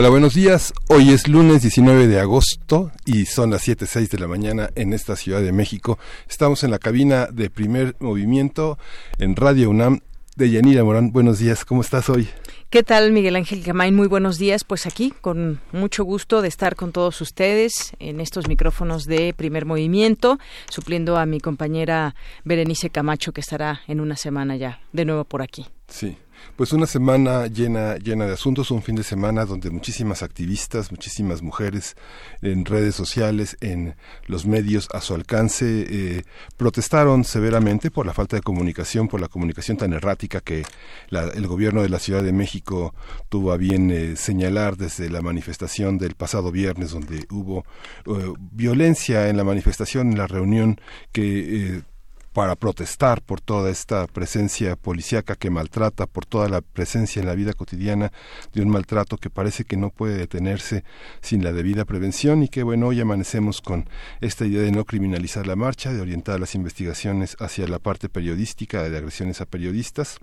Hola, buenos días. Hoy es lunes 19 de agosto y son las 7.06 de la mañana en esta Ciudad de México. Estamos en la cabina de primer movimiento en Radio UNAM de Yanira Morán. Buenos días, ¿cómo estás hoy? ¿Qué tal, Miguel Ángel Camain? Muy buenos días. Pues aquí, con mucho gusto de estar con todos ustedes en estos micrófonos de primer movimiento, supliendo a mi compañera Berenice Camacho, que estará en una semana ya de nuevo por aquí. Sí. Pues una semana llena, llena de asuntos, un fin de semana donde muchísimas activistas, muchísimas mujeres en redes sociales, en los medios a su alcance, eh, protestaron severamente por la falta de comunicación, por la comunicación tan errática que el gobierno de la Ciudad de México tuvo a bien eh, señalar desde la manifestación del pasado viernes, donde hubo eh, violencia en la manifestación, en la reunión que para protestar por toda esta presencia policíaca que maltrata, por toda la presencia en la vida cotidiana de un maltrato que parece que no puede detenerse sin la debida prevención y que bueno, hoy amanecemos con esta idea de no criminalizar la marcha, de orientar las investigaciones hacia la parte periodística de agresiones a periodistas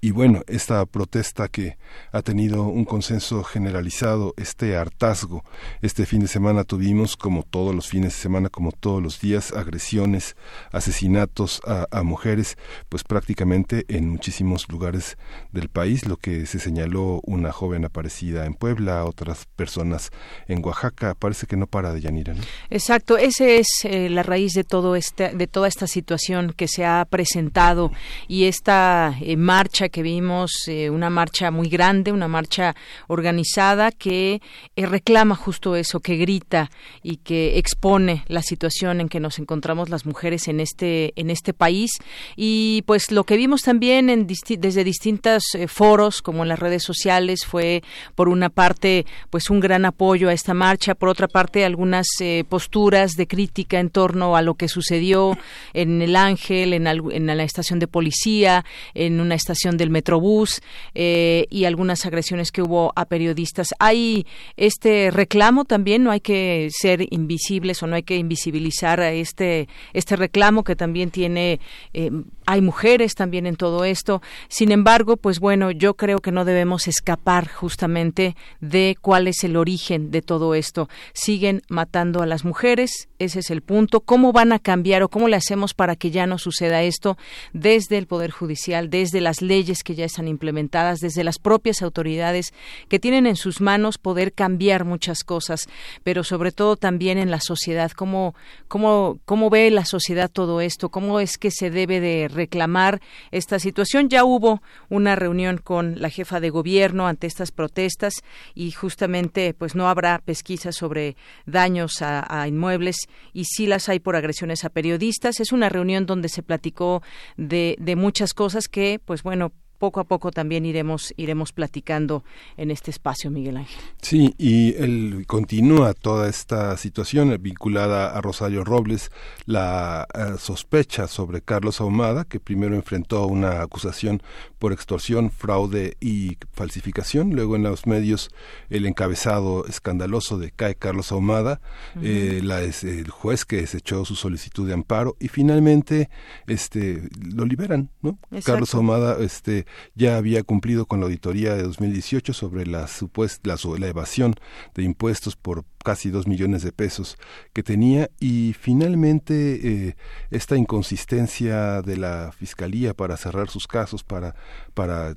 y bueno, esta protesta que ha tenido un consenso generalizado, este hartazgo, este fin de semana tuvimos, como todos los fines de semana, como todos los días, agresiones, asesinatos a, mujeres, pues prácticamente en muchísimos lugares del país, lo que se señaló una joven aparecida en Puebla, otras personas en Oaxaca, parece que no para de Yanira. Exacto, esa es eh, la raíz de todo este, de toda esta situación que se ha presentado y esta eh, marcha que vimos, eh, una marcha muy grande, una marcha organizada que eh, reclama justo eso, que grita y que expone la situación en que nos encontramos las mujeres en este en este país. Y pues lo que vimos también en desde distintos eh, foros como en las redes sociales fue por una parte pues un gran apoyo a esta marcha, por otra parte algunas posturas de crítica en torno a lo que sucedió en el Ángel, en, en la estación de policía, en una estación del Metrobús eh, y algunas agresiones que hubo a periodistas. Hay este reclamo también, no hay que ser invisibles o no hay que invisibilizar a este, este reclamo que también tiene, eh, hay mujeres también en todo esto. Sin embargo, pues bueno, yo creo que no debemos escapar justamente de cuál es el origen de todo esto. Siguen matando a las mujeres, ese es el punto. ¿Cómo van a cambiar o cómo le hacemos para que ya no suceda esto desde el Poder Judicial, desde las leyes que ya están implementadas, desde las propias autoridades que tienen en sus manos poder cambiar muchas cosas, pero sobre todo también en la sociedad, cómo, cómo, cómo ve la sociedad todo esto, cómo es que se debe de reclamar esta situación. Ya hubo una reunión con la jefa de gobierno ante estas protestas y justamente pues no habrá pesquisas sobre daños a, inmuebles y sí las hay por agresiones a periodistas. Es una reunión donde se platicó de, de muchas cosas que pues bueno poco a poco también iremos iremos platicando en este espacio, Miguel Ángel. Sí, y él continúa toda esta situación vinculada a Rosario Robles, la eh, sospecha sobre Carlos Ahumada, que primero enfrentó una acusación por extorsión, fraude y falsificación, luego en los medios el encabezado escandaloso de CAE Carlos Ahumada, eh, la, el juez que desechó su solicitud de amparo y finalmente este lo liberan, ¿no? Carlos Ahumada este ya había cumplido con la auditoría de 2018 sobre la supuesta la, evasión de impuestos por casi dos millones de pesos que tenía y finalmente eh, esta inconsistencia de la fiscalía para cerrar sus casos para para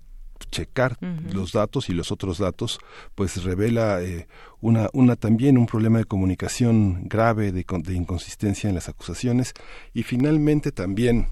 checar los datos y los otros datos, pues revela eh, una, una también un problema de comunicación grave, de, de inconsistencia en las acusaciones y finalmente también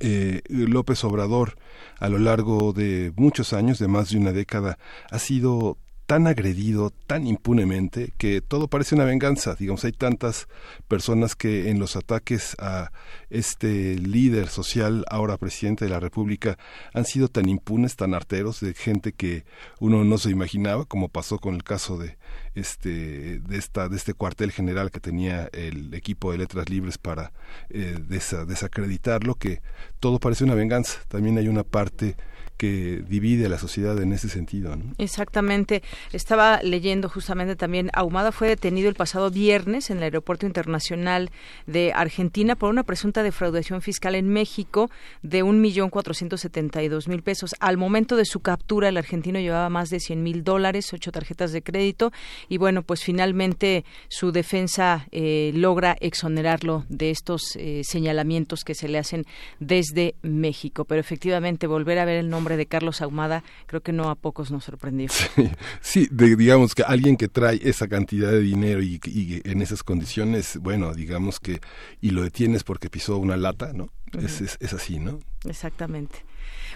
eh, López Obrador a lo largo de muchos años, de más de una década, ha sido tan agredido tan impunemente que todo parece una venganza. Digamos, hay tantas personas que en los ataques a este líder social, ahora presidente de la República, han sido tan impunes, tan arteros, de gente que uno no se imaginaba, como pasó con el caso de este de esta de este cuartel general que tenía el equipo de letras libres para eh, desacreditarlo que todo parece una venganza también hay una parte que divide a la sociedad en ese sentido. Exactamente. Estaba leyendo justamente también, Ahumada fue detenido el pasado viernes en el Aeropuerto Internacional de Argentina por una presunta defraudación fiscal en México de un millón cuatrocientos setenta y dos mil pesos. Al momento de su captura, el argentino llevaba más de cien mil dólares, ocho tarjetas de crédito y bueno, pues finalmente su defensa eh, logra exonerarlo de estos eh, señalamientos que se le hacen desde México. Pero efectivamente, volver a ver el nombre de Carlos Ahumada creo que no a pocos nos sorprendió. Sí, digamos que alguien que trae esa cantidad de dinero y, en esas condiciones, bueno, digamos que y lo detienes porque pisó una lata, ¿no? es, es así, ¿no? Exactamente.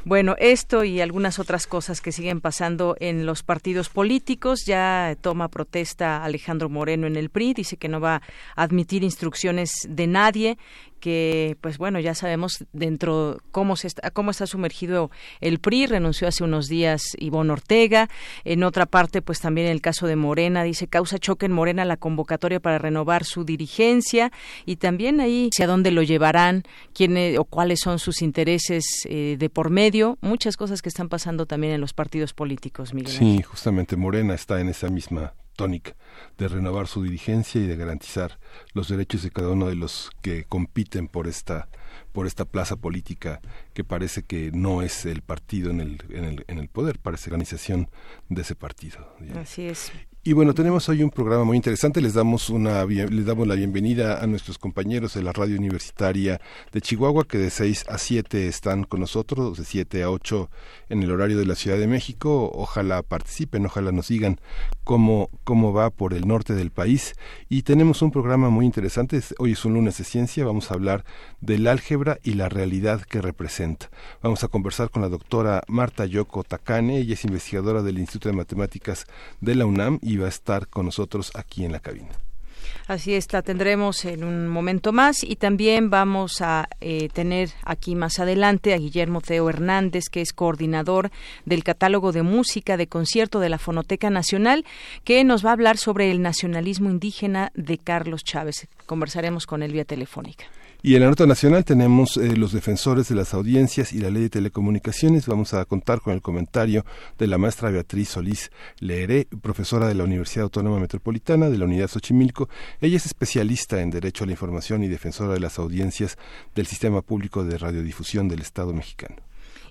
Bueno, esto y algunas otras cosas que siguen pasando en los partidos políticos. Ya toma protesta Alejandro Moreno en el PRI, dice que no va a admitir instrucciones de nadie que pues bueno ya sabemos dentro cómo se está cómo está sumergido el PRI renunció hace unos días Ivonne Ortega. En otra parte pues también el caso de Morena dice causa choque en Morena la convocatoria para renovar su dirigencia y también ahí hacia dónde lo llevarán quiénes o cuáles son sus intereses eh, de por medio muchas cosas que están pasando también en los partidos políticos Miguel sí justamente Morena está en esa misma tónica de renovar su dirigencia y de garantizar los derechos de cada uno de los que compiten por esta por esta plaza política que parece que no es el partido en el, en el, en el poder, parece organización de ese partido. Así es. Y bueno, tenemos hoy un programa muy interesante. Les damos una les damos la bienvenida a nuestros compañeros de la radio universitaria de Chihuahua que de 6 a 7 están con nosotros, de 7 a 8 en el horario de la Ciudad de México. Ojalá participen, ojalá nos digan cómo cómo va por el norte del país y tenemos un programa muy interesante. Hoy es un lunes de ciencia, vamos a hablar del álgebra y la realidad que representa. Vamos a conversar con la doctora Marta Yoko Takane, ella es investigadora del Instituto de Matemáticas de la UNAM y va a estar con nosotros aquí en la cabina. Así es, la tendremos en un momento más y también vamos a eh, tener aquí más adelante a Guillermo Teo Hernández, que es coordinador del catálogo de música de concierto de la Fonoteca Nacional, que nos va a hablar sobre el nacionalismo indígena de Carlos Chávez. Conversaremos con él vía telefónica. Y en la nota nacional tenemos eh, los defensores de las audiencias y la ley de telecomunicaciones. Vamos a contar con el comentario de la maestra Beatriz Solís Leeré, profesora de la Universidad Autónoma Metropolitana de la Unidad Xochimilco. Ella es especialista en Derecho a la Información y defensora de las audiencias del Sistema Público de Radiodifusión del Estado mexicano.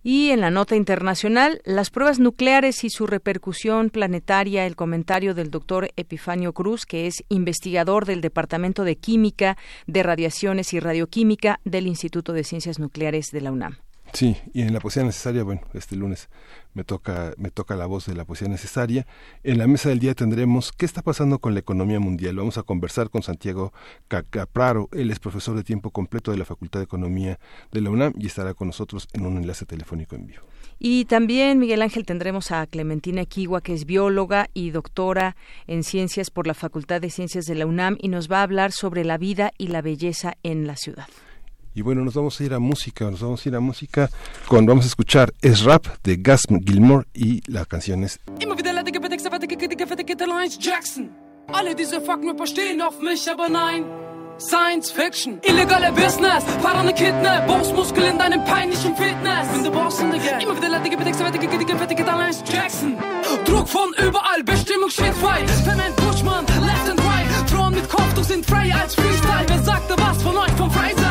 Y en la nota internacional, las pruebas nucleares y su repercusión planetaria, el comentario del doctor Epifanio Cruz, que es investigador del Departamento de Química, de Radiaciones y Radioquímica del Instituto de Ciencias Nucleares de la UNAM. Sí, y en la poesía necesaria, bueno, este lunes me toca, me toca la voz de la poesía necesaria. En la mesa del día tendremos qué está pasando con la economía mundial. Vamos a conversar con Santiago Capraro. Él es profesor de tiempo completo de la Facultad de Economía de la UNAM y estará con nosotros en un enlace telefónico en vivo. Y también, Miguel Ángel, tendremos a Clementina Equigua, que es bióloga y doctora en ciencias por la Facultad de Ciencias de la UNAM y nos va a hablar sobre la vida y la belleza en la ciudad. Y bueno, nos vamos a ir a música, nos vamos a ir a música con, vamos a escuchar Es Rap de Gus Gilmore y la canción es... Jackson. Alle diese Fuckmüpper stehen auf mich, aber nein. Science Fiction, illegale Business, parane Kidnap, Bossmuskel in deinem peinlichen Fitness. Bin der Boss in der Gang. Immer wieder leidige Bedingse, wettige, dicke, fettige Lance Jackson. Druck von überall, Bestimmung steht frei. Experiment Bushman, left and right. Thrown mit Kopf, du sind frei als Freestyle. Wer sagte was von euch vom Freisein?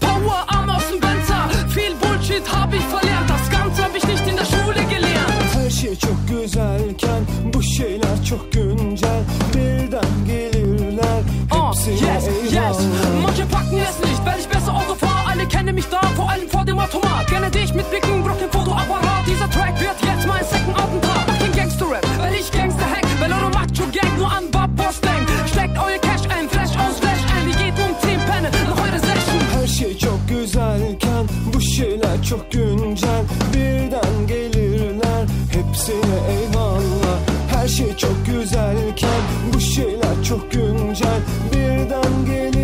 From Power, Arm aus dem Benzer. Viel Bullshit hab ich verlernt, das Ganze hab ich nicht in der Schule gelernt. Her şey çok güzelken bu şeyler çok güncel. Birden gelirler hepsine oh, yes, eyvallah. yes. Manche packen es nicht, weil ich besser Auto fahr. Alle kennen mich da, vor allem vor dem Automat. Gerne dich mit Blicken, Brock im çok güncel Birden gelirler hepsine eyvallah. Her şey çok güzelken bu şeyler çok güncel Birden gelir.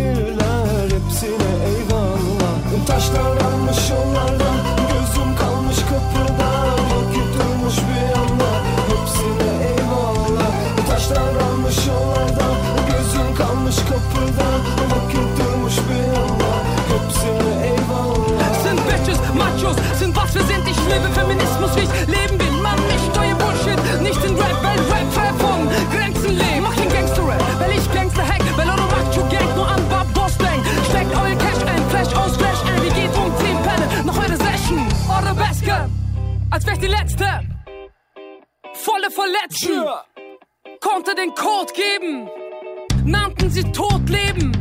Als wär ich die Letzte. Volle Verletzten, konnte den Code geben, nannten sie Todleben.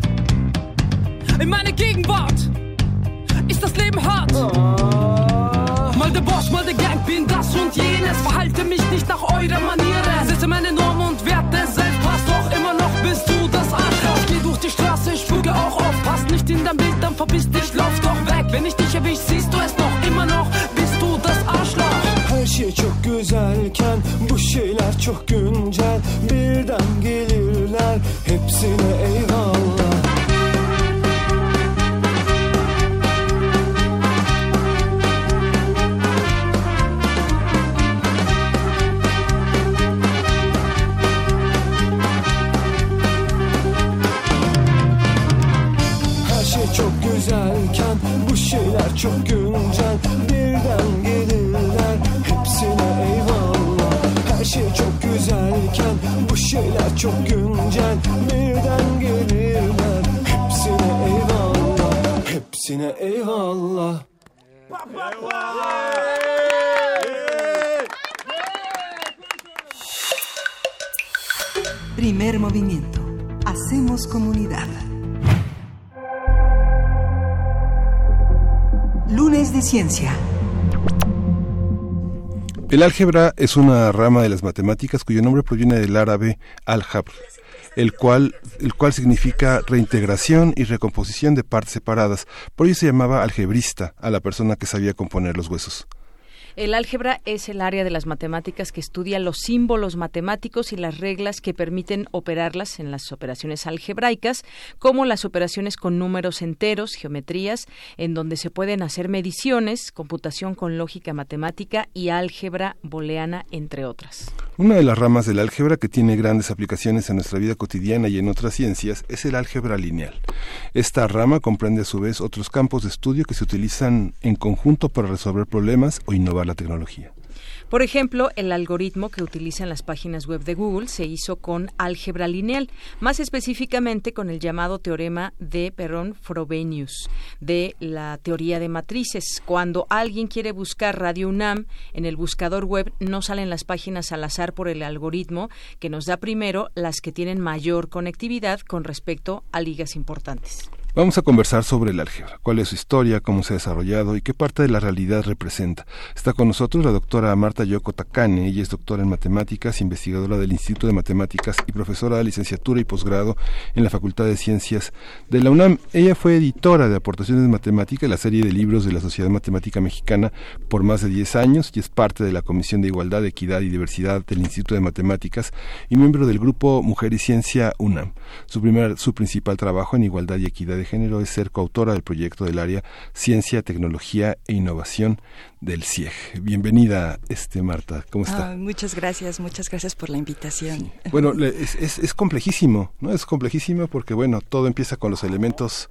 In meine Gegenwart ist das Leben hart. Mal der Boss, mal der Gang, bin das und jenes. Verhalte mich nicht nach eurer Maniere. Setze meine Normen El álgebra es una rama de las matemáticas cuyo nombre proviene del árabe al-jabr, el cual, el cual significa reintegración y recomposición de partes separadas. Por ello se llamaba algebrista a la persona que sabía componer los huesos. El álgebra es el área de las matemáticas que estudia los símbolos matemáticos y las reglas que permiten operarlas en las operaciones algebraicas, como las operaciones con números enteros, geometrías, en donde se pueden hacer mediciones, computación con lógica matemática y álgebra booleana, entre otras. Una de las ramas del álgebra que tiene grandes aplicaciones en nuestra vida cotidiana y en otras ciencias es el álgebra lineal. Esta rama comprende a su vez otros campos de estudio que se utilizan en conjunto para resolver problemas o innovar la tecnología. Por ejemplo, el algoritmo que utilizan las páginas web de Google se hizo con álgebra lineal, más específicamente con el llamado teorema de Perron-Frobenius de la teoría de matrices. Cuando alguien quiere buscar Radio UNAM en el buscador web, no salen las páginas al azar por el algoritmo que nos da primero las que tienen mayor conectividad con respecto a ligas importantes. Vamos a conversar sobre el álgebra, cuál es su historia, cómo se ha desarrollado y qué parte de la realidad representa. Está con nosotros la doctora Marta Yoko Takane, ella es doctora en matemáticas, investigadora del Instituto de Matemáticas y profesora de licenciatura y posgrado en la Facultad de Ciencias de la UNAM. Ella fue editora de Aportaciones Matemáticas, la serie de libros de la Sociedad Matemática Mexicana por más de 10 años y es parte de la Comisión de Igualdad, Equidad y Diversidad del Instituto de Matemáticas y miembro del grupo Mujer y Ciencia UNAM. Su, primer, su principal trabajo en igualdad y equidad de género es ser coautora del proyecto del área Ciencia, Tecnología e Innovación del CIEG. Bienvenida, este Marta, ¿cómo está? Ah, muchas gracias, muchas gracias por la invitación. Bueno, es, es, es, complejísimo, ¿no? Es complejísimo porque, bueno, todo empieza con los elementos,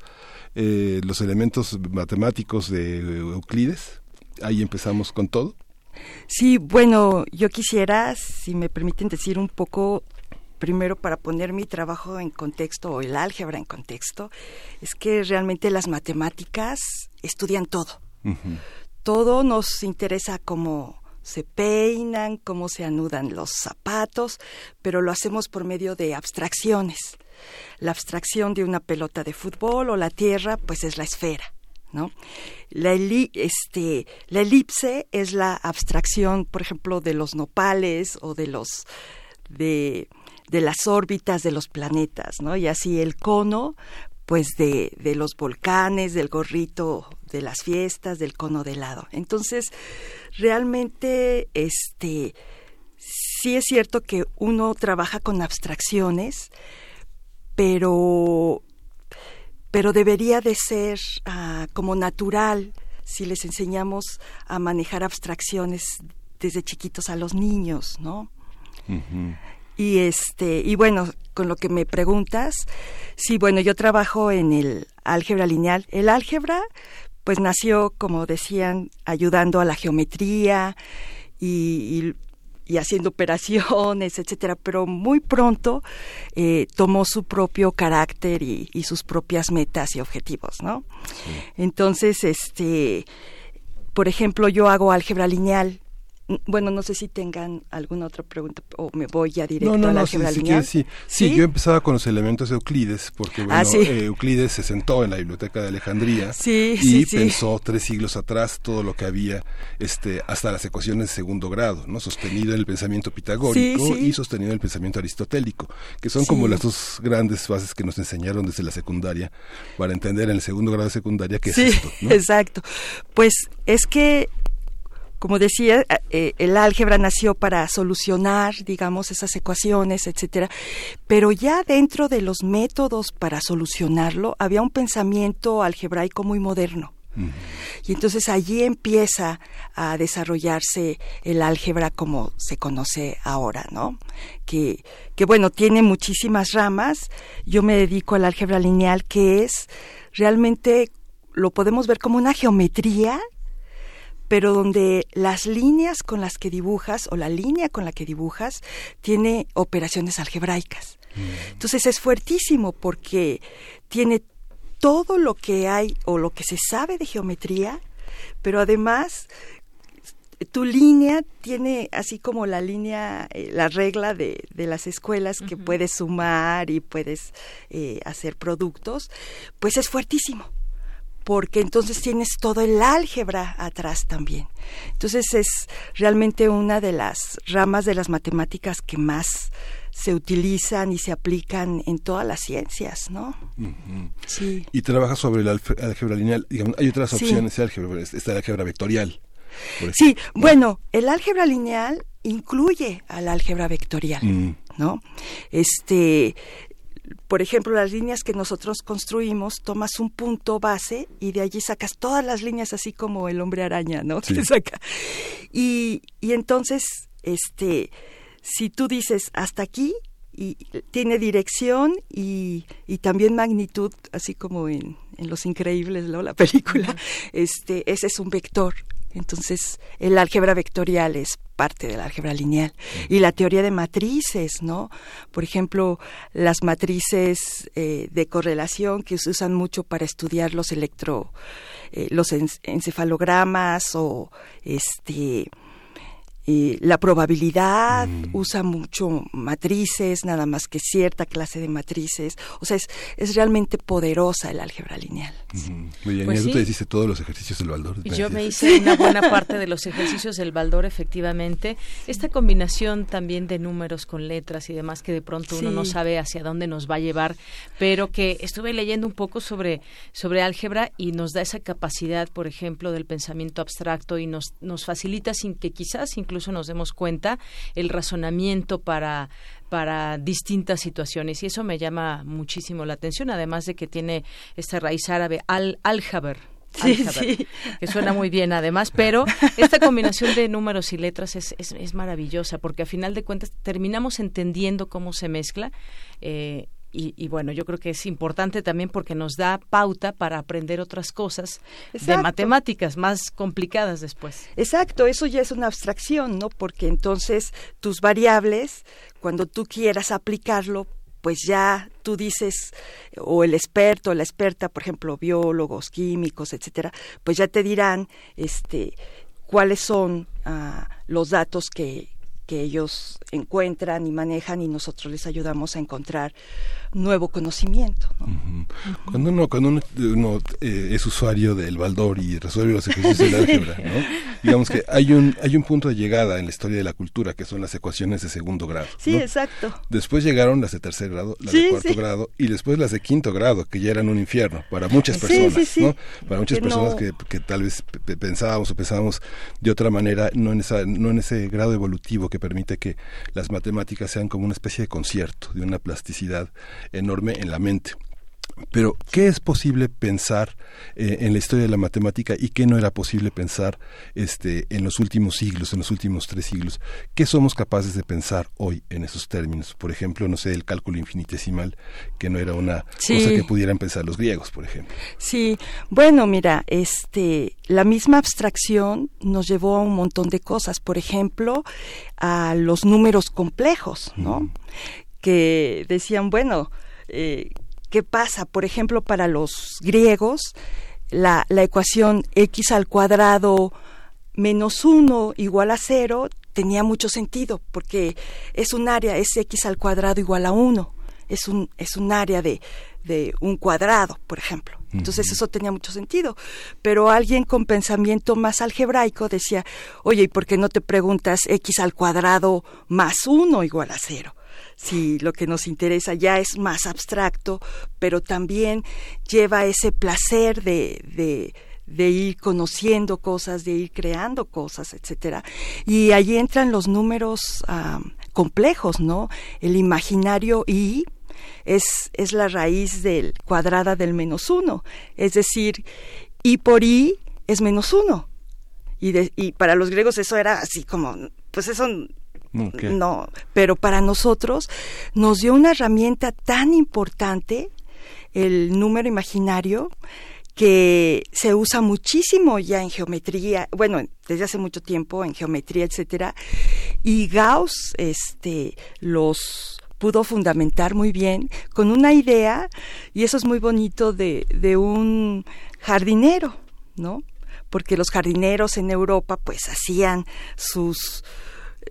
eh, los elementos matemáticos de Euclides. Ahí empezamos con todo. Sí, bueno, yo quisiera, si me permiten decir un poco primero para poner mi trabajo en contexto o el álgebra en contexto, es que realmente las matemáticas estudian todo. Uh -huh. Todo nos interesa cómo se peinan, cómo se anudan los zapatos, pero lo hacemos por medio de abstracciones. La abstracción de una pelota de fútbol o la tierra, pues es la esfera. ¿No? La, eli este, la elipse es la abstracción, por ejemplo, de los nopales o de los de de las órbitas de los planetas, ¿no? Y así el cono, pues de, de los volcanes, del gorrito de las fiestas, del cono de helado. Entonces, realmente, este, sí es cierto que uno trabaja con abstracciones, pero pero debería de ser ah, como natural si les enseñamos a manejar abstracciones desde chiquitos a los niños, ¿no? Y este, y bueno, con lo que me preguntas, sí, bueno, yo trabajo en el álgebra lineal. El álgebra, pues nació, como decían, ayudando a la geometría y, haciendo operaciones, etcétera, pero muy pronto eh, tomó su propio carácter y, sus propias metas y objetivos, ¿no? Entonces, este, por ejemplo, yo hago álgebra lineal bueno, no sé si tengan alguna otra pregunta o me voy ya directo no, a la no, álgebra sí, lineal. Sí, sí, yo empezaba con los elementos de Euclides, porque Ah, bueno, eh, Euclides se sentó en la biblioteca de Alejandría y pensó tres siglos atrás todo lo que había, este, hasta las ecuaciones de segundo grado, ¿no? Sostenido en el pensamiento pitagórico y sostenido en el pensamiento aristotélico, que son como las dos grandes bases que nos enseñaron desde la secundaria para entender en el segundo grado de secundaria qué Sí, es esto, exacto. Pues es que, como decía, eh, el álgebra nació para solucionar, digamos, esas ecuaciones, etcétera. Pero ya dentro de los métodos para solucionarlo había un pensamiento algebraico muy moderno. Y entonces allí empieza a desarrollarse el álgebra como se conoce ahora, ¿no? Que, que bueno, tiene muchísimas ramas. Yo me dedico al álgebra lineal, que es realmente, lo podemos ver como una geometría, pero donde las líneas con las que dibujas o la línea con la que dibujas tiene operaciones algebraicas. Entonces es fuertísimo porque tiene todo lo que hay o lo que se sabe de geometría, pero además tu línea tiene así como la línea, eh, la regla de, de las escuelas que puedes sumar y puedes eh, hacer productos, pues es fuertísimo porque entonces tienes todo el álgebra atrás también. Entonces es realmente una de las ramas de las matemáticas que más se utilizan y se aplican en todas las ciencias, ¿no? Sí. Y trabaja sobre el alfe- álgebra lineal. Digamos, hay otras Sí. opciones de álgebra, está el álgebra vectorial. Sí, bueno, el álgebra lineal incluye al álgebra vectorial, Mm. ¿no? Este, por ejemplo, las líneas que nosotros construimos, tomas un punto base y de allí sacas todas las líneas así como el hombre araña, ¿no? Sí. Que saca. Y, y entonces, este, si tú dices hasta aquí y tiene dirección y, y también magnitud, así como en, en Los Increíbles, ¿no? La película, este, ese es un vector. Entonces, el álgebra vectorial es parte del álgebra lineal. Y la teoría de matrices, ¿no? Por ejemplo, las matrices eh, de correlación que se usan mucho para estudiar los electro, eh, los en- encefalogramas o este eh, la probabilidad usa mucho matrices, nada más que cierta clase de matrices. O sea, es, es realmente poderosa el álgebra lineal. Muy bien, Pues y tú sí. te hiciste todos los ejercicios del Baldor. Yo me hice una buena parte de los ejercicios del Baldor, efectivamente. Esta combinación también de números con letras y demás que de pronto uno Sí. no sabe hacia dónde nos va a llevar, pero que estuve leyendo un poco sobre, sobre álgebra y nos da esa capacidad, por ejemplo, del pensamiento abstracto y nos, nos facilita sin que quizás incluso nos demos cuenta el razonamiento para para distintas situaciones y eso me llama muchísimo la atención además de que tiene esta raíz árabe al Sí, sí. que suena muy bien además, pero esta combinación de números y letras es, es, es maravillosa porque a final de cuentas terminamos entendiendo cómo se mezcla eh, y, y bueno, yo creo que es importante también porque nos da pauta para aprender otras cosas de matemáticas más complicadas después. Exacto, eso ya es una abstracción, ¿no? Porque entonces tus variables, cuando tú quieras aplicarlo, pues ya tú dices, o el experto, o la experta, por ejemplo, biólogos, químicos, etcétera, pues ya te dirán, este, cuáles son ah, los datos que, que ellos encuentran y manejan y nosotros les ayudamos a encontrar nuevo conocimiento. ¿no? Cuando uno, cuando uno, uno, eh, es usuario del Baldor y resuelve los ejercicios del álgebra, ¿no? digamos que hay un, hay un punto de llegada en la historia de la cultura que son las ecuaciones de segundo grado. Sí, ¿no? exacto. Después llegaron las de tercer grado, las Sí, de cuarto sí. grado y después las de quinto grado, que ya eran un infierno para muchas personas, sí, sí. ¿no? Para muchas Que personas que, que tal vez pe- pe- pensábamos o pensábamos de otra manera, no en, esa, no en ese grado evolutivo que permite que las matemáticas sean como una especie de concierto, de una plasticidad enorme en la mente. Pero, ¿qué es posible pensar eh, en la historia de la matemática y qué no era posible pensar este, en los últimos siglos, en los últimos tres siglos? ¿Qué somos capaces de pensar hoy en esos términos? Por ejemplo, no sé, el cálculo infinitesimal, que no era una Sí. cosa que pudieran pensar los griegos, por ejemplo. Sí, bueno, mira, este, la misma abstracción nos llevó a un montón de cosas, por ejemplo, a los números complejos, ¿no? Que decían, bueno, eh, ¿qué pasa? Por ejemplo, para los griegos, la, la ecuación x al cuadrado menos 1 igual a 0 tenía mucho sentido, porque es un área, es x al cuadrado igual a 1, es un, es un área de, de un cuadrado, por ejemplo. Entonces eso tenía mucho sentido. Pero alguien con pensamiento más algebraico decía, oye, ¿y por qué no te preguntas x al cuadrado más 1 igual a 0? Si lo que nos interesa ya es más abstracto, pero también lleva ese placer de, de, ir conociendo cosas, de ir creando cosas, etcétera. Y allí entran los números ah, complejos, ¿no? El imaginario y es, es la raíz del cuadrada del menos uno. Es decir, y por i es menos uno. Y, de- y para los griegos eso era así como, pues eso No, pero para nosotros nos dio una herramienta tan importante, el número imaginario, que se usa muchísimo ya en geometría, bueno, desde hace mucho tiempo en geometría, etcétera, y Gauss este los pudo fundamentar muy bien con una idea, y eso es muy bonito de, de un jardinero, ¿no? Porque los jardineros en Europa pues hacían sus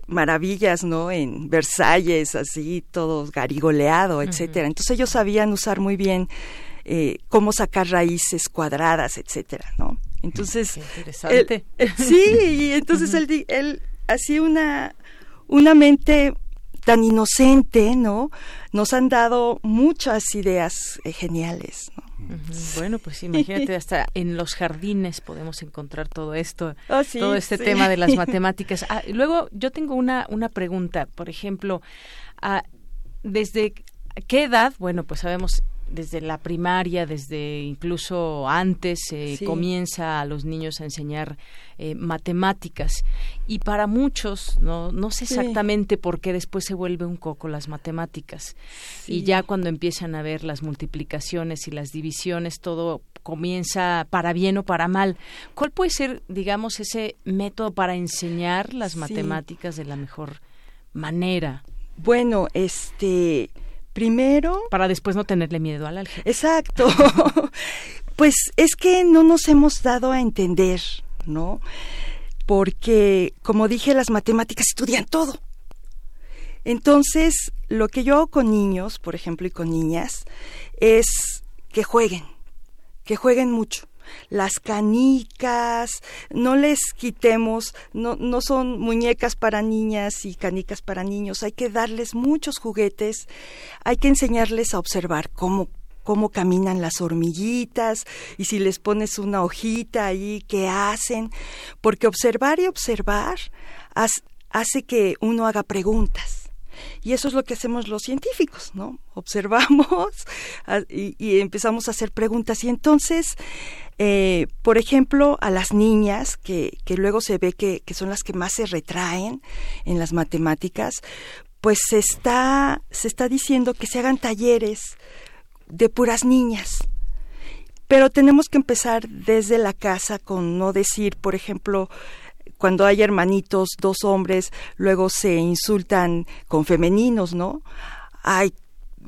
maravillas, ¿no? En Versalles, así, todo garigoleado, etcétera. Entonces ellos sabían usar muy bien eh, cómo sacar raíces cuadradas, etcétera, ¿no? Entonces, Qué interesante. él- sí, y entonces él, él hacía una, una mente tan inocente, ¿no? Nos han dado muchas ideas eh, geniales, ¿no? Bueno, pues imagínate, hasta en los jardines podemos encontrar todo esto, Ah, sí, todo este sí. tema de las matemáticas. Ah, luego yo tengo una, una pregunta, por ejemplo, ah, ¿desde qué edad? Bueno, pues sabemos desde la primaria, desde incluso antes, Sí. comienza a los niños a enseñar eh, matemáticas. Y para muchos, no, no sé Sí. exactamente por qué después se vuelve un coco las matemáticas. Y ya cuando empiezan a ver las multiplicaciones y las divisiones, todo comienza para bien o para mal. ¿Cuál puede ser, digamos, ese método para enseñar las matemáticas de la mejor manera? Bueno, este, primero, Para después no tenerle miedo al álgebra. Exacto. pues es que no nos hemos dado a entender, ¿no? Porque, como dije, las matemáticas estudian todo. Entonces, lo que yo hago con niños, por ejemplo, y con niñas, es que jueguen, que jueguen mucho. Las canicas, no les quitemos, no, no son muñecas para niñas y canicas para niños, hay que darles muchos juguetes, hay que enseñarles a observar cómo cómo caminan las hormiguitas y si les pones una hojita ahí, qué hacen, porque observar y observar hace que uno haga preguntas. Y eso es lo que hacemos los científicos, ¿no? Observamos y empezamos a hacer preguntas. Y entonces, eh, por ejemplo, a las niñas, que, que luego se ve que, que son las que más se retraen en las matemáticas, pues se está, se está diciendo que se hagan talleres de puras niñas. Pero tenemos que empezar desde la casa con no decir, por ejemplo, cuando hay hermanitos, dos hombres, luego se insultan con femeninos, ¿no? Ay,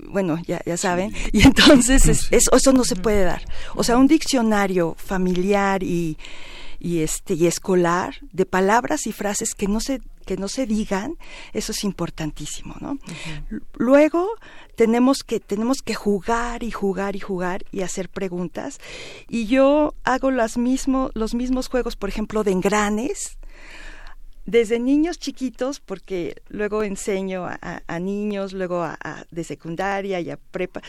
bueno, ya, ya saben. Y entonces es- eso, eso no se puede dar. O sea, un diccionario familiar y, y este y escolar de palabras y frases que no se que no se digan, eso es importantísimo, ¿no? Luego tenemos que tenemos que jugar y jugar y jugar y hacer preguntas y yo hago las mismo, los mismos juegos, por ejemplo, de engranes desde niños chiquitos, porque luego enseño a, a- a niños, luego a, a- de secundaria y a prepa,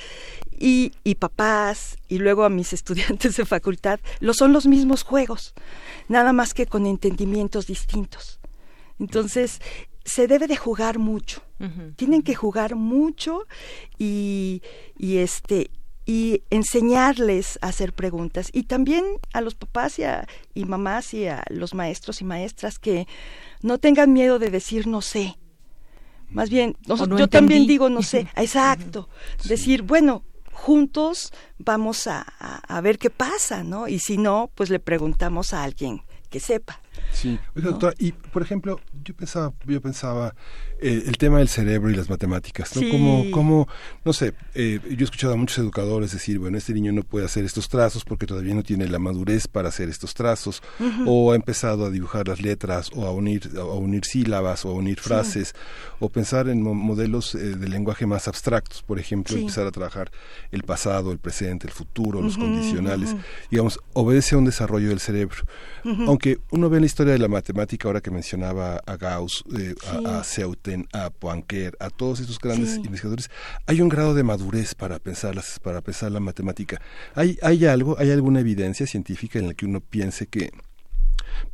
y, y papás, y luego a mis estudiantes de facultad, lo son los mismos juegos, nada más que con entendimientos distintos. Entonces, se debe de jugar mucho. Tienen que jugar mucho y, y este y enseñarles a hacer preguntas y también a los papás y, a, y mamás y a los maestros y maestras que no tengan miedo de decir no sé. Más bien, no- O no yo también digo no sé, exacto. Decir, bueno, juntos vamos a, a- a ver qué pasa, ¿no? Y si no, pues le preguntamos a alguien que sepa. Sí, Oiga, doctora, y por ejemplo, yo pensaba, yo pensaba eh, el tema del cerebro y las matemáticas, ¿no? Sí. Como, como, no sé, eh, yo he escuchado a muchos educadores decir, bueno, este niño no puede hacer estos trazos porque todavía no tiene la madurez para hacer estos trazos, o ha empezado a dibujar las letras, o a unir, a unir sílabas, o a unir frases, o pensar en mo- modelos eh, de lenguaje más abstractos, por ejemplo, Sí. empezar a trabajar el pasado, el presente, el futuro, los condicionales, digamos, obedece a un desarrollo del cerebro. Aunque uno ve en la historia de la matemática, ahora que mencionaba a Gauss, eh, a, a A Poincaré, a todos estos grandes Sí. investigadores, hay un grado de madurez para pensar, las, para pensar la matemática. ¿Hay, ¿Hay algo, hay alguna evidencia científica en la que uno piense que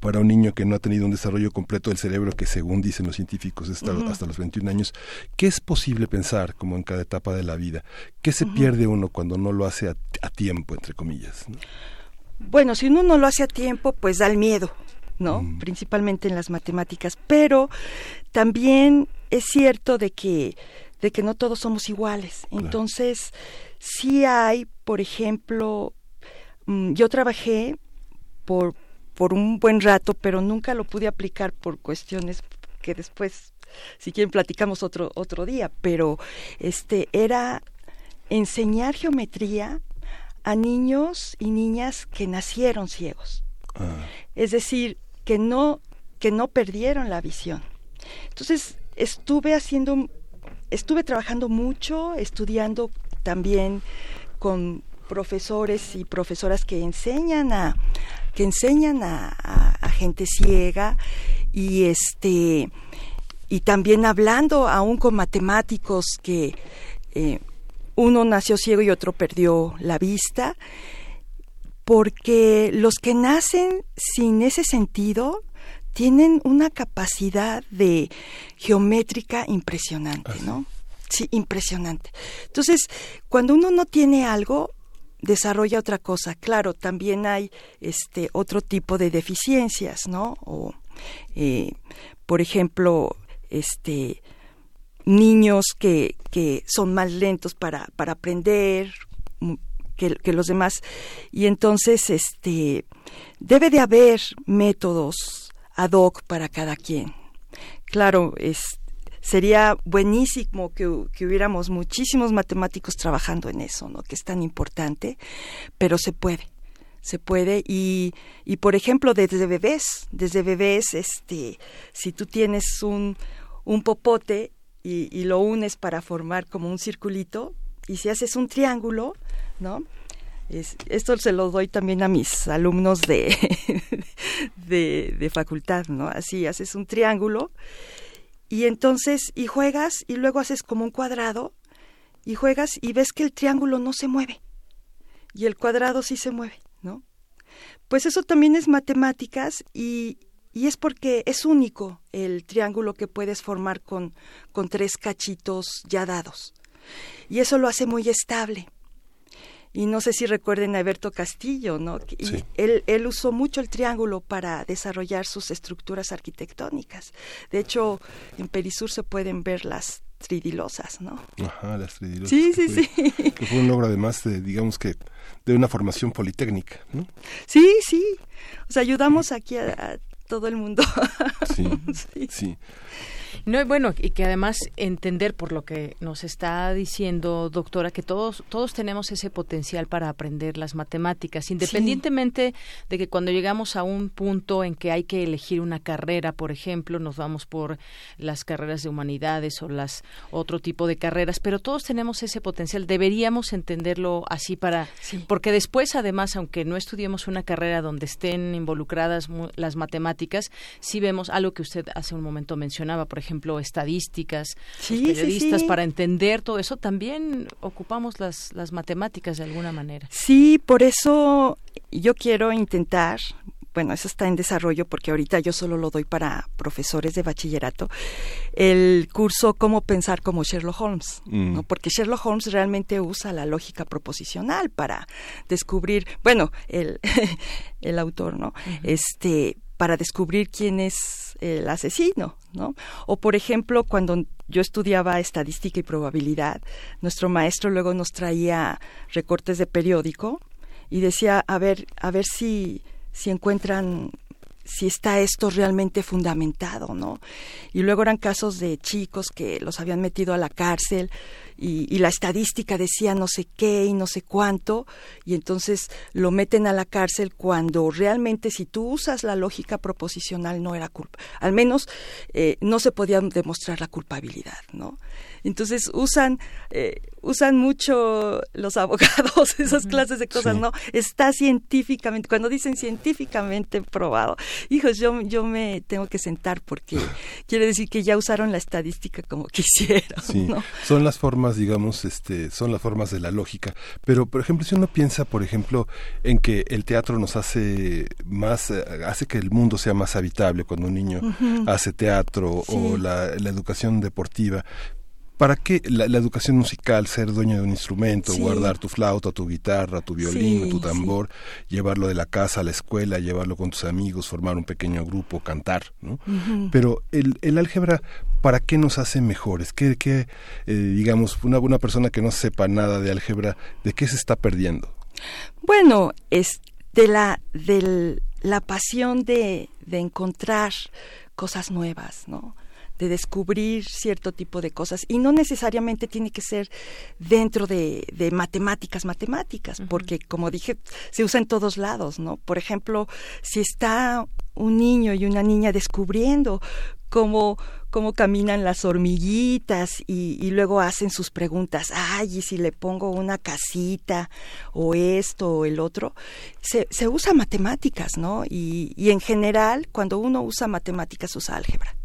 para un niño que no ha tenido un desarrollo completo del cerebro, que según dicen los científicos hasta, hasta los 21 años, ¿qué es posible pensar como en cada etapa de la vida? ¿Qué se pierde uno cuando no lo hace a, a tiempo, entre comillas? ¿no? Bueno, si uno no lo hace a tiempo, pues da el miedo, ¿no? Principalmente en las matemáticas, pero también es cierto de que de que no todos somos iguales. Entonces, sí hay, por ejemplo, mm, yo trabajé por por un buen rato, pero nunca lo pude aplicar por cuestiones que después si quieren platicamos otro otro día, pero este era enseñar geometría a niños y niñas que nacieron ciegos. Ah, Es decir, que no, que no perdieron la visión. Entonces, estuve haciendo, estuve trabajando mucho, estudiando también con profesores y profesoras que enseñan a que enseñan a, gente ciega y este y también hablando aún con matemáticos que eh, uno nació ciego y otro perdió la vista porque los que nacen sin ese sentido tienen una capacidad de geométrica impresionante, ¿no? Sí, impresionante. Entonces, cuando uno no tiene algo, desarrolla otra cosa. Claro, también hay este otro tipo de deficiencias, ¿no? O, eh, por ejemplo, este niños que, que son más lentos para, para aprender que, que los demás. Y entonces, este, debe de haber métodos ad hoc para cada quien. Claro, es, sería buenísimo que, que hubiéramos muchísimos matemáticos trabajando en eso, ¿no? Que es tan importante, pero se puede se puede y, y por ejemplo desde bebés desde bebés este si tú tienes un, un popote y lo unes para formar como un circulito y si haces un triángulo no es- esto se lo doy también a mis alumnos de, de, de facultad, ¿no? Así, haces un triángulo y entonces, y juegas y luego haces como un cuadrado y juegas y ves que el triángulo no se mueve y el cuadrado sí se mueve, ¿no? Pues eso también es matemáticas y, y es porque es único el triángulo que puedes formar con, con tres cachitos ya dados. Y eso lo hace muy estable. Y no sé si recuerden a Alberto Castillo, ¿no? Y Sí. él, él usó mucho el triángulo para desarrollar sus estructuras arquitectónicas. De hecho, en Perisur se pueden ver las tridilosas, ¿no? Ajá, las tridilosas, Sí, sí, fue- sí. Que fue un logro además de, digamos que, de una formación politécnica, ¿no? Sí, sí. O sea, ayudamos aquí a, a todo el mundo. Sí, Sí. sí. No, bueno, y que además entender por lo que nos está diciendo, doctora, que todos, todos tenemos ese potencial para aprender las matemáticas, independientemente de que cuando llegamos a un punto en que hay que elegir una carrera, por ejemplo, nos vamos por las carreras de humanidades o las otro tipo de carreras, pero todos tenemos ese potencial, deberíamos entenderlo así para, Sí. porque después, además, aunque no estudiemos una carrera donde estén involucradas las matemáticas, sí vemos algo que usted hace un momento mencionaba, por ejemplo, estadísticas, Sí, los sí, periodistas, sí. para entender todo eso, también ocupamos las, las matemáticas de alguna manera. Sí, por eso yo quiero intentar, bueno, eso está en desarrollo porque ahorita yo solo lo doy para profesores de bachillerato, el curso Cómo pensar como Sherlock Holmes, ¿no? Porque Sherlock Holmes realmente usa la lógica proposicional para descubrir, bueno, el, el autor, ¿no? Este, para descubrir quién es el asesino, ¿no? O por ejemplo, cuando yo estudiaba estadística y probabilidad, nuestro maestro luego nos traía recortes de periódico y decía, a ver, a ver si si encuentran si está esto realmente fundamentado, ¿no? Y luego eran casos de chicos que los habían metido a la cárcel y, la estadística decía no sé qué y no sé cuánto, y entonces lo meten a la cárcel cuando realmente si tú usas la lógica proposicional no era culpa, al menos eh, no se podía demostrar la culpabilidad, ¿no? Entonces usan, eh, usan mucho los abogados esas clases de cosas, ¿no? Está científicamente, cuando dicen científicamente probado, hijos, yo, yo me tengo que sentar porque quiere decir que ya usaron la estadística como quisieron. Sí. Son las formas, digamos, este, son las formas de la lógica. Pero, por ejemplo, si uno piensa, por ejemplo, en que el teatro nos hace más, eh, hace que el mundo sea más habitable cuando un niño hace teatro o la, la educación deportiva, ¿Para qué la, educación musical, ser dueño de un instrumento, guardar tu flauta, tu guitarra, tu violín, tu tambor, llevarlo de la casa a la escuela, llevarlo con tus amigos, formar un pequeño grupo, cantar, ¿no? Pero el, el, álgebra, ¿para qué nos hace mejores? ¿Qué, qué eh, digamos, una, una persona que no sepa nada de álgebra, ¿de qué se está perdiendo? Bueno, es de la, de la pasión de, de encontrar cosas nuevas, ¿no? De descubrir cierto tipo de cosas y no necesariamente tiene que ser dentro de, matemáticas, matemáticas, porque como dije, se usa en todos lados, ¿no? Por ejemplo, si está un niño y una niña descubriendo cómo, cómo caminan las hormiguitas y, luego hacen sus preguntas, ay, y si le pongo una casita o esto o el otro, se, se usa matemáticas, ¿no? Y, y en general, cuando uno usa matemáticas, usa álgebra.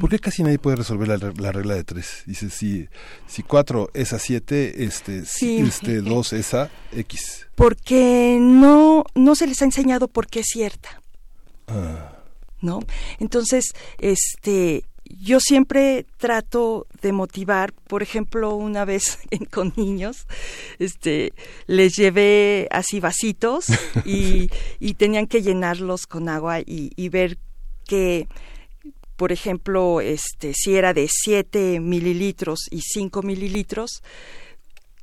¿Por qué casi nadie puede resolver la, regla de tres? Dice, si, si cuatro es a siete, este, este dos es a X. Porque no, no se les ha enseñado por qué es cierta. Ah. ¿No? Entonces, este, yo siempre trato de motivar, por ejemplo, una vez con niños, este, les llevé así vasitos y, y tenían que llenarlos con agua y, y ver que por ejemplo, este, si era de 7 mililitros y 5 mililitros,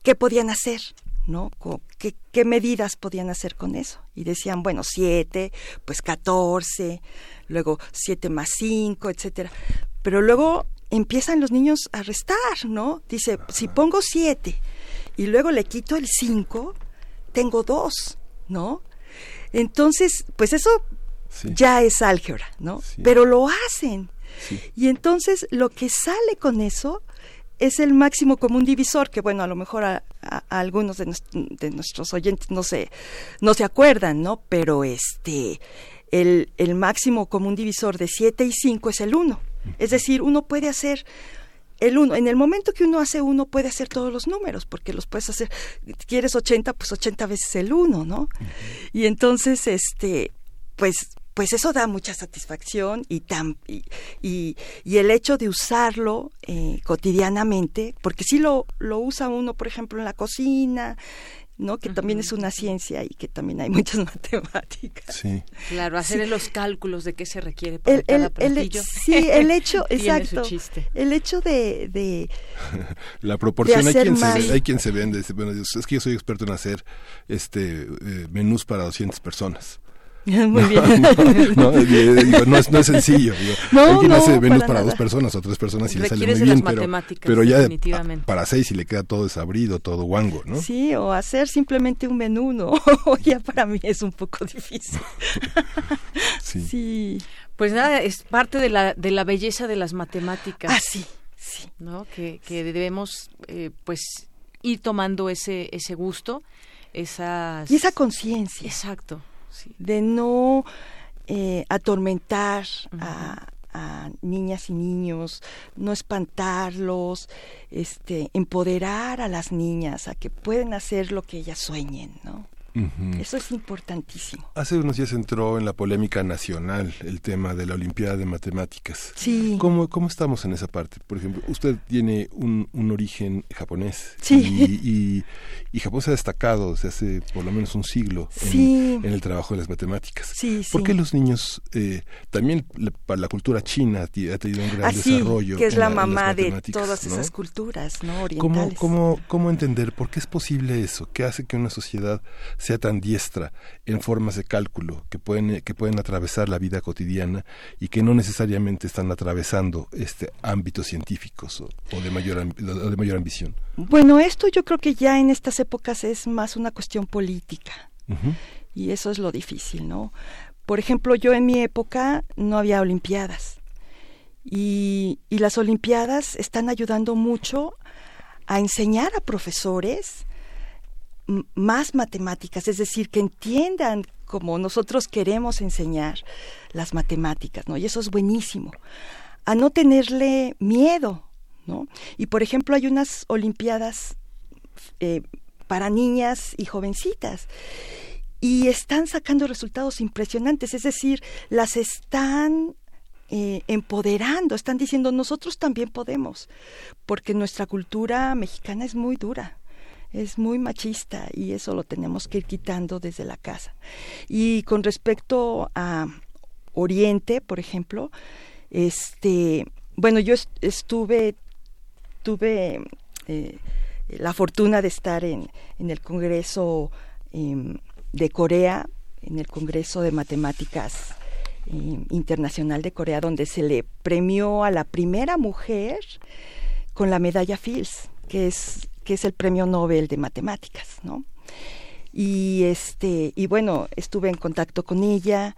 ¿qué podían hacer? ¿no? ¿Qué, ¿Qué, medidas podían hacer con eso? Y decían, bueno, 7, pues 14, luego 7 más 5, etcétera. Pero luego empiezan los niños a restar, ¿no? Dice, si pongo 7 y luego le quito el 5, tengo 2, ¿no? Entonces, pues eso ya es álgebra, ¿no? Pero lo hacen. Y entonces lo que sale con eso es el máximo común divisor, que bueno, a lo mejor a, algunos de, nuestros oyentes no se, no se acuerdan, ¿no? Pero este, el, el máximo común divisor de 7 y 5 es el 1. Es decir, uno puede hacer el 1. En el momento que uno hace 1 puede hacer todos los números, porque los puedes hacer, quieres 80, pues 80 veces el 1, ¿no? Y entonces, este, pues pues eso da mucha satisfacción y, tan, y, y, el hecho de usarlo eh, cotidianamente, porque si lo, lo usa uno, por ejemplo, en la cocina, ¿no? que también es una ciencia y que también hay muchas matemáticas. Sí. Claro, hacer los cálculos de qué se requiere para el, el, Sí, el hecho, exacto. El hecho de, de la proporción hay quien, se, hay quien se vende, bueno, es que yo soy experto en hacer este eh, menús para 200 personas. Muy bien. no, no, es, no, es, sencillo. no, Alguien hace menús para, dos personas o tres personas y le sale muy bien, pero, pero ya para seis y le queda todo desabrido, todo guango, ¿no? Sí, o hacer simplemente un menú, ¿no? ya para mí es un poco difícil. sí. Pues nada, es parte de la, de la belleza de las matemáticas. Ah, sí, sí. ¿No? Que, que debemos, eh, pues, ir tomando ese, ese gusto, esas... Y esa conciencia. Exacto de no eh, atormentar a, niñas y niños, no espantarlos, este, empoderar a las niñas a que pueden hacer lo que ellas sueñen, ¿no? Eso es importantísimo. Hace unos días entró en la polémica nacional el tema de la Olimpiada de Matemáticas. Sí. ¿Cómo, cómo estamos en esa parte? Por ejemplo, usted tiene un, un origen japonés. Sí. Y, y, Japón se ha destacado desde hace por lo menos un siglo sí. en, el trabajo de las matemáticas. Sí, ¿Por qué los niños, eh, también para la cultura china ha tenido un gran Así, desarrollo? que es la la, mamá de todas esas culturas, ¿no? Orientales. ¿Cómo, cómo, ¿Cómo entender por qué es posible eso? ¿Qué hace que una sociedad sea tan diestra en formas de cálculo que pueden, que pueden atravesar la vida cotidiana y que no necesariamente están atravesando este ámbitos científicos o, o de, mayor, o de mayor ambición? Bueno, esto yo creo que ya en estas épocas es más una cuestión política. Uh -huh. Y eso es lo difícil, ¿no? Por ejemplo, yo en mi época no había olimpiadas. Y, y las olimpiadas están ayudando mucho a enseñar a profesores más matemáticas, es decir, que entiendan como nosotros queremos enseñar las matemáticas, ¿no? Y eso es buenísimo. A no tenerle miedo, ¿no? Y por ejemplo, hay unas olimpiadas eh, para niñas y jovencitas y están sacando resultados impresionantes, es decir, las están eh, empoderando, están diciendo nosotros también podemos, porque nuestra cultura mexicana es muy dura es muy machista y eso lo tenemos que ir quitando desde la casa. Y con respecto a Oriente, por ejemplo, este, bueno, yo estuve, tuve eh, la fortuna de estar en, en el Congreso eh, de Corea, en el Congreso de Matemáticas eh, Internacional de Corea, donde se le premió a la primera mujer con la medalla Fields, que es que es el premio Nobel de matemáticas, ¿no? Y este, y bueno, estuve en contacto con ella,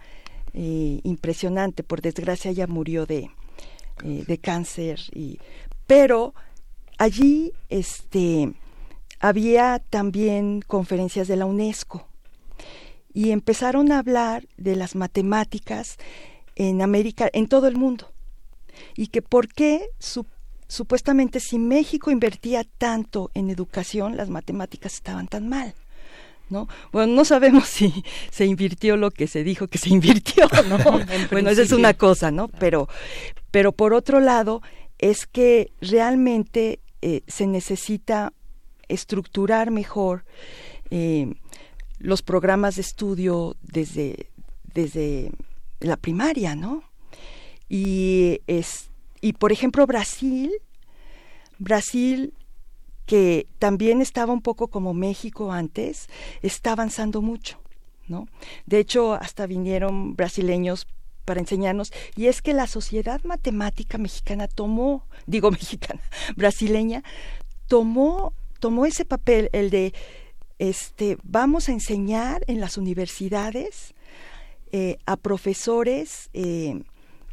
eh, impresionante, por desgracia ella murió de, eh, de cáncer, y, pero allí este, había también conferencias de la UNESCO y empezaron a hablar de las matemáticas en América, en todo el mundo, y que por qué su supuestamente si México invertía tanto en educación, las matemáticas estaban tan mal. ¿No? Bueno, no sabemos si se invirtió lo que se dijo que se invirtió, ¿no? bueno, esa es una cosa, ¿no? Pero, pero por otro lado, es que realmente eh, se necesita estructurar mejor eh, los programas de estudio desde, desde la primaria, ¿no? Y es, y por ejemplo, Brasil, Brasil, que también estaba un poco como México antes, está avanzando mucho, ¿no? De hecho, hasta vinieron brasileños para enseñarnos, y es que la sociedad matemática mexicana tomó, digo mexicana, brasileña, tomó, tomó ese papel, el de este, vamos a enseñar en las universidades eh, a profesores eh,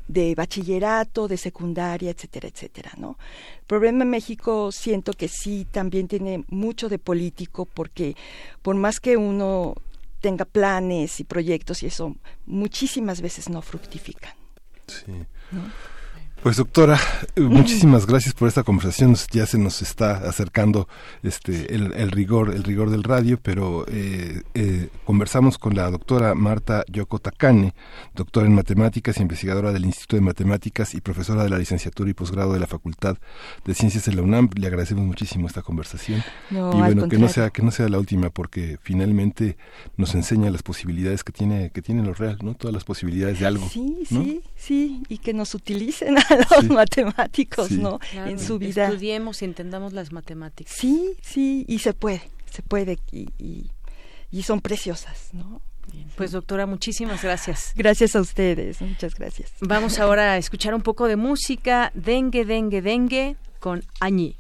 de bachillerato, de secundaria, etcétera, etcétera, ¿no? El problema en México siento que sí también tiene mucho de político porque por más que uno tenga planes y proyectos y eso, muchísimas veces no fructifican. Sí. ¿no? Pues doctora, muchísimas gracias por esta conversación. Ya se nos está acercando este el, el rigor, el rigor del radio, pero eh, eh, conversamos con la doctora Marta Yoko Takane, doctora en matemáticas, investigadora del Instituto de Matemáticas y profesora de la licenciatura y posgrado de la Facultad de Ciencias de la UNAM. Le agradecemos muchísimo esta conversación no, y bueno que no sea que no sea la última porque finalmente nos enseña las posibilidades que tiene que tiene lo real, no todas las posibilidades de algo. Sí, ¿no? sí, sí y que nos utilicen los sí. matemáticos, sí. ¿no? Claro, en su vida. Estudiemos y entendamos las matemáticas. Sí, sí, y se puede, se puede, y, y, y son preciosas, ¿no? Pues doctora, muchísimas gracias. Gracias a ustedes, muchas gracias. Vamos ahora a escuchar un poco de música, dengue, dengue, dengue, con Añi.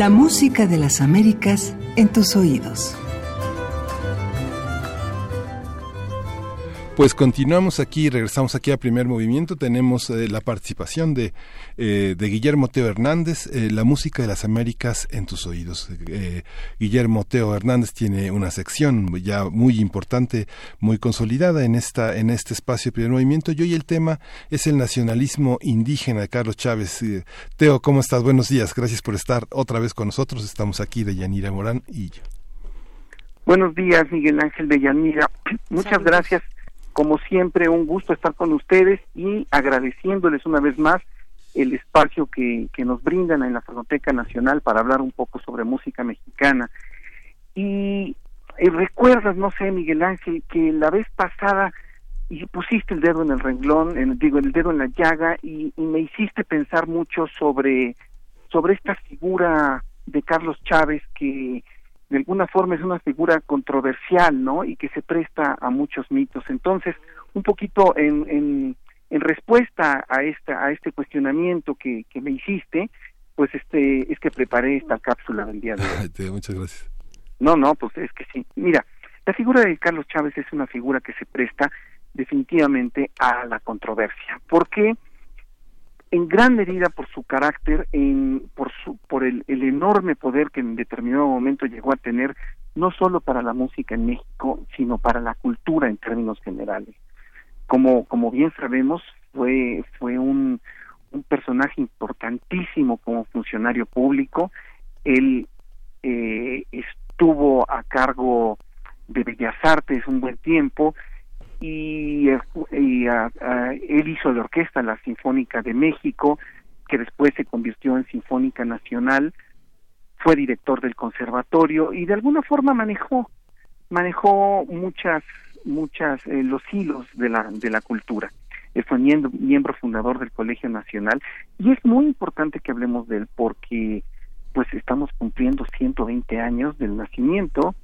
La música de las Américas en tus oídos. Pues continuamos aquí, regresamos aquí a primer movimiento. Tenemos eh, la participación de, eh, de Guillermo Teo Hernández, eh, la música de las Américas en tus oídos. Guillermo Teo Hernández tiene una sección ya muy importante, muy consolidada en esta en este espacio de primer movimiento. Y hoy el tema es el nacionalismo indígena de Carlos Chávez. Teo, ¿cómo estás? Buenos días. Gracias por estar otra vez con nosotros. Estamos aquí de Yanira Morán y yo. Buenos días, Miguel Ángel de Yanira. Muchas gracias como siempre, un gusto estar con ustedes y agradeciéndoles una vez más el espacio que, que nos brindan en la Fonoteca Nacional para hablar un poco sobre música mexicana. Y, recuerdas, no sé, Miguel Ángel, que la vez pasada y pusiste el dedo en el renglón, en, digo, el dedo en la llaga y, y, me hiciste pensar mucho sobre, sobre esta figura de Carlos Chávez que de alguna forma es una figura controversial, ¿no? Y que se presta a muchos mitos. Entonces, un poquito en, en, en respuesta a esta a este cuestionamiento que, que me hiciste, pues este es que preparé esta cápsula del día de hoy. Muchas gracias. No, no, pues es que sí. Mira, la figura de Carlos Chávez es una figura que se presta definitivamente a la controversia. ¿Por qué? en gran medida por su carácter, en, por, su, por el, el, enorme poder que en determinado momento llegó a tener, no solo para la música en México, sino para la cultura en términos generales. Como, como bien sabemos, fue, fue un, un personaje importantísimo como funcionario público. Él eh, estuvo a cargo de Bellas Artes un buen tiempo, y, y él hizo la orquesta la Sinfónica de México, que después se convirtió en Sinfónica Nacional, fue director del conservatorio y de alguna forma manejó manejó muchas muchas eh, los hilos de la de la cultura. Fue miembro, miembro fundador del Colegio Nacional y es muy importante que hablemos de él porque pues estamos cumpliendo 120 años del nacimiento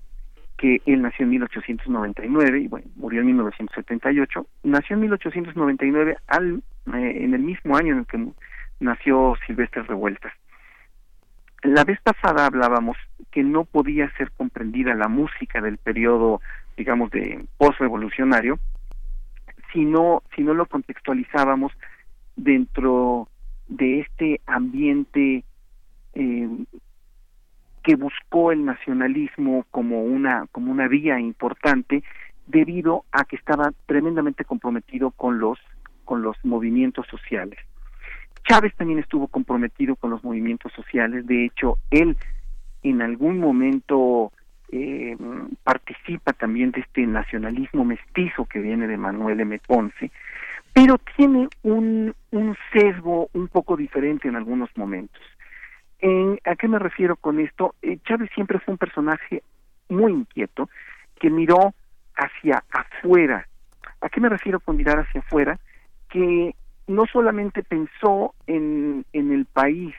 que él nació en 1899 y bueno, murió en 1978. Nació en 1899 al, eh, en el mismo año en el que nació Silvestre Revueltas. La vez pasada hablábamos que no podía ser comprendida la música del periodo, digamos, de postrevolucionario, si no, si no lo contextualizábamos dentro de este ambiente eh, que buscó el nacionalismo como una como una vía importante debido a que estaba tremendamente comprometido con los con los movimientos sociales. Chávez también estuvo comprometido con los movimientos sociales, de hecho él en algún momento eh, participa también de este nacionalismo mestizo que viene de Manuel M. Ponce, pero tiene un, sesgo un poco diferente en algunos momentos. ¿A qué me refiero con esto? Eh, Chávez siempre fue un personaje muy inquieto que miró hacia afuera. ¿A qué me refiero con mirar hacia afuera? Que no solamente pensó en, en el país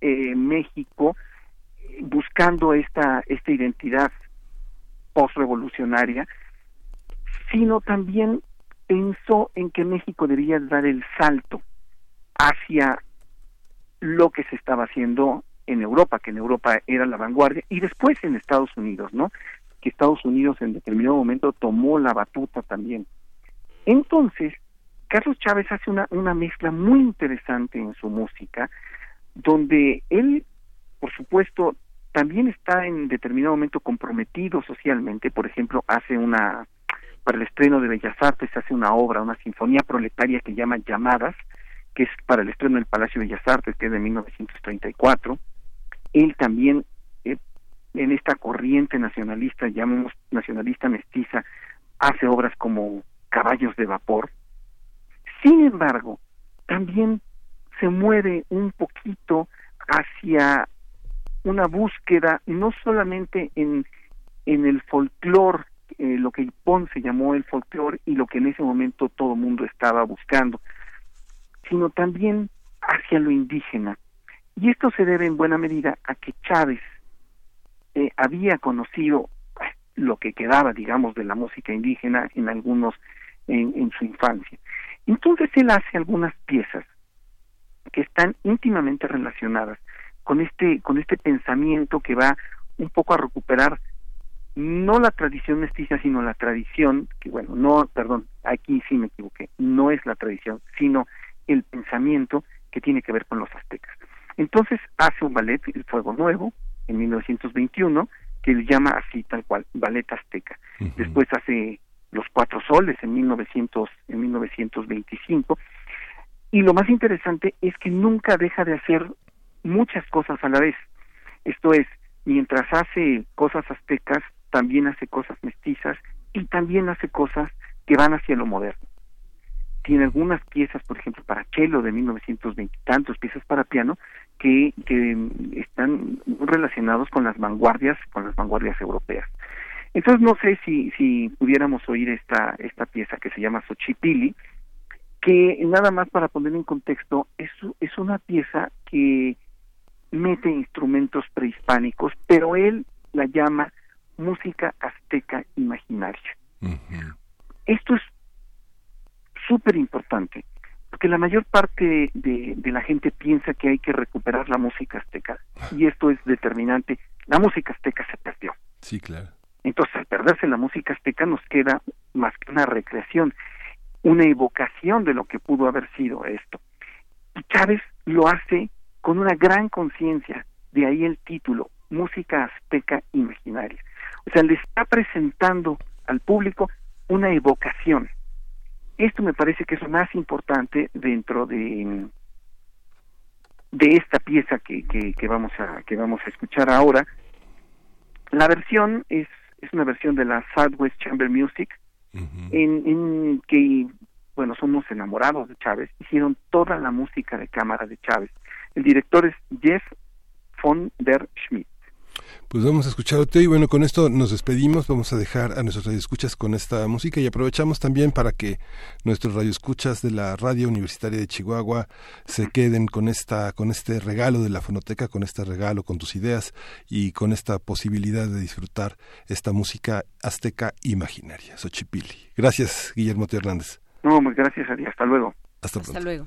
eh, México buscando esta, esta identidad postrevolucionaria, sino también pensó en que México debía dar el salto hacia lo que se estaba haciendo en Europa, que en Europa era la vanguardia, y después en Estados Unidos, ¿no? Que Estados Unidos en determinado momento tomó la batuta también. Entonces, Carlos Chávez hace una, una mezcla muy interesante en su música, donde él, por supuesto, también está en determinado momento comprometido socialmente, por ejemplo, hace una, para el estreno de Bellas Artes, hace una obra, una sinfonía proletaria que llama Llamadas, que es para el estreno del Palacio de Bellas Artes, que es de 1934. Él también, eh, en esta corriente nacionalista, llamamos nacionalista mestiza, hace obras como Caballos de Vapor. Sin embargo, también se mueve un poquito hacia una búsqueda no solamente en, en el folclore, eh, lo que Ponce llamó el folclore y lo que en ese momento todo el mundo estaba buscando, sino también hacia lo indígena. Y esto se debe en buena medida a que Chávez eh, había conocido lo que quedaba, digamos, de la música indígena en algunos, en su infancia. Entonces él hace algunas piezas que están íntimamente relacionadas con este con este pensamiento que va un poco a recuperar no la tradición mestiza sino la tradición que bueno no perdón aquí sí me equivoqué no es la tradición sino el pensamiento que tiene que ver con los aztecas. Entonces hace un ballet el fuego nuevo en 1921 que él llama así tal cual ballet azteca. Después hace los cuatro soles en 1900 en 1925 y lo más interesante es que nunca deja de hacer muchas cosas a la vez. Esto es, mientras hace cosas aztecas, también hace cosas mestizas y también hace cosas que van hacia lo moderno. Tiene algunas piezas, por ejemplo, para cello de 1920 y tantos, piezas para piano, que, que están relacionados con las vanguardias, con las vanguardias europeas. Entonces no sé si, si pudiéramos oír esta, esta pieza que se llama Xochipili, que nada más para poner en contexto, es, es una pieza que mete instrumentos prehispánicos, pero él la llama música azteca imaginaria. Esto es súper importante, porque la mayor parte de, de, la gente piensa que hay que recuperar la música azteca, y esto es determinante. La música azteca se perdió. Sí, claro. Entonces, al perderse la música azteca, nos queda más que una recreación, una evocación de lo que pudo haber sido esto. Y Chávez lo hace con una gran conciencia, de ahí el título, Música Azteca Imaginaria. O sea, le está presentando al público una evocación. Esto me parece que es lo más importante dentro de de esta pieza que, que, que vamos a que vamos a escuchar ahora. La versión es es una versión de la Southwest Chamber Music en, en que bueno somos enamorados de Chávez hicieron toda la música de cámara de Chávez el director es Jeff von der Schmidt. Pues vamos a escucharte y bueno, con esto nos despedimos, vamos a dejar a nuestros radioescuchas con esta música y aprovechamos también para que nuestros radioescuchas de la Radio Universitaria de Chihuahua se queden con esta con este regalo de la fonoteca, con este regalo con tus ideas y con esta posibilidad de disfrutar esta música azteca imaginaria, Xochipili. Gracias, Guillermo T. Hernández. No, gracias a ti, hasta luego. Hasta pronto. Hasta luego.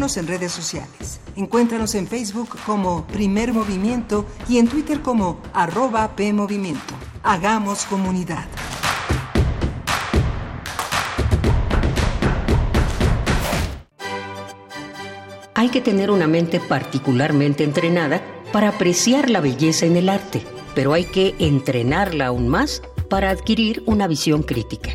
En redes sociales. Encuéntranos en Facebook como Primer Movimiento y en Twitter como arroba PMovimiento. Hagamos comunidad. Hay que tener una mente particularmente entrenada para apreciar la belleza en el arte, pero hay que entrenarla aún más para adquirir una visión crítica.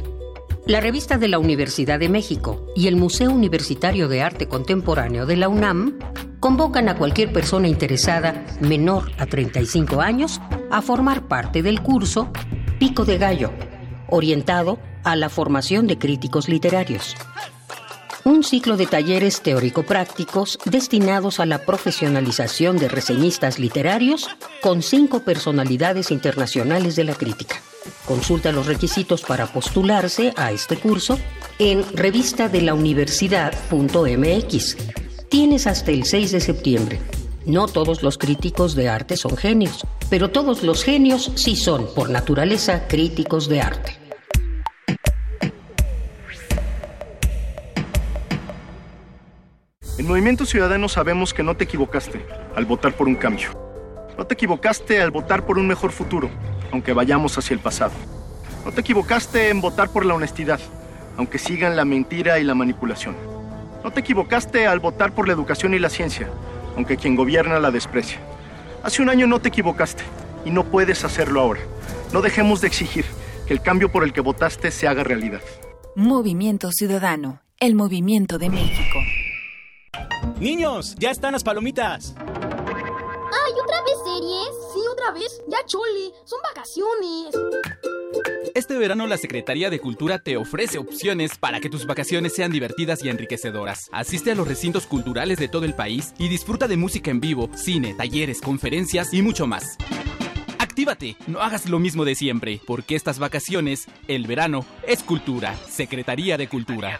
La revista de la Universidad de México y el Museo Universitario de Arte Contemporáneo de la UNAM convocan a cualquier persona interesada menor a 35 años a formar parte del curso Pico de Gallo, orientado a la formación de críticos literarios. Un ciclo de talleres teórico-prácticos destinados a la profesionalización de reseñistas literarios con cinco personalidades internacionales de la crítica. Consulta los requisitos para postularse a este curso en revistadelauniversidad.mx. Tienes hasta el 6 de septiembre. No todos los críticos de arte son genios, pero todos los genios sí son, por naturaleza, críticos de arte. En Movimiento Ciudadano sabemos que no te equivocaste al votar por un cambio. No te equivocaste al votar por un mejor futuro, aunque vayamos hacia el pasado. No te equivocaste en votar por la honestidad, aunque sigan la mentira y la manipulación. No te equivocaste al votar por la educación y la ciencia, aunque quien gobierna la desprecia. Hace un año no te equivocaste y no puedes hacerlo ahora. No dejemos de exigir que el cambio por el que votaste se haga realidad. Movimiento Ciudadano, el movimiento de México. Niños, ya están las palomitas. ¡Ay, otra vez series! Sí, otra vez. Ya chole. Son vacaciones. Este verano la Secretaría de Cultura te ofrece opciones para que tus vacaciones sean divertidas y enriquecedoras. Asiste a los recintos culturales de todo el país y disfruta de música en vivo, cine, talleres, conferencias y mucho más. Actívate, no hagas lo mismo de siempre, porque estas vacaciones, el verano, es cultura. Secretaría de Cultura.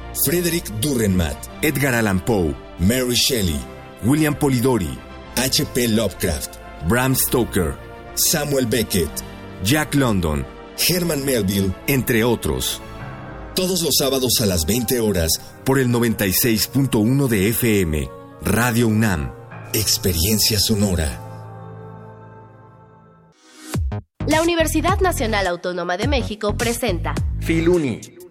Frederick Durrenmatt, Edgar Allan Poe, Mary Shelley, William Polidori, H.P. Lovecraft, Bram Stoker, Samuel Beckett, Jack London, Herman Melville, entre otros. Todos los sábados a las 20 horas por el 96.1 de FM, Radio UNAM, Experiencia Sonora. La Universidad Nacional Autónoma de México presenta Filuni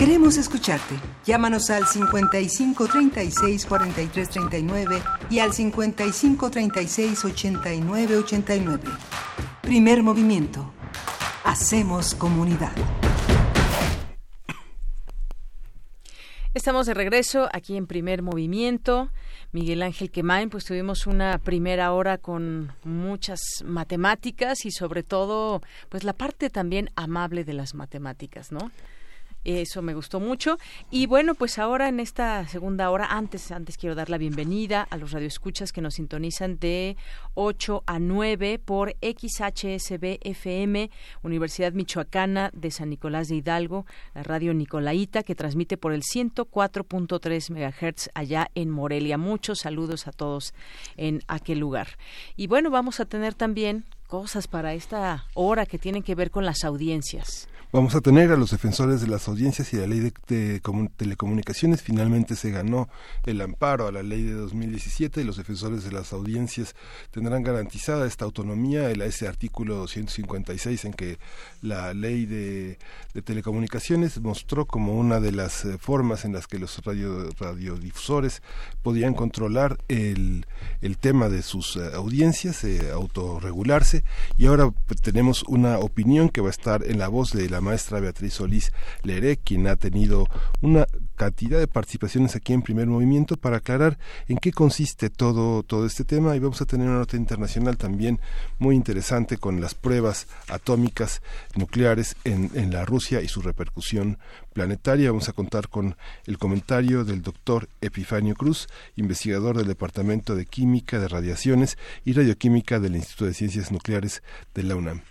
Queremos escucharte. Llámanos al 55 36 43 39 y al 55 36 89 89. Primer movimiento. Hacemos comunidad. Estamos de regreso aquí en Primer Movimiento. Miguel Ángel Quemain, pues tuvimos una primera hora con muchas matemáticas y sobre todo, pues la parte también amable de las matemáticas, ¿no? Eso me gustó mucho. Y bueno, pues ahora en esta segunda hora, antes, antes quiero dar la bienvenida a los radioescuchas que nos sintonizan de 8 a 9 por XHSB FM, Universidad Michoacana de San Nicolás de Hidalgo, la radio Nicolaita, que transmite por el 104.3 MHz allá en Morelia. Muchos saludos a todos en aquel lugar. Y bueno, vamos a tener también cosas para esta hora que tienen que ver con las audiencias. Vamos a tener a los defensores de las audiencias y la ley de, telecomunicaciones. Finalmente se ganó el amparo a la ley de 2017 y los defensores de las audiencias tendrán garantizada esta autonomía, el, ese artículo 256 en que la ley de, telecomunicaciones mostró como una de las eh, formas en las que los radio, radiodifusores podían controlar el, el tema de sus eh, audiencias, eh, autorregularse y ahora tenemos una opinión que va a estar en la voz de la maestra Beatriz Solís Leré, quien ha tenido una cantidad de participaciones aquí en primer movimiento para aclarar en qué consiste todo, todo este tema y vamos a tener una nota internacional también muy interesante con las pruebas atómicas nucleares en, en la Rusia y su repercusión planetaria. Vamos a contar con el comentario del doctor Epifanio Cruz, investigador del Departamento de Química de Radiaciones y Radioquímica del Instituto de Ciencias Nucleares de la UNAM.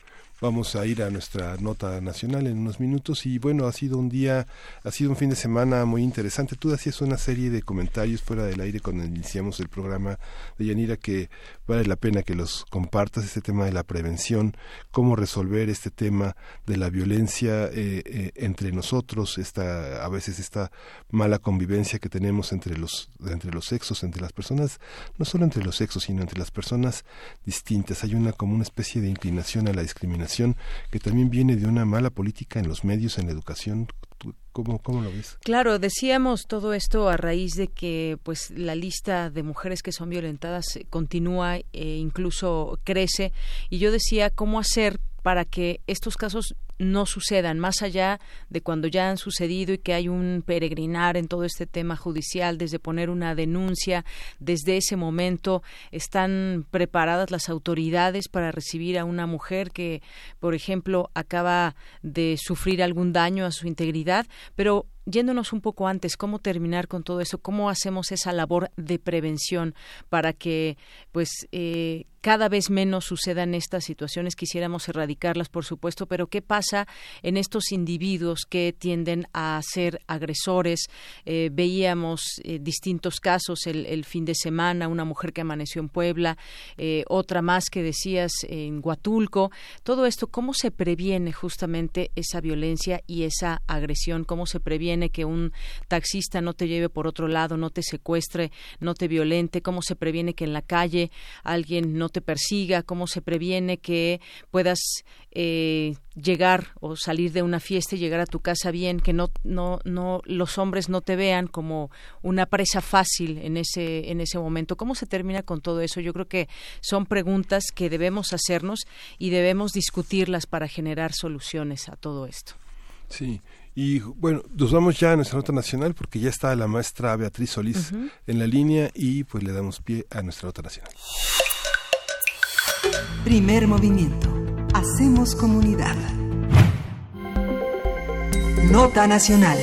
Vamos a ir a nuestra nota nacional en unos minutos y bueno, ha sido un día, ha sido un fin de semana muy interesante. Tú hacías una serie de comentarios fuera del aire cuando iniciamos el programa de Yanira que vale la pena que los compartas, este tema de la prevención, cómo resolver este tema de la violencia eh, eh, entre nosotros, esta, a veces esta mala convivencia que tenemos entre los, entre los sexos, entre las personas, no solo entre los sexos, sino entre las personas distintas. Hay una como una especie de inclinación a la discriminación que también viene de una mala política en los medios, en la educación. ¿Cómo, ¿Cómo, lo ves? Claro, decíamos todo esto a raíz de que pues la lista de mujeres que son violentadas continúa e incluso crece y yo decía cómo hacer para que estos casos no sucedan, más allá de cuando ya han sucedido y que hay un peregrinar en todo este tema judicial, desde poner una denuncia, desde ese momento están preparadas las autoridades para recibir a una mujer que, por ejemplo, acaba de sufrir algún daño a su integridad, pero yéndonos un poco antes, cómo terminar con todo eso, cómo hacemos esa labor de prevención para que, pues, eh, cada vez menos sucedan estas situaciones. Quisiéramos erradicarlas, por supuesto, pero ¿qué pasa en estos individuos que tienden a ser agresores? Eh, veíamos eh, distintos casos el, fin de semana, una mujer que amaneció en Puebla, otra más que decías en Huatulco. Todo esto, ¿cómo se previene justamente esa violencia y esa agresión? ¿Cómo se previene? que un taxista no te lleve por otro lado, no te secuestre, no te violente, cómo se previene que en la calle alguien no te persiga, cómo se previene que puedas eh, llegar o salir de una fiesta y llegar a tu casa bien, que no, no, no, los hombres no te vean como una presa fácil en ese, en ese momento. ¿Cómo se termina con todo eso? Yo creo que son preguntas que debemos hacernos y debemos discutirlas para generar soluciones a todo esto. Sí, Y bueno, nos vamos ya a nuestra nota nacional porque ya está la maestra Beatriz Solís en la línea y pues le damos pie a nuestra nota nacional. Primer movimiento. Hacemos comunidad. Nota nacional.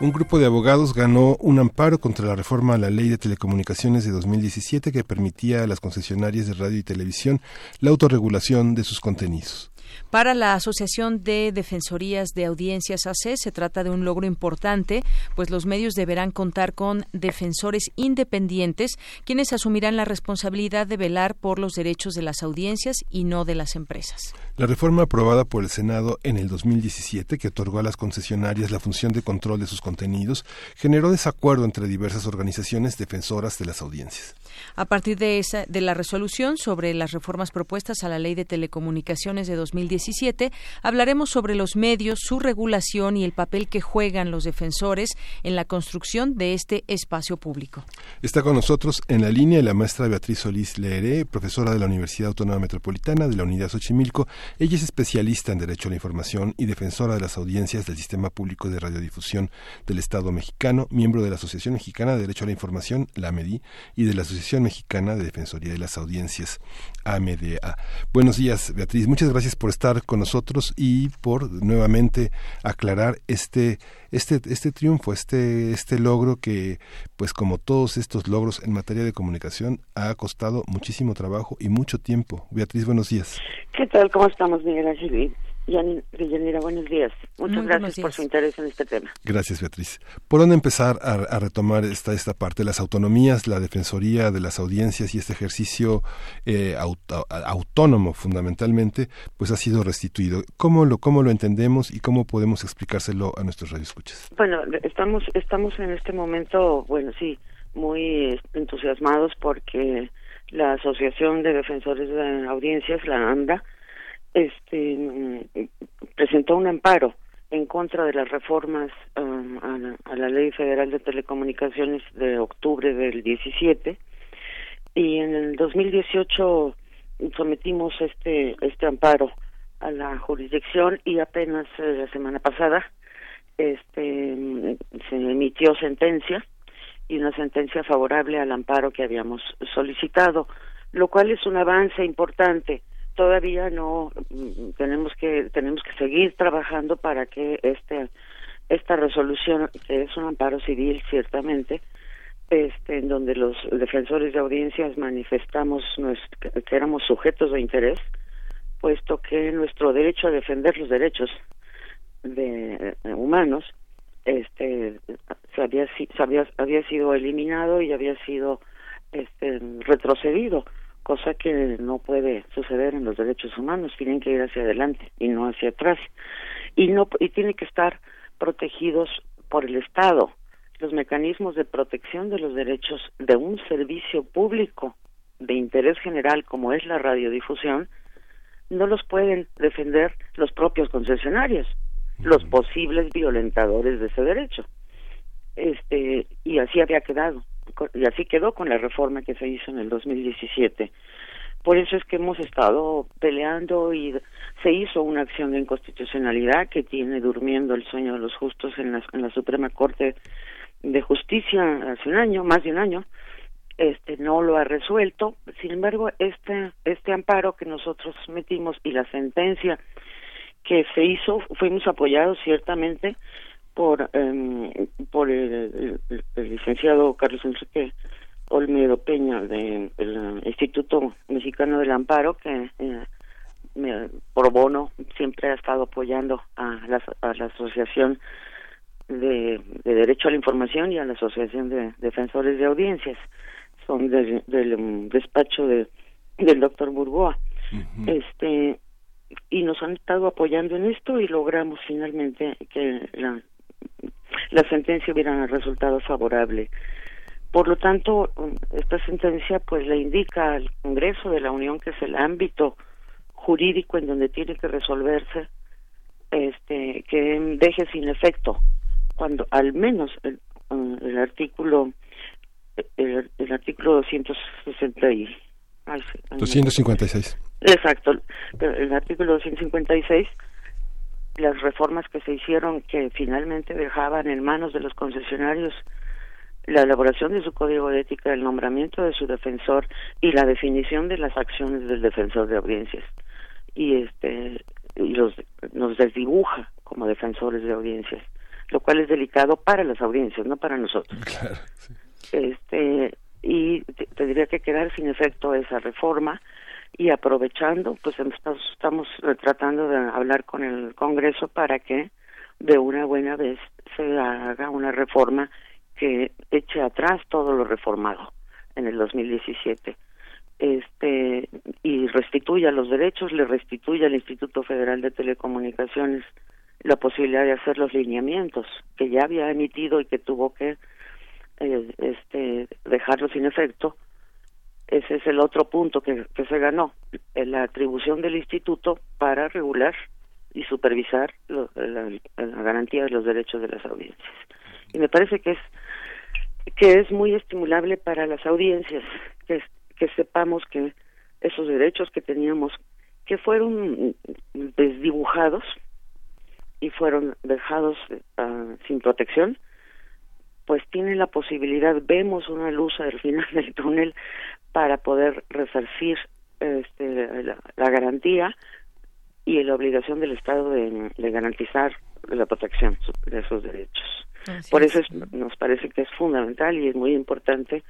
Un grupo de abogados ganó un amparo contra la reforma a la Ley de Telecomunicaciones de 2017 que permitía a las concesionarias de radio y televisión la autorregulación de sus contenidos. Para la Asociación de Defensorías de Audiencias AC se trata de un logro importante, pues los medios deberán contar con defensores independientes, quienes asumirán la responsabilidad de velar por los derechos de las audiencias y no de las empresas. La reforma aprobada por el Senado en el 2017, que otorgó a las concesionarias la función de control de sus contenidos, generó desacuerdo entre diversas organizaciones defensoras de las audiencias. A partir de, esa, de la resolución sobre las reformas propuestas a la Ley de Telecomunicaciones de 2017, hablaremos sobre los medios, su regulación y el papel que juegan los defensores en la construcción de este espacio público. Está con nosotros en la línea la maestra Beatriz Solís Leeré, profesora de la Universidad Autónoma Metropolitana de la Unidad Xochimilco. Ella es especialista en Derecho a la Información y defensora de las audiencias del Sistema Público de Radiodifusión del Estado mexicano, miembro de la Asociación Mexicana de Derecho a la Información, la MEDI, y de la Asociación Mexicana de Defensoría de las Audiencias, AMDA. Buenos días, Beatriz. Muchas gracias por estar con nosotros y por nuevamente aclarar este este este triunfo, este este logro que pues como todos estos logros en materia de comunicación ha costado muchísimo trabajo y mucho tiempo. Beatriz, buenos días. ¿Qué tal? ¿Cómo estamos, Miguel? Yanira, buenos días. Muchas gracias por su interés en este tema. Gracias, Beatriz. ¿Por dónde empezar a, retomar esta, esta parte? Las autonomías, la defensoría de las audiencias y este ejercicio eh, autónomo, fundamentalmente, pues ha sido restituido. ¿Cómo lo, ¿Cómo lo entendemos y cómo podemos explicárselo a nuestros radioescuchas? Bueno, estamos, estamos en este momento, bueno, sí, muy entusiasmados porque la Asociación de Defensores de Audiencias, la ANDA, este presentó un amparo en contra de las reformas um, a, la, Ley Federal de Telecomunicaciones de octubre del 17 y en el 2018 sometimos este este amparo a la jurisdicción y apenas eh, la semana pasada este se emitió sentencia y una sentencia favorable al amparo que habíamos solicitado, lo cual es un avance importante todavía no mm, tenemos que tenemos que seguir trabajando para que este esta resolución que es un amparo civil ciertamente este en donde los defensores de audiencias manifestamos que éramos sujetos de interés puesto que nuestro derecho a defender los derechos de eh, humanos este había, se había había sido eliminado y había sido este retrocedido cosa que no puede suceder en los derechos humanos, tienen que ir hacia adelante y no hacia atrás. Y no y tienen que estar protegidos por el Estado. Los mecanismos de protección de los derechos de un servicio público de interés general como es la radiodifusión no los pueden defender los propios concesionarios, los posibles violentadores de ese derecho. Este y así había quedado y así quedó con la reforma que se hizo en el 2017. Por eso es que hemos estado peleando y se hizo una acción de inconstitucionalidad que tiene durmiendo el sueño de los justos en la, en la Suprema Corte de Justicia hace un año, más de un año, este no lo ha resuelto. Sin embargo, este este amparo que nosotros metimos y la sentencia que se hizo fuimos apoyados ciertamente por em, por el, licenciado Carlos Enrique Olmedo Peña del Instituto Mexicano del Amparo que eh, me, por bono siempre ha estado apoyando a la, a la asociación de, Derecho a la Información y a la asociación de defensores de audiencias. Son del, del despacho de del doctor Burgoa. Este y nos han estado apoyando en esto y logramos finalmente que la la sentencia hubiera resultado favorable. Por lo tanto, esta sentencia pues le indica al Congreso de la Unión que es el ámbito jurídico en donde tiene que resolverse este que deje sin efecto cuando al menos el, el artículo el, el, artículo 260 y, 256 exacto el artículo 256 las reformas que se hicieron que finalmente dejaban en manos de los concesionarios la elaboración de su código de ética, el nombramiento de su defensor y la definición de las acciones del defensor de audiencias. Y este y los nos desdibuja como defensores de audiencias, lo cual es delicado para las audiencias, no para nosotros. Este y tendría que quedar sin efecto esa reforma y aprovechando, pues estamos tratando de hablar con el Congreso para que de una buena vez se haga una reforma que eche atrás todo lo reformado en el 2017 este y restituya los derechos, le restituya al Instituto Federal de Telecomunicaciones la posibilidad de hacer los lineamientos que ya había emitido y que tuvo que eh, este dejarlo sin efecto ese es el otro punto que, que se ganó, la atribución del instituto para regular y supervisar la, garantía de los derechos de las audiencias. Y me parece que es que es muy estimulable para las audiencias que, que sepamos que esos derechos que teníamos que fueron desdibujados y fueron dejados uh, sin protección, pues tienen la posibilidad, vemos una luz al final del túnel para poder resarcir este, la, garantía y la obligación del Estado de, garantizar la protección de esos derechos. Por eso nos parece que es fundamental y es muy importante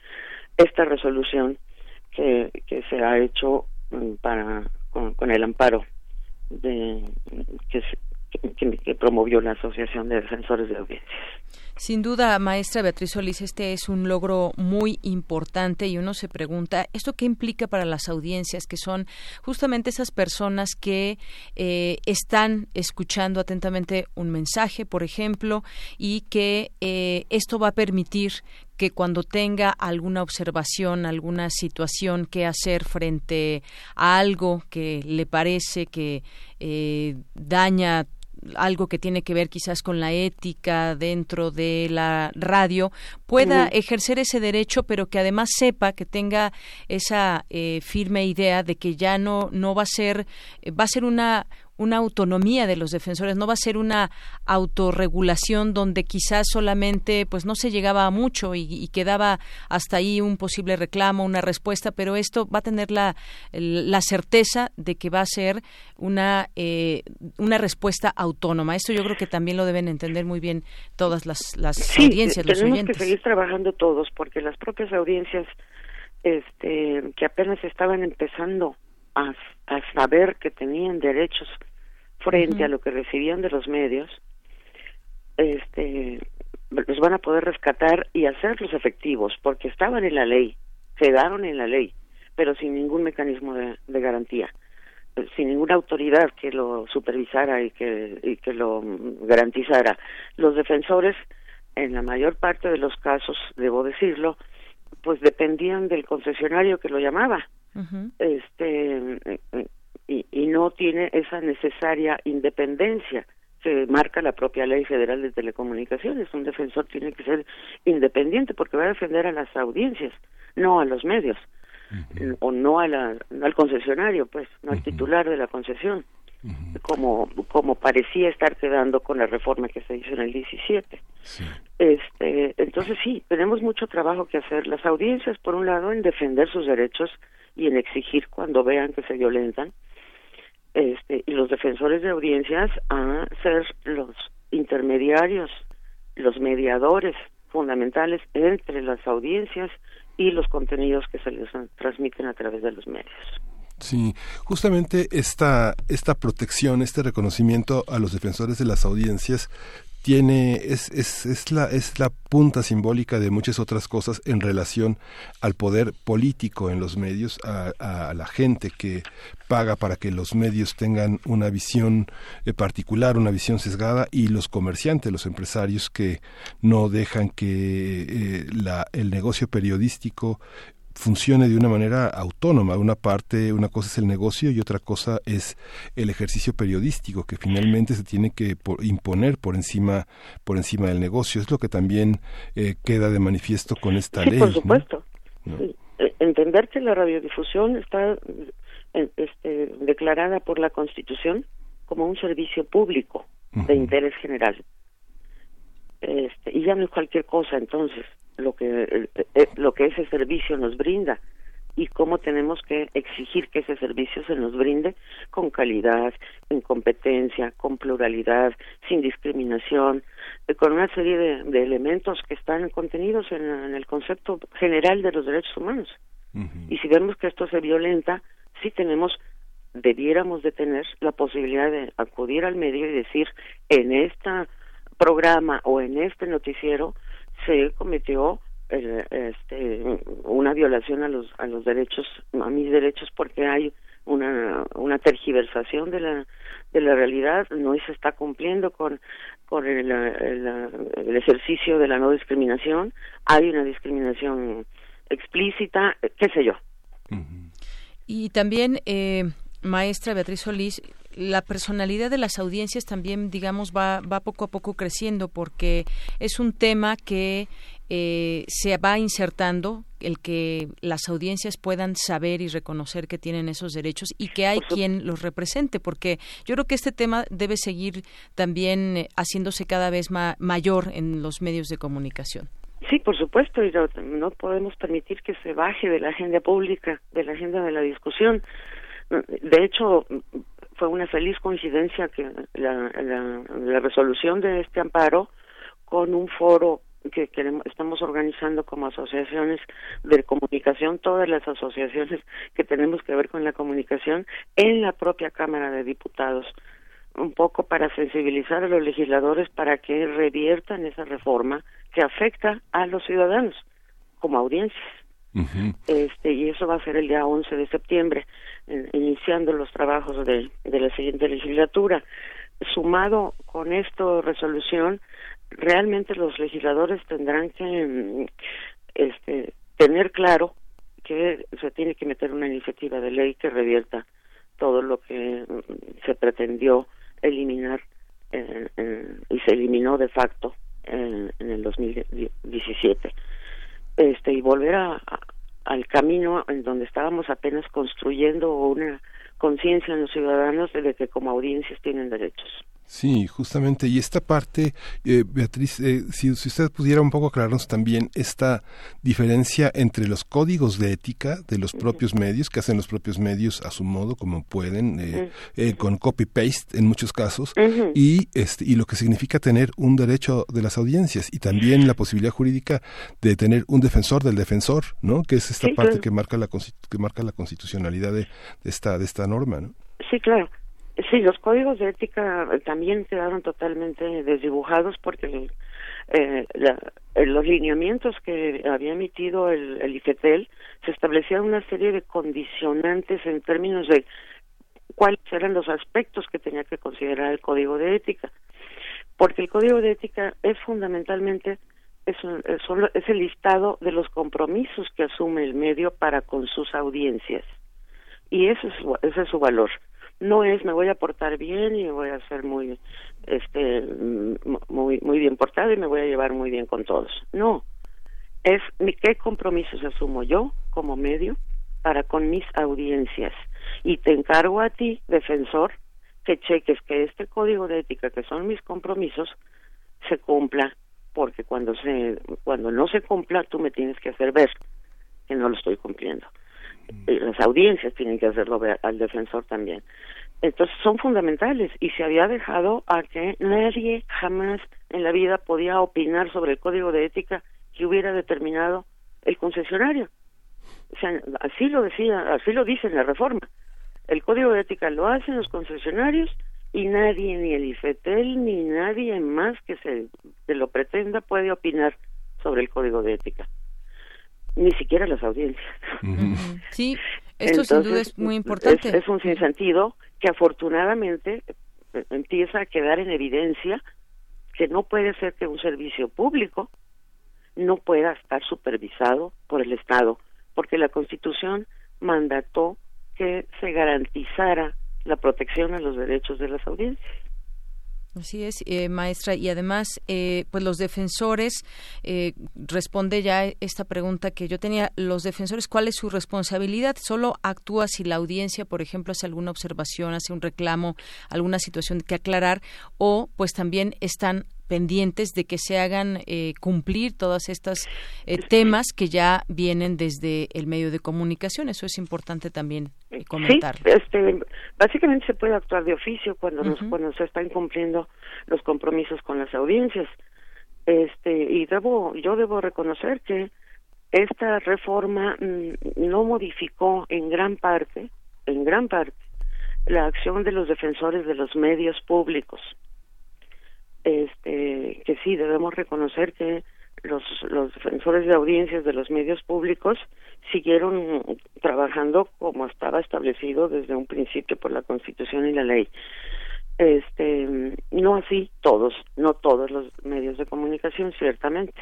esta resolución que, que se ha hecho mm, para con, el amparo de que, que promovió la Asociación de Defensores de Audiencias. Sin duda, maestra Beatriz Solís, este es un logro muy importante y uno se pregunta, ¿esto qué implica para las audiencias, que son justamente esas personas que eh, están escuchando atentamente un mensaje, por ejemplo, y que eh, esto va a permitir que cuando tenga alguna observación, alguna situación que hacer frente a algo que le parece que eh, daña algo que tiene que ver quizás con la ética dentro de la radio, pueda ejercer ese derecho, pero que además sepa que tenga esa eh, firme idea de que ya no no va a ser va a ser una una autonomía de los defensores, no va a ser una autorregulación donde quizás solamente pues no se llegaba a mucho y, quedaba hasta ahí un posible reclamo, una respuesta, pero esto va a tener la, la certeza de que va a ser una, eh, una respuesta autónoma. Esto yo creo que también lo deben entender muy bien todas las, las audiencias, los tenemos que seguir trabajando todos porque las propias audiencias este, que apenas estaban empezando a, a saber que tenían derechos frente a lo que recibían de los medios, este, los van a poder rescatar y hacerlos efectivos, porque estaban en la ley, quedaron en la ley, pero sin ningún mecanismo de, garantía, sin ninguna autoridad que lo supervisara y que, y que lo garantizara. Los defensores, en la mayor parte de los casos, debo decirlo, pues dependían del concesionario que lo llamaba. Este y, no tiene esa necesaria independencia que marca la propia ley federal de telecomunicaciones. Un defensor tiene que ser independiente porque va a defender a las audiencias, no a los medios, o no a al concesionario, pues, no al titular de la concesión, como, como parecía estar quedando con la reforma que se hizo en el 17. Este, entonces sí, tenemos mucho trabajo que hacer. Las audiencias, por un lado, en defender sus derechos y en exigir cuando vean que se violentan, este, y los defensores de audiencias a ser los intermediarios, los mediadores fundamentales entre las audiencias y los contenidos que se les transmiten a través de los medios. Sí, justamente esta, esta protección, este reconocimiento a los defensores de las audiencias tiene es, es, es, la, es la punta simbólica de muchas otras cosas en relación al poder político en los medios, a, la gente que paga para que los medios tengan una visión eh, particular, una visión sesgada, y los comerciantes, los empresarios que no dejan que eh, la, el negocio periodístico funcione de una manera autónoma. Una parte, una cosa es el negocio y otra cosa es el ejercicio periodístico que finalmente se tiene que imponer por encima por encima del negocio. Es lo que también eh, queda de manifiesto con esta sí, ley. Por supuesto. Eh, entender que la radiodifusión está eh, este, declarada por la Constitución como un servicio público de interés general. Este, y ya no es cualquier cosa entonces lo que eh, eh, lo que ese servicio nos brinda y cómo tenemos que exigir que ese servicio se nos brinde con calidad, en competencia, con pluralidad, sin discriminación, eh, con una serie de, elementos que están contenidos en, en, el concepto general de los derechos humanos. Y si vemos que esto se violenta, sí tenemos, debiéramos de tener la posibilidad de acudir al medio y decir, en este programa o en este noticiero se cometió este, una violación a los a los derechos a mis derechos porque hay una una tergiversación de la de la realidad no se está cumpliendo con con el, el, ejercicio de la no discriminación. Hay una discriminación explícita qué sé yo. Y también eh, maestra Beatriz Solís la personalidad de las audiencias también, digamos, va, va poco a poco creciendo porque es un tema que eh, se va insertando el que las audiencias puedan saber y reconocer que tienen esos derechos y que hay quien los represente, porque yo creo que este tema debe seguir también eh, haciéndose cada vez mayor en los medios de comunicación. Sí, por supuesto, y no podemos permitir que se baje de la agenda pública, de la agenda de la discusión. De hecho, fue una feliz coincidencia que la, la resolución de este amparo con un foro que queremos, estamos organizando como asociaciones de comunicación, todas las asociaciones que tenemos que ver con la comunicación en la propia Cámara de Diputados, un poco para sensibilizar a los legisladores para que reviertan esa reforma que afecta a los ciudadanos como audiencias. este y eso va a ser el día 11 de septiembre iniciando los trabajos de, de la siguiente legislatura. Sumado con esta resolución realmente los legisladores tendrán que mm, este, tener claro que se tiene que meter una iniciativa de ley que revierta todo lo que mm, se pretendió eliminar y se eliminó de facto en, el 2017 este y volver a, al camino en donde estábamos apenas construyendo una conciencia en los ciudadanos de que como audiencias tienen derechos Sí, justamente. Y esta parte, eh, Beatriz, eh, si, usted pudiera un poco aclararnos también esta diferencia entre los códigos de ética de los propios medios, que hacen los propios medios a su modo, como pueden, eh, con copy-paste en muchos casos, y, este, y lo que significa tener un derecho de las audiencias y también la posibilidad jurídica de tener un defensor del defensor, ¿no? Que es esta parte que marca la que marca la constitucionalidad de, de esta de esta norma, ¿no? Sí, claro. Sí, los códigos de ética también quedaron totalmente desdibujados porque eh, la, eh, los lineamientos que había emitido el, el IFETEL se establecía una serie de condicionantes en términos de cuáles eran los aspectos que tenía que considerar el código de ética. Porque el código de ética es fundamentalmente es, es el listado de los compromisos que asume el medio para con sus audiencias. Y ese es, ese es su valor no es me voy a portar bien y voy a ser muy este muy muy bien portado y me voy a llevar muy bien con todos. No. Es qué compromisos asumo yo como medio para con mis audiencias. Y te encargo a ti defensor que cheques que este código de ética que son mis compromisos se cumpla porque cuando se cuando no se cumpla tú me tienes que hacer ver que no lo estoy cumpliendo las audiencias tienen que hacerlo al defensor también. Entonces son fundamentales y se había dejado a que nadie jamás en la vida podía opinar sobre el código de ética que hubiera determinado el concesionario. O sea, así lo decía, así lo dice en la reforma. El código de ética lo hacen los concesionarios y nadie, ni el IFETEL, ni nadie más que se lo pretenda puede opinar sobre el código de ética ni siquiera las audiencias. Sí, esto sin duda es muy importante. Es, un sinsentido que afortunadamente eh, empieza a quedar en evidencia que no puede ser que un servicio público no pueda estar supervisado por el Estado, porque la Constitución mandató que se garantizara la protección a los derechos de las audiencias. Así es, eh, maestra. Y además, eh, pues los defensores, eh, responde ya esta pregunta que yo tenía, los defensores, ¿cuál es su responsabilidad? ¿Solo actúa si la audiencia, por ejemplo, hace alguna observación, hace un reclamo, alguna situación que aclarar? ¿O pues también están pendientes de que se hagan eh, cumplir todas estas eh, temas que ya vienen desde el medio de comunicación. Eso es importante también eh, comentar. Sí, este, básicamente se puede actuar de oficio cuando, nos, cuando se están cumpliendo los compromisos con las audiencias. Este, y debo, yo debo reconocer que esta reforma mm, no modificó en gran parte, en gran parte, la acción de los defensores de los medios públicos este que sí debemos reconocer que los, los defensores de audiencias de los medios públicos siguieron trabajando como estaba establecido desde un principio por la Constitución y la ley. Este, no así todos, no todos los medios de comunicación, ciertamente.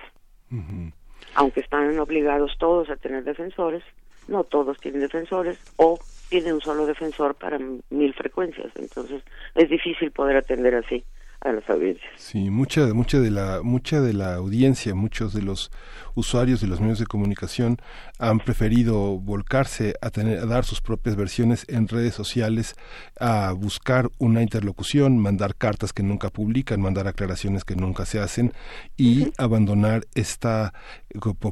Aunque están obligados todos a tener defensores, no todos tienen defensores o tienen un solo defensor para mil frecuencias. Entonces, es difícil poder atender así a las audiencias. Sí, mucha, mucha de la, mucha de la audiencia, muchos de los usuarios de los medios de comunicación han preferido volcarse a tener, a dar sus propias versiones en redes sociales, a buscar una interlocución, mandar cartas que nunca publican, mandar aclaraciones que nunca se hacen y abandonar esta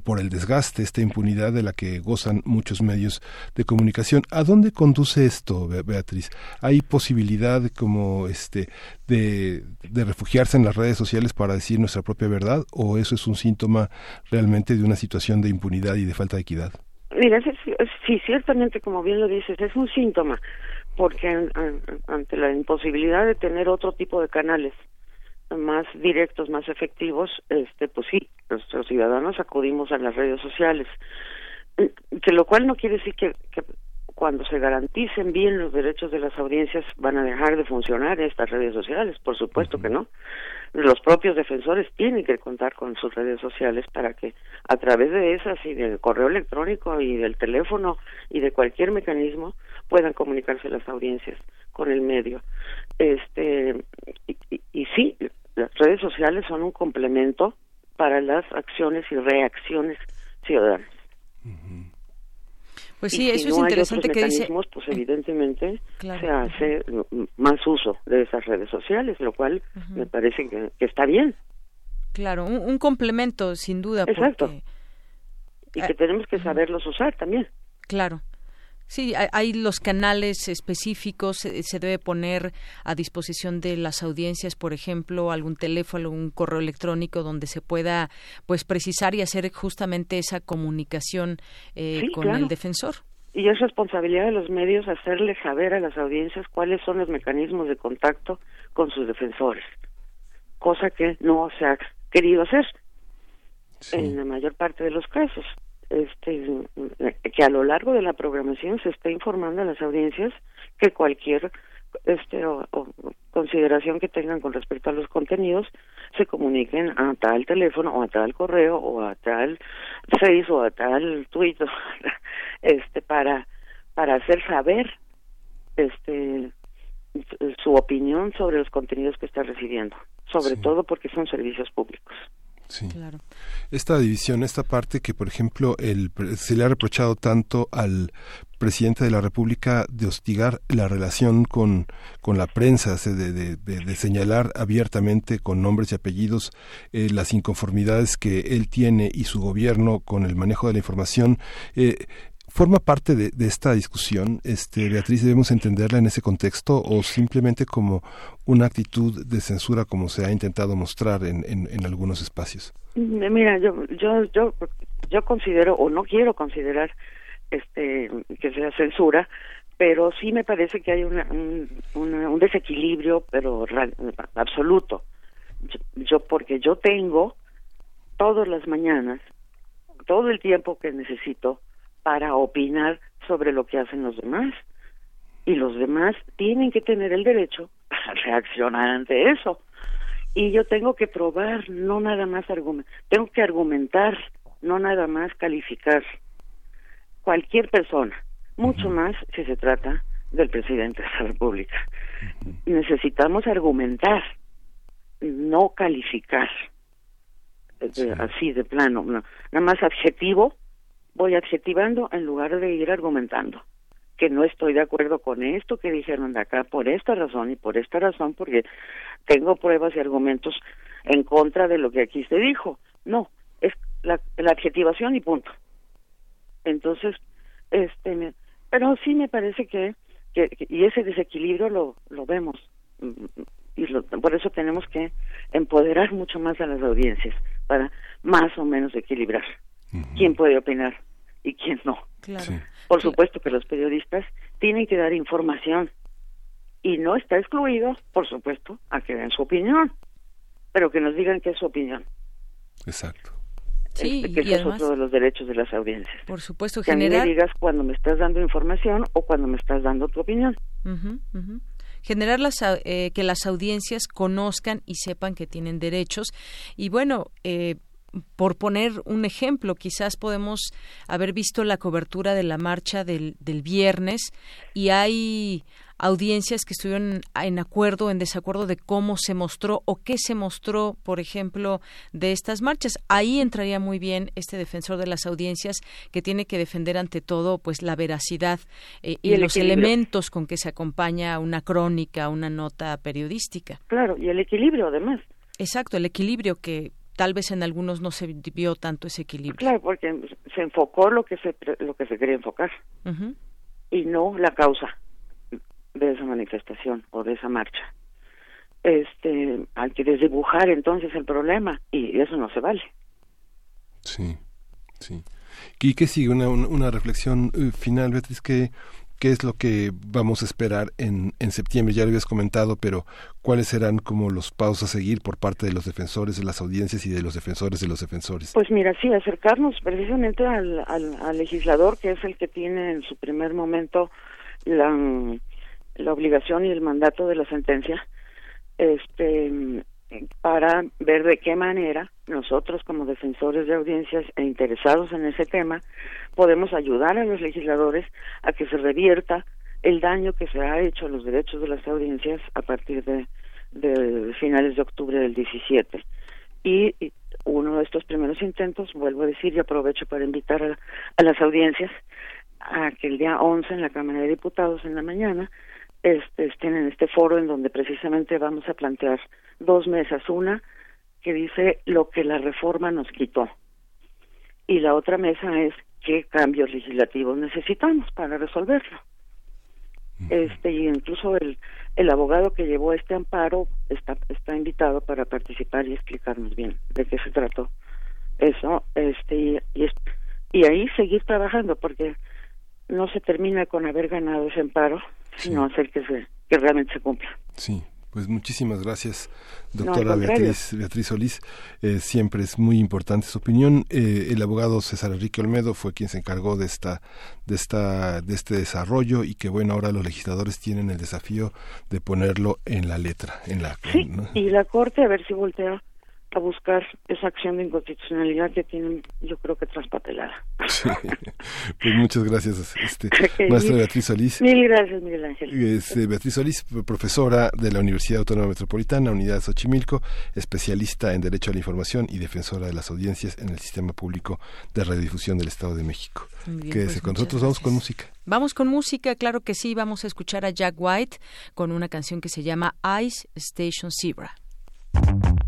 por el desgaste, esta impunidad de la que gozan muchos medios de comunicación. ¿A dónde conduce esto, Beatriz? ¿Hay posibilidad como este de, de refugiarse en las redes sociales para decir nuestra propia verdad o eso es un síntoma realmente de una situación de impunidad y de falta de equidad? Mira, sí, ciertamente, como bien lo dices, es un síntoma, porque ante la imposibilidad de tener otro tipo de canales más directos, más efectivos, este, pues sí, nuestros ciudadanos acudimos a las redes sociales, que lo cual no quiere decir que, que cuando se garanticen bien los derechos de las audiencias van a dejar de funcionar estas redes sociales, por supuesto que no. Los propios defensores tienen que contar con sus redes sociales para que a través de esas y del correo electrónico y del teléfono y de cualquier mecanismo puedan comunicarse las audiencias con el medio. Este y, y sí, las redes sociales son un complemento para las acciones y reacciones ciudadanas. Pues sí, eso es interesante que dice. Pues evidentemente se hace más uso de esas redes sociales, lo cual me parece que, está bien. Claro, un, complemento, sin duda. Exacto. Y que tenemos que saberlos usar también. Claro. Sí, hay, los canales específicos, se, debe poner a disposición de las audiencias, por ejemplo, algún teléfono, un correo electrónico donde se pueda pues precisar y hacer justamente esa comunicación eh, con el defensor. Y es responsabilidad de los medios hacerle saber a las audiencias cuáles son los mecanismos de contacto con sus defensores, cosa que no se ha querido hacer en la mayor parte de los casos este que a lo largo de la programación se está informando a las audiencias que cualquier este o, consideración que tengan con respecto a los contenidos se comuniquen a tal teléfono o a tal correo o a tal face o a tal tweet este para para hacer saber este su opinión sobre los contenidos que está recibiendo sobre todo porque son servicios públicos Sí. Claro. Esta división, esta parte que, por ejemplo, el, se le ha reprochado tanto al presidente de la República de hostigar la relación con, con la prensa, de, de, de, señalar abiertamente con nombres y apellidos eh, las inconformidades que él tiene y su gobierno con el manejo de la información. Eh, forma parte de, esta discusión, este, Beatriz, debemos entenderla en ese contexto o simplemente como una actitud de censura como se ha intentado mostrar en, en, algunos espacios. Mm, mira, yo, yo, yo, yo considero o no quiero considerar este que sea censura, pero sí me parece que hay una, un, un desequilibrio, pero absoluto. yo porque yo tengo todas las mañanas todo el tiempo que necesito para opinar sobre lo que hacen los demás. Y los demás tienen que tener el derecho a reaccionar ante eso. Y yo tengo que probar, no nada más argumentar, tengo que argumentar, no nada más calificar. Cualquier persona, mucho más si se trata del presidente de la República. Necesitamos argumentar no calificar eh, así de plano, no. nada más adjetivo, voy adjetivando en lugar de ir argumentando que no estoy de acuerdo con esto que dijeron de acá por esta razón y por esta razón porque tengo pruebas y argumentos en contra de lo que aquí se dijo. No, es la, la adjetivación y punto. Entonces, este, pero sí me parece que, que, y ese desequilibrio lo, lo vemos y por eso tenemos que empoderar mucho más a las audiencias para más o menos equilibrar quién puede opinar y quién no. Por supuesto que los periodistas tienen que dar información y no está excluido, por supuesto, a que den su opinión, pero que nos digan qué es su opinión. Exacto. Sí, este, que y es además- otro de los derechos de las audiencias. Por supuesto, Que a mí me generar digas cuando me estás dando información o cuando me estás dando tu opinión. Generar las, eh, que las audiencias conozcan y sepan que tienen derechos. Y bueno, eh, por poner un ejemplo, quizás podemos haber visto la cobertura de la marcha del, del viernes y hay audiencias que estuvieron en acuerdo, en desacuerdo de cómo se mostró o qué se mostró, por ejemplo, de estas marchas. Ahí entraría muy bien este defensor de las audiencias que tiene que defender ante todo pues la veracidad eh, y, Y el los equilibrio. elementos con que se acompaña una crónica, una nota periodística. Claro, y el equilibrio además. Exacto, el equilibrio que tal vez en algunos no se vio tanto ese equilibrio. Claro, porque se enfocó lo que se lo que se quería enfocar y no la causa de esa manifestación o de esa marcha. Este, hay que desdibujar entonces el problema y eso no se vale. Sí, sí. ¿Y qué sigue? Una, una, una reflexión eh, final, Beatriz, ¿qué, ¿qué es lo que vamos a esperar en, en septiembre? Ya lo habías comentado, pero ¿cuáles serán como los pasos a seguir por parte de los defensores de las audiencias y de los defensores de los defensores? Pues mira, sí, acercarnos precisamente al, al, al legislador, que es el que tiene en su primer momento la, la obligación y el mandato de la sentencia, este, para ver de qué manera nosotros como defensores de audiencias e interesados en ese tema podemos ayudar a los legisladores a que se revierta el daño que se ha hecho a los derechos de las audiencias a partir de, finales de octubre del 17 y y uno de estos primeros intentos, vuelvo a decir y aprovecho para invitar a, a las audiencias a que el día 11 en la Cámara de Diputados en la mañana este, estén en este foro en donde precisamente vamos a plantear dos mesas, una que dice lo que la reforma nos quitó y la otra mesa es qué cambios legislativos necesitamos para resolverlo. Este y incluso el el abogado que llevó este amparo está está invitado para participar y explicarnos bien de qué se trató eso este y y, y ahí seguir trabajando porque no se termina con haber ganado ese amparo sino hacer que se que realmente se cumpla. Sí, pues muchísimas gracias, doctora. Beatriz, Beatriz Solís. Eh, siempre es muy importante su opinión. Eh, el abogado César Enrique Olmedo fue quien se encargó de esta, de esta, de este desarrollo y que bueno, ahora los legisladores tienen el desafío de ponerlo en la letra, en la. Sí, ¿no? y la Corte a ver si voltea a buscar esa acción de inconstitucionalidad que tienen, yo creo que traspapelada. Sí. Pues muchas gracias, este, maestra Beatriz Solís. Mil gracias, Miguel Ángel. Es, eh, Beatriz Solís, profesora de la Universidad Autónoma Metropolitana, Unidad Xochimilco, especialista en Derecho a la Información y defensora de las audiencias en el Sistema Público de Radiodifusión del Estado de México. Bien, Quédese pues con nosotros, vamos con música. Vamos con música, claro que sí, vamos a escuchar a Jack White con una canción que se llama Ice Station Zebra. Joe.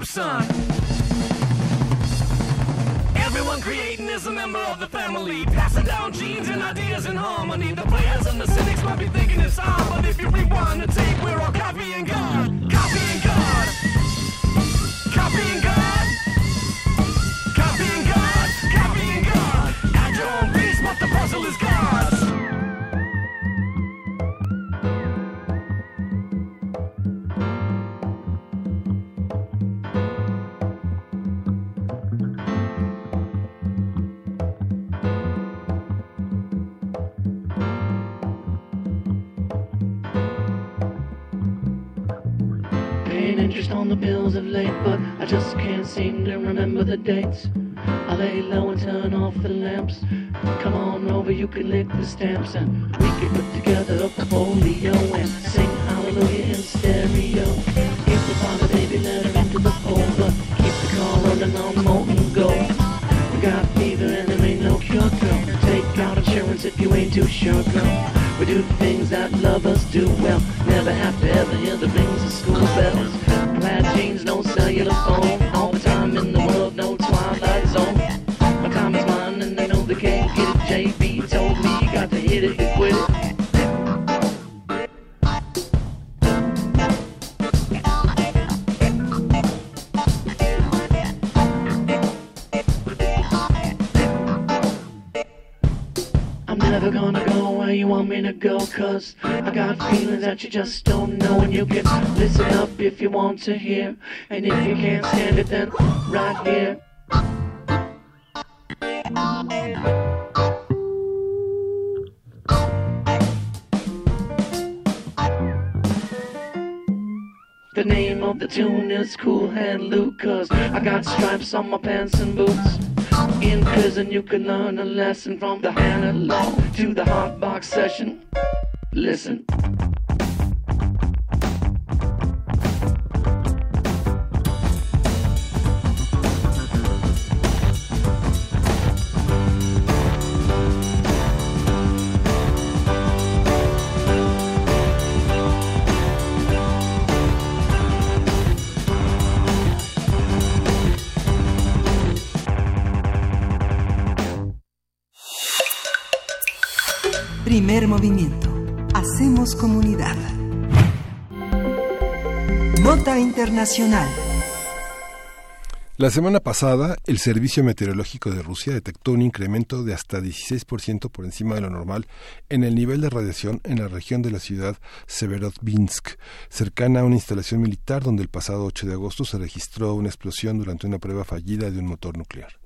Up, son. The bills of late, but I just can't seem to remember the dates. I lay low and turn off the lamps. Come on over, you can lick the stamps, and we can put together a folio and sing hallelujah in stereo. We find a baby, letter into the fold, but keep the car running on molten gold. We got fever and there ain't no cure, girl. Take out insurance if you ain't too sure, girl. We do things that lovers do well. Never have to ever hear the rings you just don't know And you can listen up if you want to hear. And if you can't stand it then right here. The name of the tune is Cool Hand Luke Cause I got stripes on my pants and boots. In prison you can learn a lesson From the hand law to the hot box session. Listen movimiento. Hacemos comunidad. Nota Internacional. La semana pasada, el Servicio Meteorológico de Rusia detectó un incremento de hasta 16% por encima de lo normal en el nivel de radiación en la región de la ciudad Severodvinsk, cercana a una instalación militar donde el pasado 8 de agosto se registró una explosión durante una prueba fallida de un motor nuclear.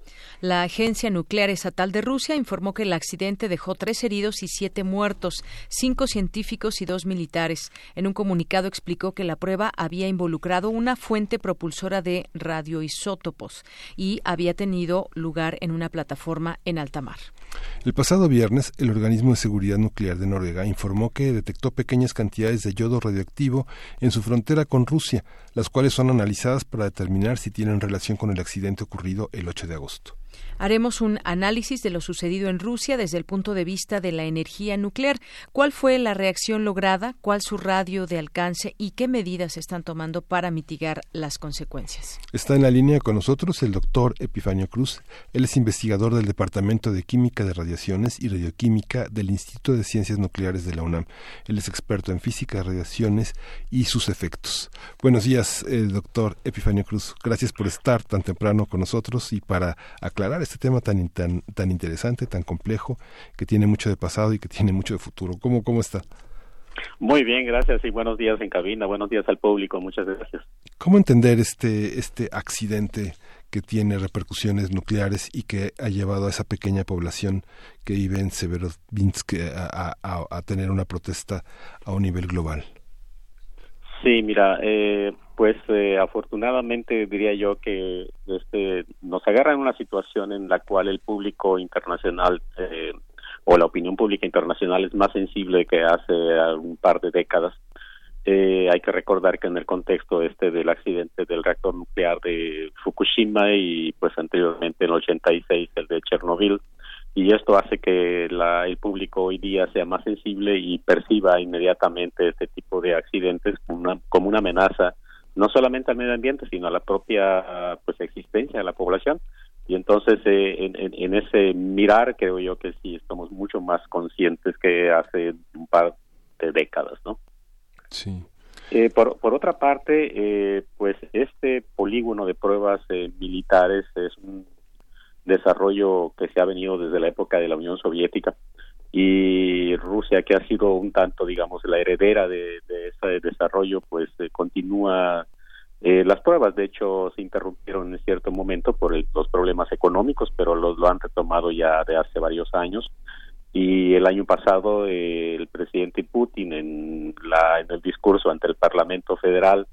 La Agencia Nuclear Estatal de Rusia informó que el accidente dejó tres heridos y siete muertos, cinco científicos y dos militares. En un comunicado explicó que la prueba había involucrado una fuente propulsora de radioisótopos y había tenido lugar en una plataforma en alta mar. El pasado viernes, el Organismo de Seguridad Nuclear de Noruega informó que detectó pequeñas cantidades de yodo radioactivo en su frontera con Rusia, las cuales son analizadas para determinar si tienen relación con el accidente ocurrido el 8 de agosto. Haremos un análisis de lo sucedido en Rusia desde el punto de vista de la energía nuclear. ¿Cuál fue la reacción lograda? ¿Cuál su radio de alcance? ¿Y qué medidas se están tomando para mitigar las consecuencias? Está en la línea con nosotros el doctor Epifanio Cruz. Él es investigador del Departamento de Química de Radiaciones y Radioquímica del Instituto de Ciencias Nucleares de la UNAM. Él es experto en física de radiaciones y sus efectos. Buenos días, eh, doctor Epifanio Cruz. Gracias por estar tan temprano con nosotros y para aclarar este tema tan, tan, tan interesante, tan complejo, que tiene mucho de pasado y que tiene mucho de futuro. ¿Cómo, cómo está? Muy bien, gracias y buenos días en cabina, buenos días al público, muchas gracias. ¿Cómo entender este, este accidente que tiene repercusiones nucleares y que ha llevado a esa pequeña población que vive en Severodvinsk a, a, a tener una protesta a un nivel global? Sí, mira, eh, pues eh, afortunadamente diría yo que este nos agarra en una situación en la cual el público internacional eh, o la opinión pública internacional es más sensible que hace un par de décadas. Eh, hay que recordar que en el contexto este del accidente del reactor nuclear de Fukushima y pues anteriormente en el 86 el de Chernobyl, y esto hace que la, el público hoy día sea más sensible y perciba inmediatamente este tipo de accidentes una, como una amenaza no solamente al medio ambiente sino a la propia pues existencia de la población. Y entonces eh, en, en, en, ese mirar creo yo que sí estamos mucho más conscientes que hace un par de décadas no sí. Eh, por, por otra parte eh, pues este polígono de pruebas eh, militares es un desarrollo que se ha venido desde la época de la Unión Soviética y Rusia que ha sido un tanto digamos la heredera de, ese desarrollo pues eh, continúa eh, las pruebas. De hecho se interrumpieron en cierto momento por el, los problemas económicos pero los lo han retomado ya de hace varios años. Y el año pasado eh, el presidente Putin en la en el discurso ante el Parlamento Federal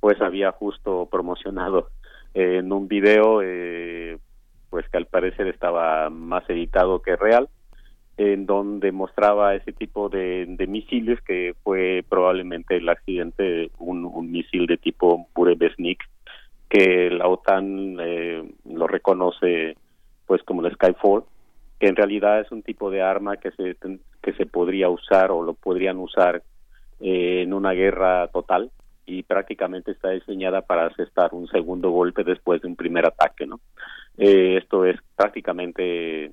pues había justo promocionado eh, en un video eh, pues que al parecer estaba más editado que real, en donde mostraba ese tipo de, misiles que fue probablemente el accidente, un, un misil de tipo Burevestnik, que la OTAN eh, lo reconoce pues como el Skyfall, que en realidad es un tipo de arma que se, que se podría usar o lo podrían usar eh, en una guerra total y prácticamente está diseñada para asestar un segundo golpe después de un primer ataque, ¿no? Eh, esto es prácticamente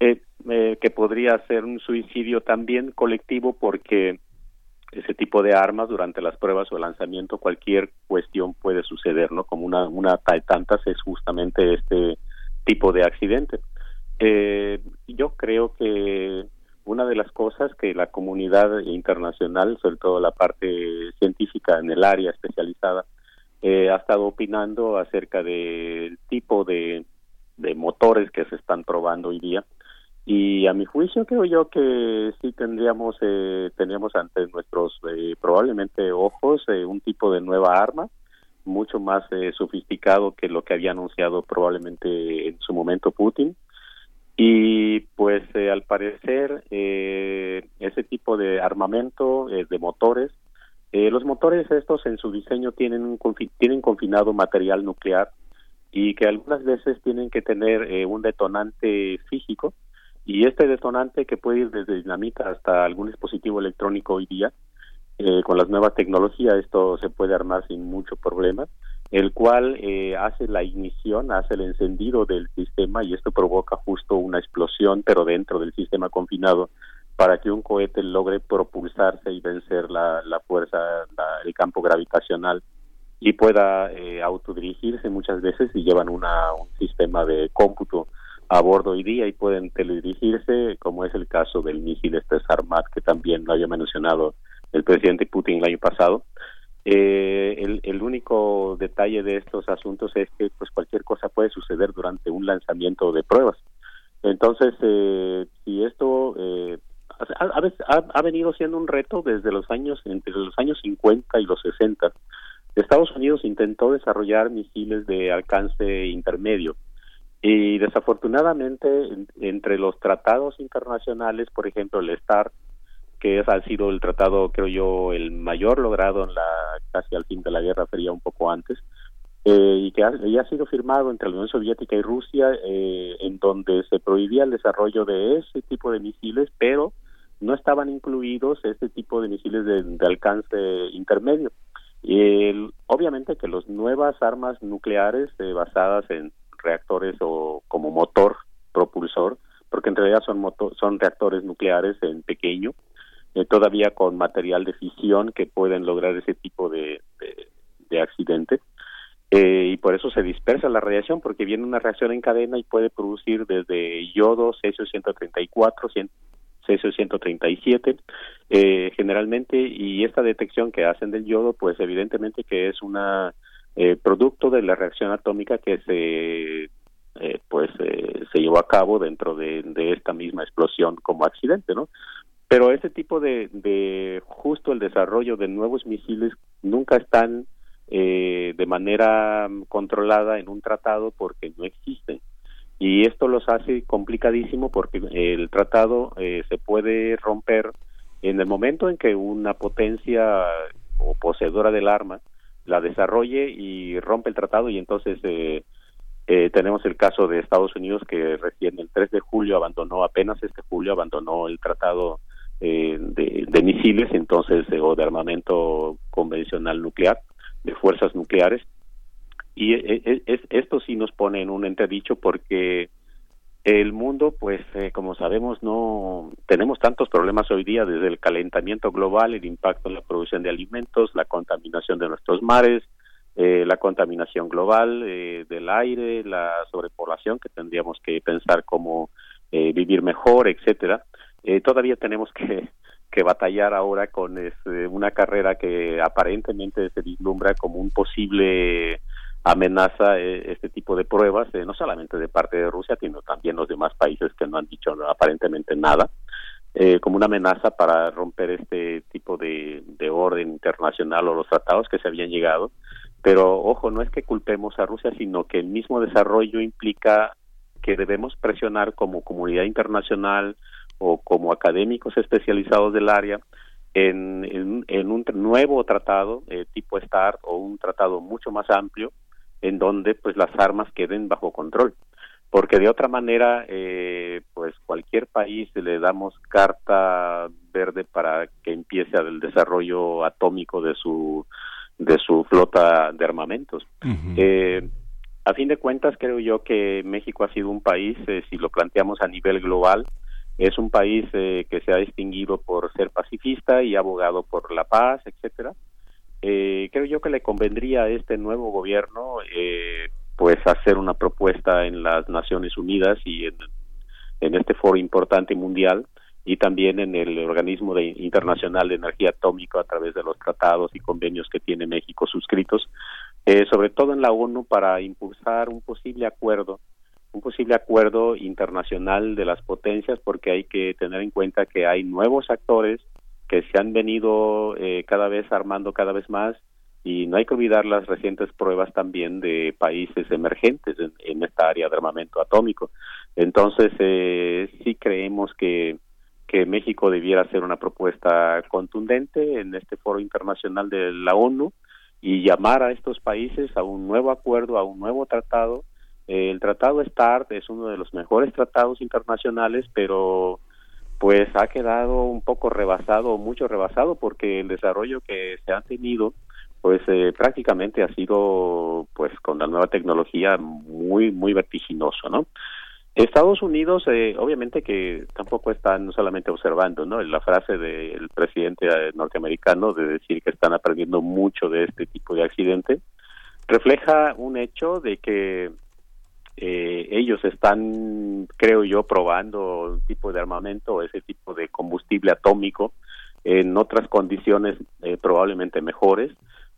eh, eh, que podría ser un suicidio también colectivo porque ese tipo de armas durante las pruebas o el lanzamiento cualquier cuestión puede suceder no como una una tantas es justamente este tipo de accidente. Eh, yo creo que una de las cosas que la comunidad internacional sobre todo la parte científica en el área especializada eh, ha estado opinando acerca del tipo de, de motores que se están probando hoy día y a mi juicio creo yo que sí tendríamos eh, tendríamos ante nuestros eh, probablemente ojos eh, un tipo de nueva arma mucho más eh, sofisticado que lo que había anunciado probablemente en su momento Putin. Y pues eh, al parecer ese tipo de armamento de motores los motores estos en su diseño tienen un confi tienen confinado material nuclear y que algunas veces tienen que tener un detonante físico y este detonante que puede ir desde dinamita hasta algún dispositivo electrónico hoy día eh, con las nuevas tecnologías esto se puede armar sin mucho problema el cual eh, hace la ignición, hace el encendido del sistema y esto provoca justo una explosión, pero dentro del sistema confinado, para que un cohete logre propulsarse y vencer la, la fuerza, la, el campo gravitacional y pueda eh, autodirigirse muchas veces y llevan una, un sistema de cómputo a bordo hoy día y pueden teledirigirse, como es el caso del misil este Sarmat, que también lo había mencionado el presidente Putin el año pasado. Eh, el, único detalle de estos asuntos es que pues cualquier cosa puede suceder durante un lanzamiento de pruebas. Entonces, eh, si esto eh, ha, ha, ha, venido siendo un reto desde los años, entre los años 50 y los 60. Estados Unidos intentó desarrollar misiles de alcance intermedio y desafortunadamente en, entre los tratados internacionales, por ejemplo el START, que ha sido el tratado, creo yo, el mayor logrado en la casi al fin de la Guerra Fría, un poco antes, eh, y que ha, ha, sido firmado entre la Unión Soviética y Rusia, eh, en donde se prohibía el desarrollo de ese tipo de misiles, pero no estaban incluidos este tipo de misiles de, alcance intermedio. Y obviamente que las nuevas armas nucleares eh, basadas en reactores o como motor propulsor, porque en realidad son, motor, son reactores nucleares en pequeño, eh, todavía con material de fisión que pueden lograr ese tipo de, de, de accidente. Eh, y por eso se dispersa la radiación, porque viene una reacción en cadena y puede producir desde yodo, cesio 134, cesio 137, eh, generalmente, y esta detección que hacen del yodo, pues evidentemente que es una eh, producto de la reacción atómica que se eh, pues eh, se llevó a cabo dentro de, de, esta misma explosión como accidente, ¿no? Pero ese tipo de, de justo el desarrollo de nuevos misiles nunca están eh, de manera controlada en un tratado porque no existen y esto los hace complicadísimo porque el tratado eh, se puede romper en el momento en que una potencia o poseedora del arma la desarrolle y rompe el tratado y entonces eh, Eh, tenemos el caso de Estados Unidos que recién el 3 de julio abandonó, apenas este julio abandonó el tratado eh, de, misiles, entonces, eh, o de armamento convencional nuclear, de fuerzas nucleares. Y es, esto sí nos pone en un entredicho porque el mundo, pues, como sabemos, no tenemos tantos problemas hoy día, desde el calentamiento global, el impacto en la producción de alimentos, la contaminación de nuestros mares, eh, la contaminación global eh, del aire, la sobrepoblación que tendríamos que pensar cómo eh, vivir mejor, etcétera. todavía tenemos que, que batallar ahora con este, una carrera que aparentemente se vislumbra como un posible amenaza este tipo de pruebas, no solamente de parte de Rusia, sino también los demás países que no han dicho aparentemente nada. como una amenaza para romper este tipo de, de orden internacional o los tratados que se habían llegado pero ojo, no es que culpemos a Rusia, sino que el mismo desarrollo implica que debemos presionar como comunidad internacional o como académicos especializados del área en, en, un nuevo tratado eh, tipo START o un tratado mucho más amplio en donde pues las armas queden bajo control porque de otra manera eh, pues cualquier país le damos carta verde para que empiece el desarrollo atómico de su de su flota de armamentos. eh, a fin de cuentas, creo yo que México ha sido un país, eh, si lo planteamos a nivel global, es un país eh, que se ha distinguido por ser pacifista y abogado por la paz, etcétera. Eh, creo yo que le convendría a este nuevo gobierno, pues, hacer una propuesta en las Naciones Unidas y en, en este foro importante mundial y también en el organismo de, internacional de energía atómica a través de los tratados y convenios que tiene México suscritos, eh, sobre todo en la ONU para impulsar un posible acuerdo, un posible acuerdo internacional de las potencias, porque hay que tener en cuenta que hay nuevos actores que se han venido eh, cada vez armando cada vez más y no hay que olvidar las recientes pruebas también de países emergentes en, en esta área de armamento atómico. Entonces, eh, sí creemos que que México debiera hacer una propuesta contundente en este foro internacional de la ONU y llamar a estos países a un nuevo acuerdo, a un nuevo tratado. Eh, el tratado START es uno de los mejores tratados internacionales, pero pues ha quedado un poco rebasado, mucho rebasado, porque el desarrollo que se ha tenido, pues eh, prácticamente ha sido, pues con la nueva tecnología, muy, muy vertiginoso, ¿no? Estados Unidos, eh, obviamente que tampoco están solamente observando, ¿no? La frase del presidente eh, norteamericano de decir que están aprendiendo mucho de este tipo de accidente refleja un hecho de que eh, ellos están, creo yo, probando un tipo de armamento, ese tipo de combustible atómico en otras condiciones probablemente mejores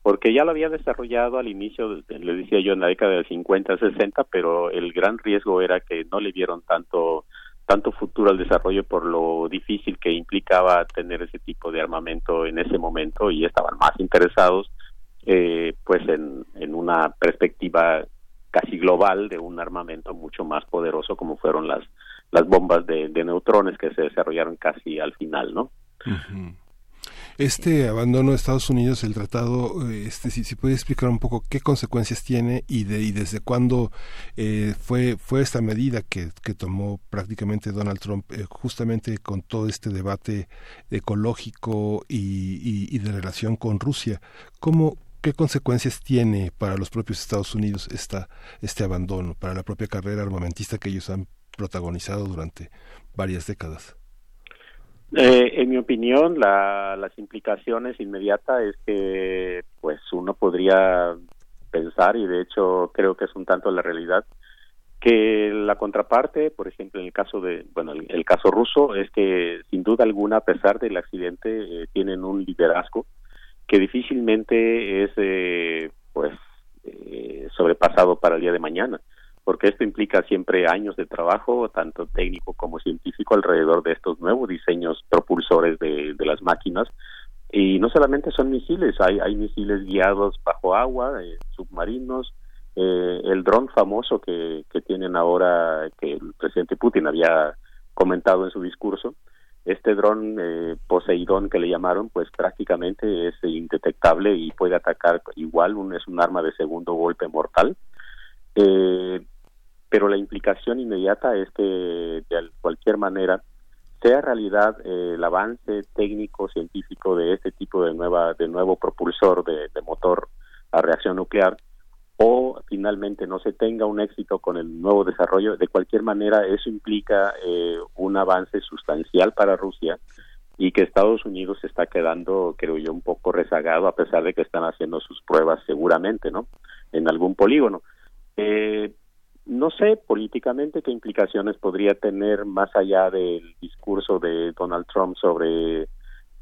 porque ya lo había desarrollado al inicio, le decía yo, en la década del 50, 60, pero el gran riesgo era que no le vieron tanto tanto futuro al desarrollo por lo difícil que implicaba tener ese tipo de armamento en ese momento y estaban más interesados eh, pues en, en una perspectiva casi global de un armamento mucho más poderoso como fueron las las bombas de, neutrones que se desarrollaron casi al final, ¿no? Este abandono de Estados Unidos, el tratado, este, si, si puede explicar un poco qué consecuencias tiene y, de, y desde cuándo eh, fue, fue esta medida que, que tomó prácticamente Donald Trump, eh, justamente con todo este debate ecológico y, y, de relación con Rusia. ¿Cómo, ¿Qué consecuencias tiene para los propios Estados Unidos esta, este abandono, para la propia carrera armamentista que ellos han protagonizado durante varias décadas? Eh, en mi opinión, la, las implicaciones inmediatas es que, pues, uno podría pensar y de hecho creo que es un tanto la realidad que la contraparte, por ejemplo, en el caso de, bueno, el, caso ruso es que sin duda alguna, a pesar del accidente, eh, tienen un liderazgo que difícilmente es, eh, pues, eh, sobrepasado para el día de mañana porque esto implica siempre años de trabajo, tanto técnico como científico, alrededor de estos nuevos diseños propulsores de, las máquinas. Y no solamente son misiles, hay, hay misiles guiados bajo agua, eh, submarinos, eh, el dron famoso que, que tienen ahora, que el presidente Putin había comentado en su discurso, este dron eh, Poseidón que le llamaron, pues prácticamente es indetectable y puede atacar igual, un, es un arma de segundo golpe mortal. Eh, pero la implicación inmediata es que de cualquier manera sea realidad eh, el avance técnico científico de este tipo de nueva de nuevo propulsor de, motor a reacción nuclear o finalmente no se tenga un éxito con el nuevo desarrollo de cualquier manera eso implica eh, un avance sustancial para Rusia y que Estados Unidos se está quedando creo yo un poco rezagado a pesar de que están haciendo sus pruebas seguramente no en algún polígono. Eh, no sé políticamente qué implicaciones podría tener más allá del discurso de Donald Trump sobre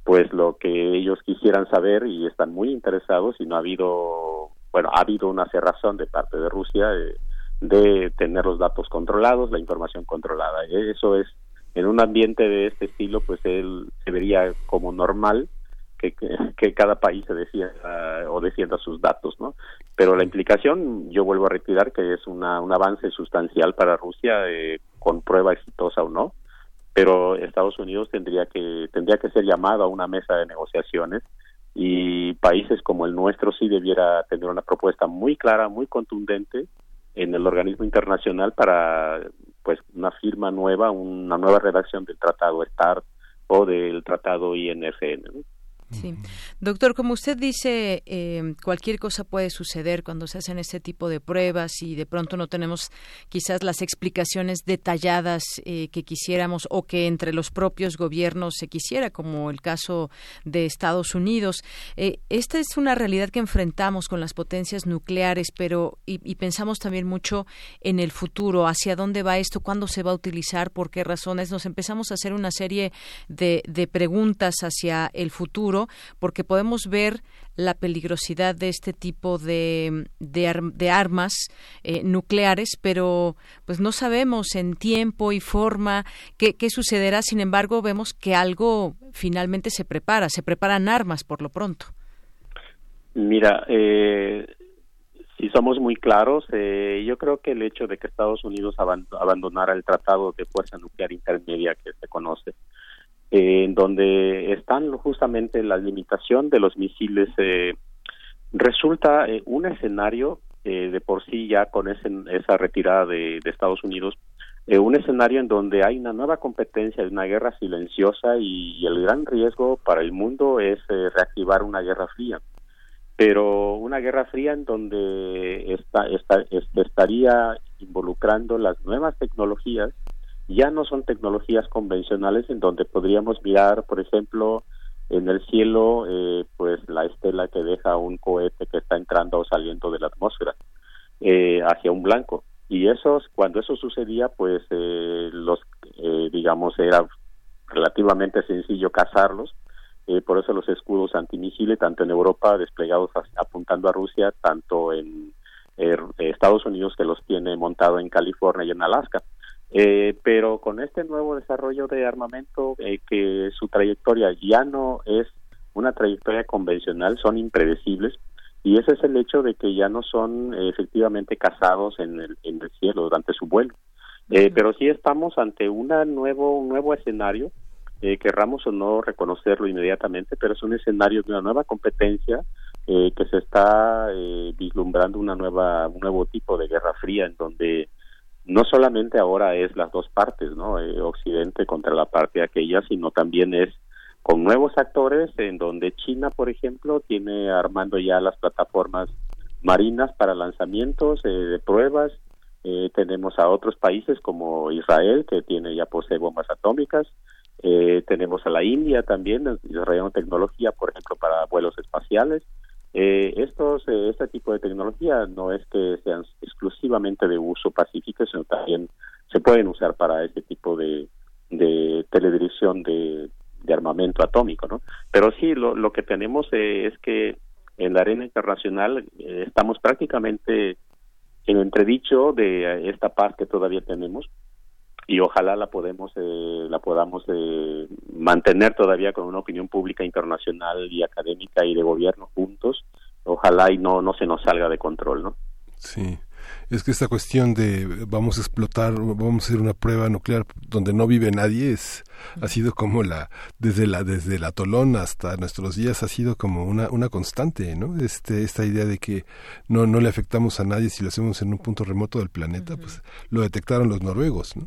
pues lo que ellos quisieran saber y están muy interesados y no ha habido bueno ha habido una cerrazón de parte de Rusia de, de tener los datos controlados la información controlada eso es en un ambiente de este estilo pues él se vería como normal que, cada país se defienda o defienda sus datos, ¿no? Pero la implicación, yo vuelvo a retirar que es una, un avance sustancial para Rusia, eh, con prueba exitosa o no, pero Estados Unidos tendría que tendría que ser llamado a una mesa de negociaciones y países como el nuestro sí debiera tener una propuesta muy clara, muy contundente en el organismo internacional para pues una firma nueva, una nueva redacción del tratado START o del tratado INFN. ¿no? Sí. Doctor, como usted dice, eh, cualquier cosa puede suceder cuando se hacen este tipo de pruebas y de pronto no tenemos quizás las explicaciones detalladas eh, que quisiéramos o que entre los propios gobiernos se quisiera, como el caso de Estados Unidos. Eh, esta es una realidad que enfrentamos con las potencias nucleares, pero y, pensamos también mucho en el futuro, hacia dónde va esto, cuándo se va a utilizar, por qué razones. Nos empezamos a hacer una serie de, de preguntas hacia el futuro porque podemos ver la peligrosidad de este tipo de, de, armas eh, nucleares, pero pues no sabemos en tiempo y forma qué, qué sucederá. Sin embargo, vemos que algo finalmente se prepara, se preparan armas por lo pronto. Mira, eh, si somos muy claros, eh, yo creo que el hecho de que Estados Unidos abandonara el Tratado de Fuerza Nuclear Intermedia que se conoce, en donde están justamente la limitación de los misiles, eh, resulta eh, un escenario eh, de por sí ya con ese, esa retirada de, Estados Unidos, un escenario en donde hay una nueva competencia una guerra silenciosa y, el gran riesgo para el mundo es reactivar una guerra fría. Pero una guerra fría en donde está, está, estaría involucrando las nuevas tecnologías ya no son tecnologías convencionales en donde podríamos mirar, por ejemplo, en el cielo, eh, pues la estela que deja un cohete que está entrando o saliendo de la atmósfera eh, hacia un blanco. Y esos, cuando eso sucedía, pues eh, los, digamos, era relativamente sencillo cazarlos. por eso los escudos antimisiles, tanto en Europa desplegados apuntando a Rusia, tanto en Estados Unidos que los tiene montado en California y en Alaska. Eh, pero con este nuevo desarrollo de armamento, eh, que su trayectoria ya no es una trayectoria convencional, son impredecibles, y ese es el hecho de que ya no son eh, efectivamente cazados en el, en el cielo durante su vuelo. Pero sí estamos ante una nuevo, un nuevo escenario, querramos o no reconocerlo inmediatamente, pero es un escenario de una nueva competencia que se está vislumbrando una nueva, un nuevo tipo de guerra fría en donde no solamente ahora es las dos partes, ¿no? Eh, Occidente contra la parte aquella, sino también es con nuevos actores en donde China, por ejemplo, tiene armando ya las plataformas marinas para lanzamientos eh, de pruebas. Eh, tenemos a otros países como Israel, que tiene ya posee bombas atómicas. tenemos a la India también, desarrollando tecnología, por ejemplo, para vuelos espaciales. Eh, estos, eh, este tipo de tecnología no es que sean exclusivamente de uso pacífico, sino también se pueden usar para este tipo de, de teledirección de, armamento atómico, ¿no? Pero sí, lo, lo que tenemos eh, es que en la arena internacional eh, estamos prácticamente en entredicho de esta paz que todavía tenemos y ojalá la podemos eh, la podamos eh, mantener todavía con una opinión pública internacional y académica y de gobierno juntos ojalá y no no se nos salga de control no sí Es que esta cuestión de vamos a explotar, vamos a hacer una prueba nuclear donde no vive nadie es ha sido como la desde la desde el atolón hasta nuestros días ha sido como una una constante, ¿no? Este esta idea de que no no le afectamos a nadie si lo hacemos en un punto remoto del planeta, pues lo detectaron los noruegos, ¿no?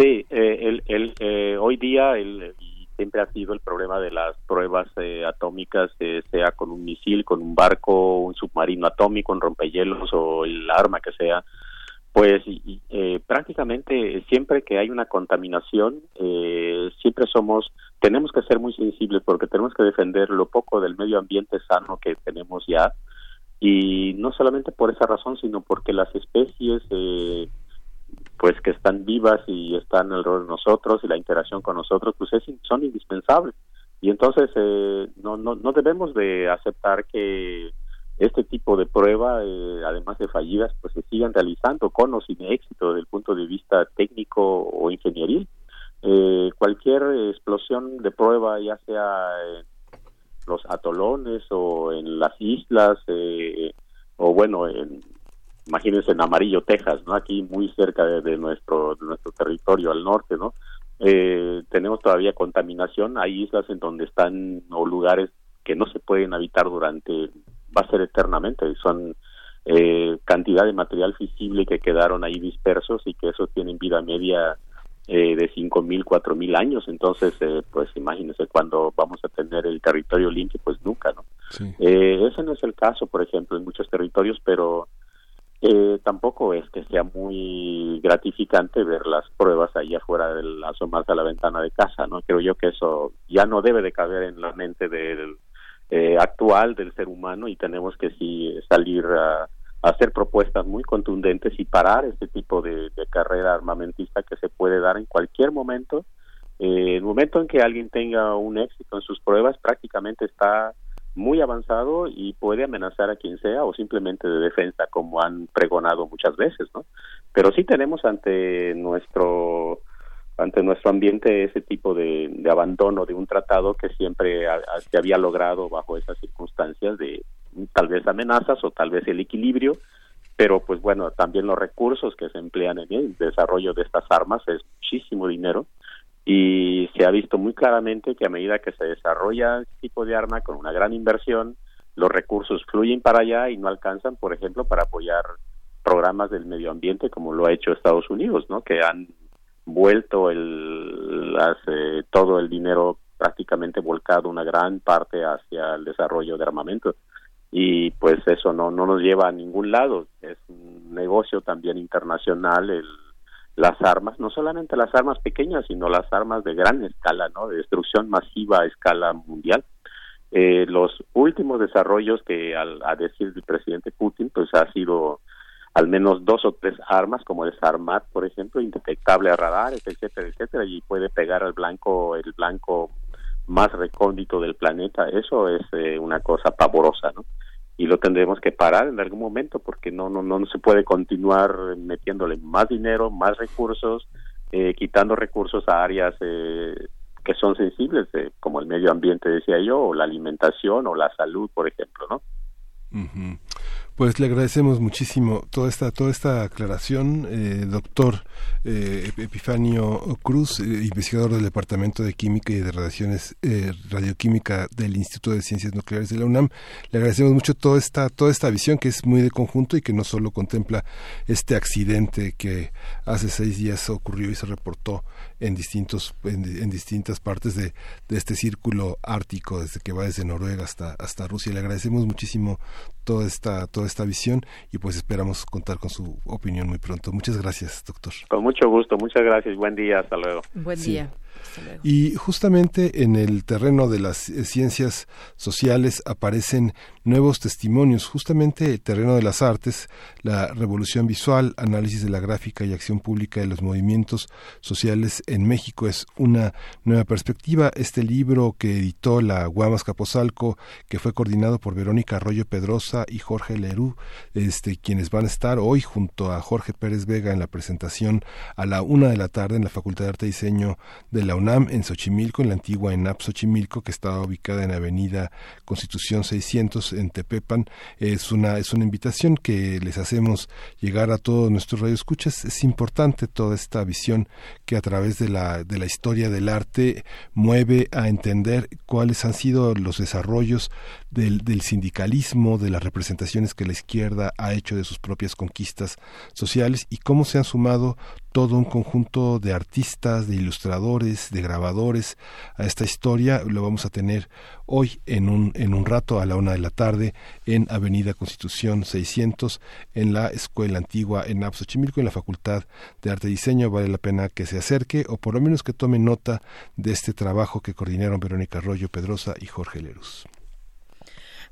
Sí, eh, el, eh, hoy día el, siempre ha sido el problema de las pruebas eh, atómicas, eh, sea con un misil, con un barco, un submarino atómico, un rompehielos o el arma que sea. Pues y, eh, prácticamente siempre que hay una contaminación, siempre somos, tenemos que ser muy sensibles porque tenemos que defender lo poco del medio ambiente sano que tenemos ya. Y no solamente por esa razón, sino porque las especies eh, pues que están vivas y están alrededor de nosotros y la interacción con nosotros pues es, son indispensables. Y entonces eh, no, no no debemos de aceptar que este tipo de prueba eh, además de fallidas pues se sigan realizando con o sin éxito desde el punto de vista técnico o ingenieril. Eh, cualquier explosión de prueba ya sea en los atolones o en las islas eh, o bueno en imagínense en Amarillo, Texas, ¿no? Aquí muy cerca de, nuestro de nuestro territorio al norte, ¿no? Eh, tenemos todavía contaminación, hay islas en donde están o lugares que no se pueden habitar durante, va a ser eternamente, son eh, cantidad de material fisible que quedaron ahí dispersos y que eso tienen vida media eh, de cinco mil, cuatro mil años, entonces, eh, pues imagínense cuando vamos a tener el territorio limpio, pues nunca, ¿no? Eh, ese no es el caso, por ejemplo, en muchos territorios, pero eh, tampoco es que sea muy gratificante ver las pruebas ahí afuera del asomarse a la ventana de casa, ¿no? Creo yo que eso ya no debe de caber en la mente del eh, actual del ser humano y tenemos que sí salir a, hacer propuestas muy contundentes y parar este tipo de, carrera armamentista que se puede dar en cualquier momento. Eh, el momento en que alguien tenga un éxito en sus pruebas prácticamente está muy avanzado y puede amenazar a quien sea o simplemente de defensa como han pregonado muchas veces, ¿no? Pero sí tenemos ante nuestro ante nuestro ambiente ese tipo de, abandono de un tratado que siempre se había logrado bajo esas circunstancias de tal vez amenazas o tal vez el equilibrio, pero pues bueno, también los recursos que se emplean en el desarrollo de estas armas es muchísimo dinero y se ha visto muy claramente que a medida que se desarrolla este tipo de arma con una gran inversión, los recursos fluyen para allá y no alcanzan, por ejemplo, para apoyar programas del medio ambiente como lo ha hecho Estados Unidos, ¿no? Que han vuelto el, las, todo el dinero prácticamente volcado una gran parte hacia el desarrollo de armamento y pues eso no no nos lleva a ningún lado es un negocio también internacional el las armas, no solamente las armas pequeñas, sino las armas de gran escala, ¿no? De destrucción masiva a escala mundial. Eh, los últimos desarrollos que, al, a decir del presidente Putin, pues ha sido al menos dos o tres armas, como el SARMAT, por ejemplo, indetectable a radares, etcétera, etcétera, y puede pegar al blanco, el blanco más recóndito del planeta. Eso es eh, una cosa pavorosa, ¿no? Y lo tendremos que parar en algún momento porque no no no se puede continuar metiéndole más dinero, más recursos, eh, quitando recursos a áreas eh, que son sensibles, eh, como el medio ambiente, decía yo, o la alimentación o la salud, por ejemplo, ¿no? Pues le agradecemos muchísimo toda esta toda esta aclaración, eh, doctor eh, Epifanio Cruz, eh, investigador del Departamento de Química y de Radiaciones Radioquímica del Instituto de Ciencias Nucleares de la UNAM. Le agradecemos mucho toda esta toda esta visión que es muy de conjunto y que no solo contempla este accidente que hace seis días ocurrió y se reportó en distintos en, distintas partes de, de, este círculo ártico desde que va desde Noruega hasta hasta Rusia. Le agradecemos muchísimo toda esta toda esta visión y pues esperamos contar con su opinión muy pronto. Muchas gracias, doctor. Con mucho gusto, muchas gracias. Buen día, hasta luego. Buen día. Y justamente en el terreno de las eh, ciencias sociales aparecen nuevos testimonios, justamente el terreno de las artes, la revolución visual, análisis de la gráfica y acción pública de los movimientos sociales en México es una nueva perspectiva. Este libro que editó la Guamas Capozalco, que fue coordinado por Verónica Arroyo Pedrosa y Jorge Lerú, este, quienes van a estar hoy junto a Jorge Pérez Vega en la presentación a la una de la tarde en la Facultad de Arte y Diseño de la la UNAM en Xochimilco, en la antigua ENAP Xochimilco, que está ubicada en Avenida Constitución 600 en Tepepan. Es una, es una invitación que les hacemos llegar a todos nuestros radioescuchas. Es importante toda esta visión que a través de la, de la historia del arte mueve a entender cuáles han sido los desarrollos del, del sindicalismo, de las representaciones que la izquierda ha hecho de sus propias conquistas sociales y cómo se han sumado todo un conjunto de artistas, de ilustradores, de grabadores a esta historia. Lo vamos a tener hoy en un, en un rato a la una de la tarde en Avenida Constitución 600 en la Escuela Antigua en Xochimilco en la Facultad de Arte y Diseño. Vale la pena que se acerque o por lo menos que tome nota de este trabajo que coordinaron Verónica Arroyo Pedrosa y Jorge Lerus.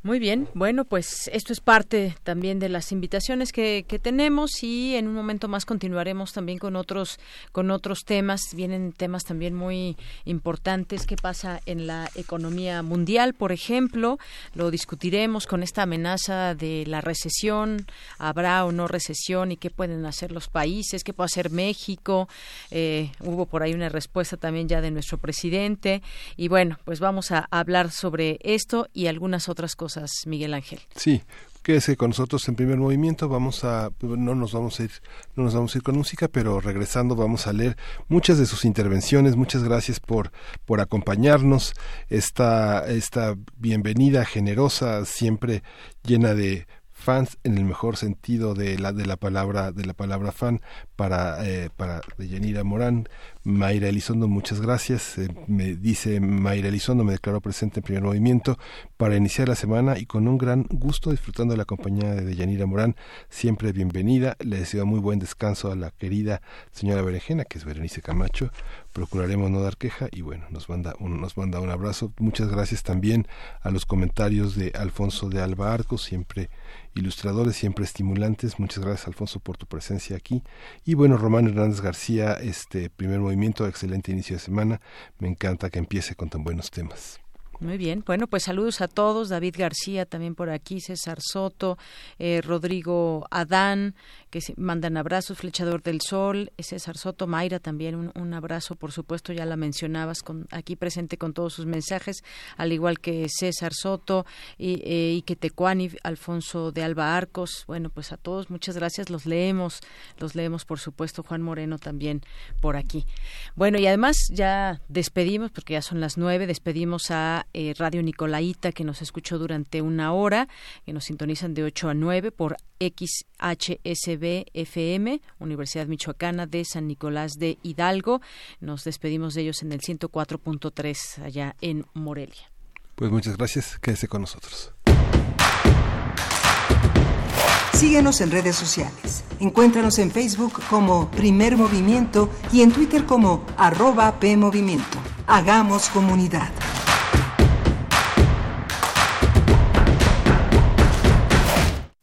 Muy bien, bueno, pues esto es parte también de las invitaciones que, que, tenemos y en un momento más continuaremos también con otros con otros temas. Vienen temas también muy importantes. ¿Qué pasa en la economía mundial, por ejemplo? Lo discutiremos con esta amenaza de la recesión. ¿Habrá o no recesión y qué pueden hacer los países? ¿Qué puede hacer México? Eh, hubo por ahí una respuesta también ya de nuestro presidente. Y bueno, pues vamos a hablar sobre esto y algunas otras cosas Miguel Ángel. Sí, quédese con nosotros en primer movimiento. Vamos a, no nos vamos a ir, no nos vamos a ir con música, pero regresando vamos a leer muchas de sus intervenciones. Muchas gracias por, por acompañarnos. Esta, esta bienvenida generosa, siempre llena de fans en el mejor sentido de la de la palabra de la palabra fan para eh, para Deyanira Morán Mayra Elizondo, muchas gracias. Eh, me dice Mayra Elizondo, me declaró presente en primer movimiento para iniciar la semana y con un gran gusto disfrutando de la compañía de Deyanira Morán. Siempre bienvenida. Le deseo muy buen descanso a la querida señora Berenjena, que es Berenice Camacho. Procuraremos no dar queja y bueno, nos manda un, nos manda un abrazo. Muchas gracias también a los comentarios de Alfonso de Alba Arco, siempre ilustradores, siempre estimulantes. Muchas gracias, Alfonso, por tu presencia aquí. Y bueno, Román Hernández García, este primer movimiento excelente inicio de semana. Me encanta que empiece con tan buenos temas. Muy bien, bueno, pues saludos a todos, David García también por aquí, César Soto, eh, Rodrigo Adán, que mandan abrazos, Flechador del Sol, César Soto, Mayra también un, un abrazo, por supuesto, ya la mencionabas, con, aquí presente con todos sus mensajes, al igual que César Soto y, eh, y que Tecuani, Alfonso de Alba Arcos, bueno, pues a todos muchas gracias, los leemos, los leemos, por supuesto, Juan Moreno también por aquí. Bueno, y además ya despedimos, porque ya son las nueve, despedimos a eh, Radio Nicolaita, que nos escuchó durante una hora, que nos sintonizan de 8 a 9 por XHSB FM, Universidad Michoacana de San Nicolás de Hidalgo. Nos despedimos de ellos en el 104.3 allá en Morelia. Pues muchas gracias, quédese con nosotros. Síguenos en redes sociales. Encuéntranos en Facebook como Primer Movimiento y en Twitter como arroba PMovimiento. Hagamos comunidad.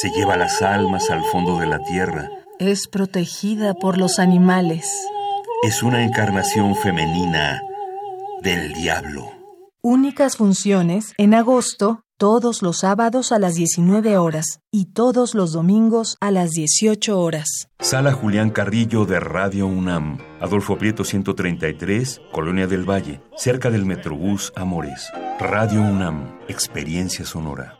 Se lleva las almas al fondo de la tierra. Es protegida por los animales. Es una encarnación femenina del diablo. Únicas funciones en agosto, todos los sábados a las 19 horas y todos los domingos a las 18 horas. Sala Julián Carrillo de Radio UNAM. Adolfo Prieto 133, Colonia del Valle, cerca del Metrobús Amores. Radio UNAM, experiencia sonora.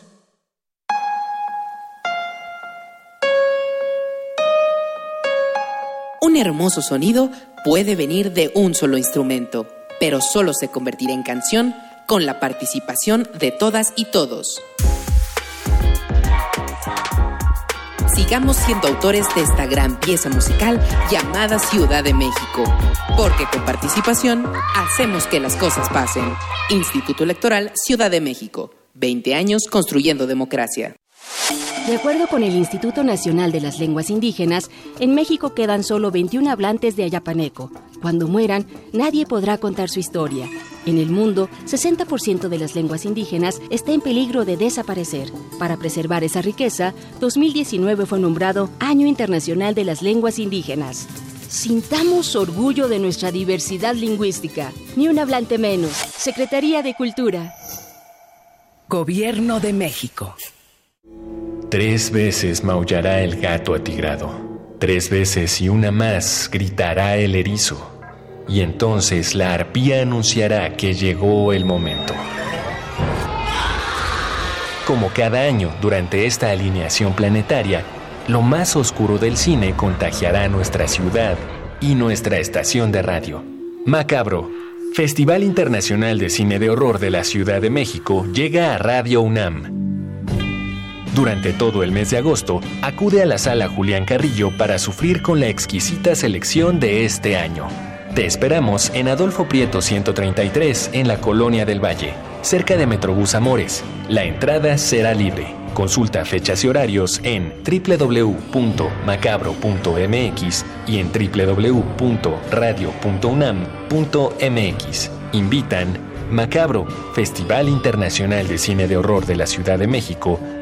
Un hermoso sonido puede venir de un solo instrumento, pero solo se convertirá en canción con la participación de todas y todos. Sigamos siendo autores de esta gran pieza musical llamada Ciudad de México, porque con participación hacemos que las cosas pasen. Instituto Electoral Ciudad de México, 20 años construyendo democracia. De acuerdo con el Instituto Nacional de las Lenguas Indígenas, en México quedan solo 21 hablantes de ayapaneco. Cuando mueran, nadie podrá contar su historia. En el mundo, 60% de las lenguas indígenas está en peligro de desaparecer. Para preservar esa riqueza, 2019 fue nombrado Año Internacional de las Lenguas Indígenas. Sintamos orgullo de nuestra diversidad lingüística. Ni un hablante menos. Secretaría de Cultura. Gobierno de México. Tres veces maullará el gato atigrado. Tres veces y una más gritará el erizo. Y entonces la arpía anunciará que llegó el momento. Como cada año durante esta alineación planetaria, lo más oscuro del cine contagiará nuestra ciudad y nuestra estación de radio. Macabro, Festival Internacional de Cine de Horror de la Ciudad de México, llega a Radio UNAM. Durante todo el mes de agosto, acude a la sala Julián Carrillo para sufrir con la exquisita selección de este año. Te esperamos en Adolfo Prieto 133, en la Colonia del Valle, cerca de Metrobús Amores. La entrada será libre. Consulta fechas y horarios en www.macabro.mx y en www.radio.unam.mx. Invitan Macabro, Festival Internacional de Cine de Horror de la Ciudad de México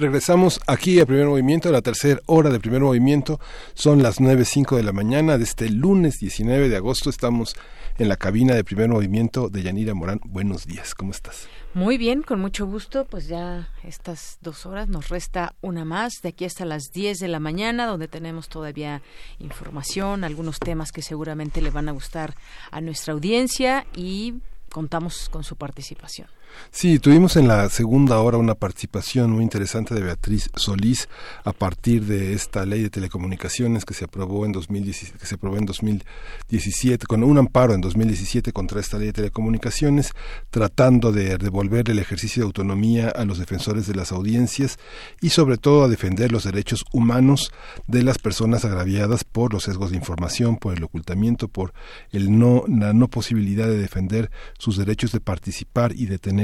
Regresamos aquí a primer movimiento, a la tercera hora de primer movimiento. Son las 9.05 de la mañana de este lunes 19 de agosto. Estamos en la cabina de primer movimiento de Yanira Morán. Buenos días, ¿cómo estás? Muy bien, con mucho gusto. Pues ya estas dos horas nos resta una más, de aquí hasta las 10 de la mañana, donde tenemos todavía información, algunos temas que seguramente le van a gustar a nuestra audiencia y contamos con su participación. Sí, tuvimos en la segunda hora una participación muy interesante de Beatriz Solís a partir de esta ley de telecomunicaciones que se aprobó en 2017, que se aprobó en 2017 con un amparo en 2017 contra esta ley de telecomunicaciones, tratando de devolver el ejercicio de autonomía a los defensores de las audiencias y sobre todo a defender los derechos humanos de las personas agraviadas por los sesgos de información, por el ocultamiento, por el no la no posibilidad de defender sus derechos de participar y de tener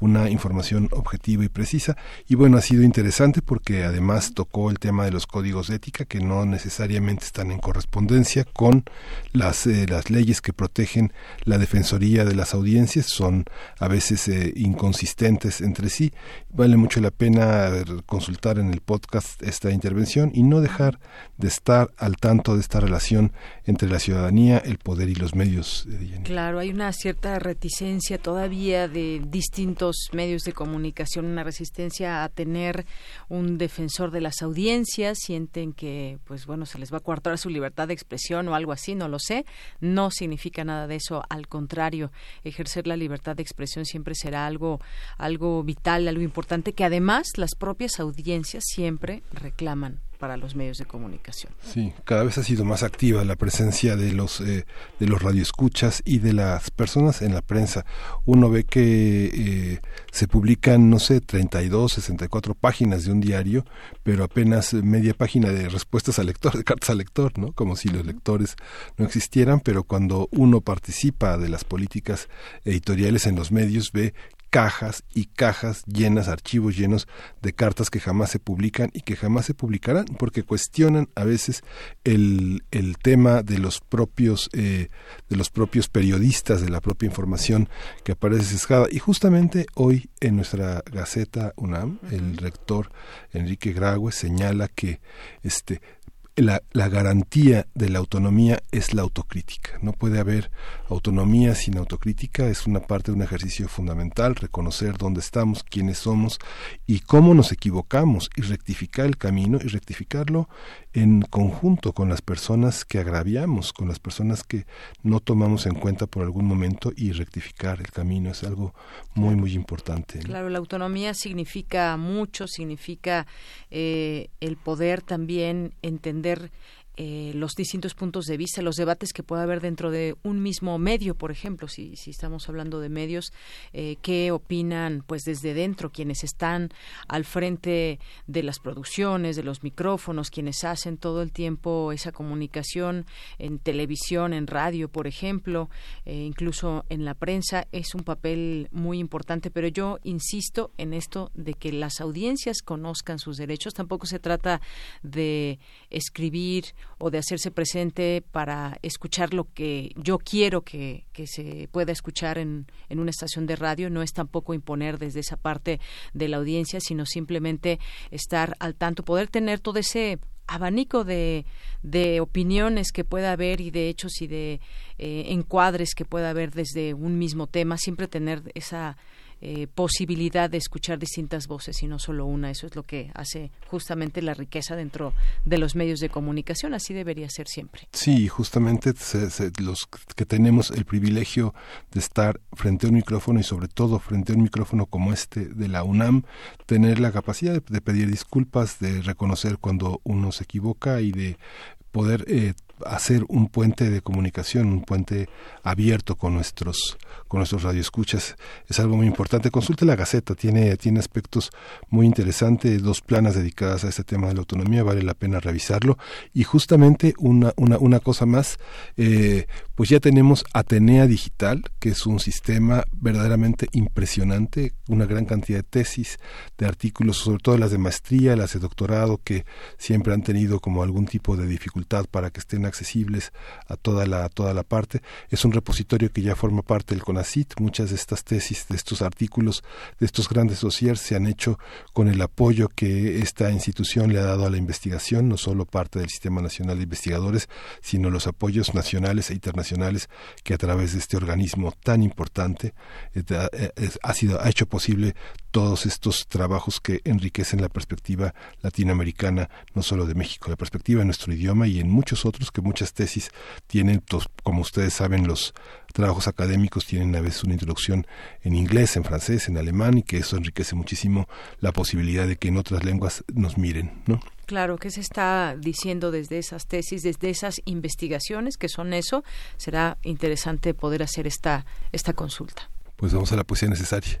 una información objetiva y precisa. Y bueno, ha sido interesante porque además tocó el tema de los códigos de ética que no necesariamente están en correspondencia con las, eh, las leyes que protegen la defensoría de las audiencias. Son a veces eh, inconsistentes entre sí. Vale mucho la pena consultar en el podcast esta intervención y no dejar de estar al tanto de esta relación entre la ciudadanía, el poder y los medios. Eh, claro, hay una cierta reticencia todavía de distintos medios de comunicación, una resistencia a tener un defensor de las audiencias, sienten que, pues bueno, se les va a coartar su libertad de expresión o algo así, no lo sé. No significa nada de eso, al contrario, ejercer la libertad de expresión siempre será algo, algo vital, algo importante que además las propias audiencias siempre reclaman para los medios de comunicación. Sí, cada vez ha sido más activa la presencia de los eh, de los radioescuchas y de las personas en la prensa. Uno ve que eh, se publican, no sé, 32, 64 páginas de un diario, pero apenas media página de respuestas al lector, de cartas al lector, ¿no? Como si los lectores no existieran, pero cuando uno participa de las políticas editoriales en los medios ve cajas y cajas llenas, archivos llenos de cartas que jamás se publican y que jamás se publicarán, porque cuestionan a veces el, el tema de los propios eh, de los propios periodistas, de la propia información que aparece sesgada. Y justamente hoy en nuestra Gaceta UNAM, el rector Enrique Graue señala que este la, la, garantía de la autonomía es la autocrítica. No puede haber autonomía sin autocrítica, es una parte de un ejercicio fundamental, reconocer dónde estamos, quiénes somos y cómo nos equivocamos y rectificar el camino y rectificarlo en conjunto con las personas que agraviamos, con las personas que no tomamos en cuenta por algún momento y rectificar el camino es algo muy, muy importante. Claro, la autonomía significa mucho, significa eh, el poder también entender eh, los distintos puntos de vista, los debates que pueda haber dentro de un mismo medio, por ejemplo, si, si estamos hablando de medios, eh, qué opinan pues desde dentro quienes están al frente de las producciones, de los micrófonos, quienes hacen todo el tiempo esa comunicación en televisión, en radio, por ejemplo, eh, incluso en la prensa, es un papel muy importante, pero yo insisto en esto de que las audiencias conozcan sus derechos, tampoco se trata de escribir o de hacerse presente para escuchar lo que yo quiero que, se pueda escuchar en, en una estación de radio. No es tampoco imponer desde esa parte de la audiencia, sino simplemente estar al tanto, poder tener todo ese abanico de, de opiniones que pueda haber y de hechos y de eh, encuadres que pueda haber desde un mismo tema, siempre tener esa eh, posibilidad de escuchar distintas voces y no solo una. Eso es lo que hace justamente la riqueza dentro de los medios de comunicación. Así debería ser siempre. Sí, justamente los que tenemos el privilegio de estar frente a un micrófono y sobre todo frente a un micrófono como este de la UNAM, tener la capacidad de, pedir disculpas, de reconocer cuando uno se equivoca y de poder eh, hacer un puente de comunicación, un puente abierto con nuestros con nuestros radioescuchas es algo muy importante. Consulte la Gaceta, tiene tiene aspectos muy interesantes, dos planas dedicadas a este tema de la autonomía, vale la pena revisarlo y justamente una una, una cosa más, eh, pues ya tenemos Atenea Digital, que es un sistema verdaderamente impresionante, una gran cantidad de tesis, de artículos, sobre todo las de maestría, las de doctorado, que siempre han tenido como algún tipo de dificultad para que estén accesibles a toda la, toda la parte. Es un repositorio que ya forma parte del CONACIT. Muchas de estas tesis, de estos artículos, de estos grandes dossiers se han hecho con el apoyo que esta institución le ha dado a la investigación, no solo parte del Sistema Nacional de Investigadores, sino los apoyos nacionales e internacionales que a través de este organismo tan importante eh, eh, ha sido ha hecho posible todos estos trabajos que enriquecen la perspectiva latinoamericana, no solo de México, la perspectiva de nuestro idioma y en muchos otros que muchas tesis tienen, como ustedes saben, los trabajos académicos tienen a veces una introducción en inglés, en francés, en alemán y que eso enriquece muchísimo la posibilidad de que en otras lenguas nos miren, ¿no? Claro, ¿qué se está diciendo desde esas tesis, desde esas investigaciones que son eso? Será interesante poder hacer esta, esta consulta. Pues vamos a la poesía necesaria.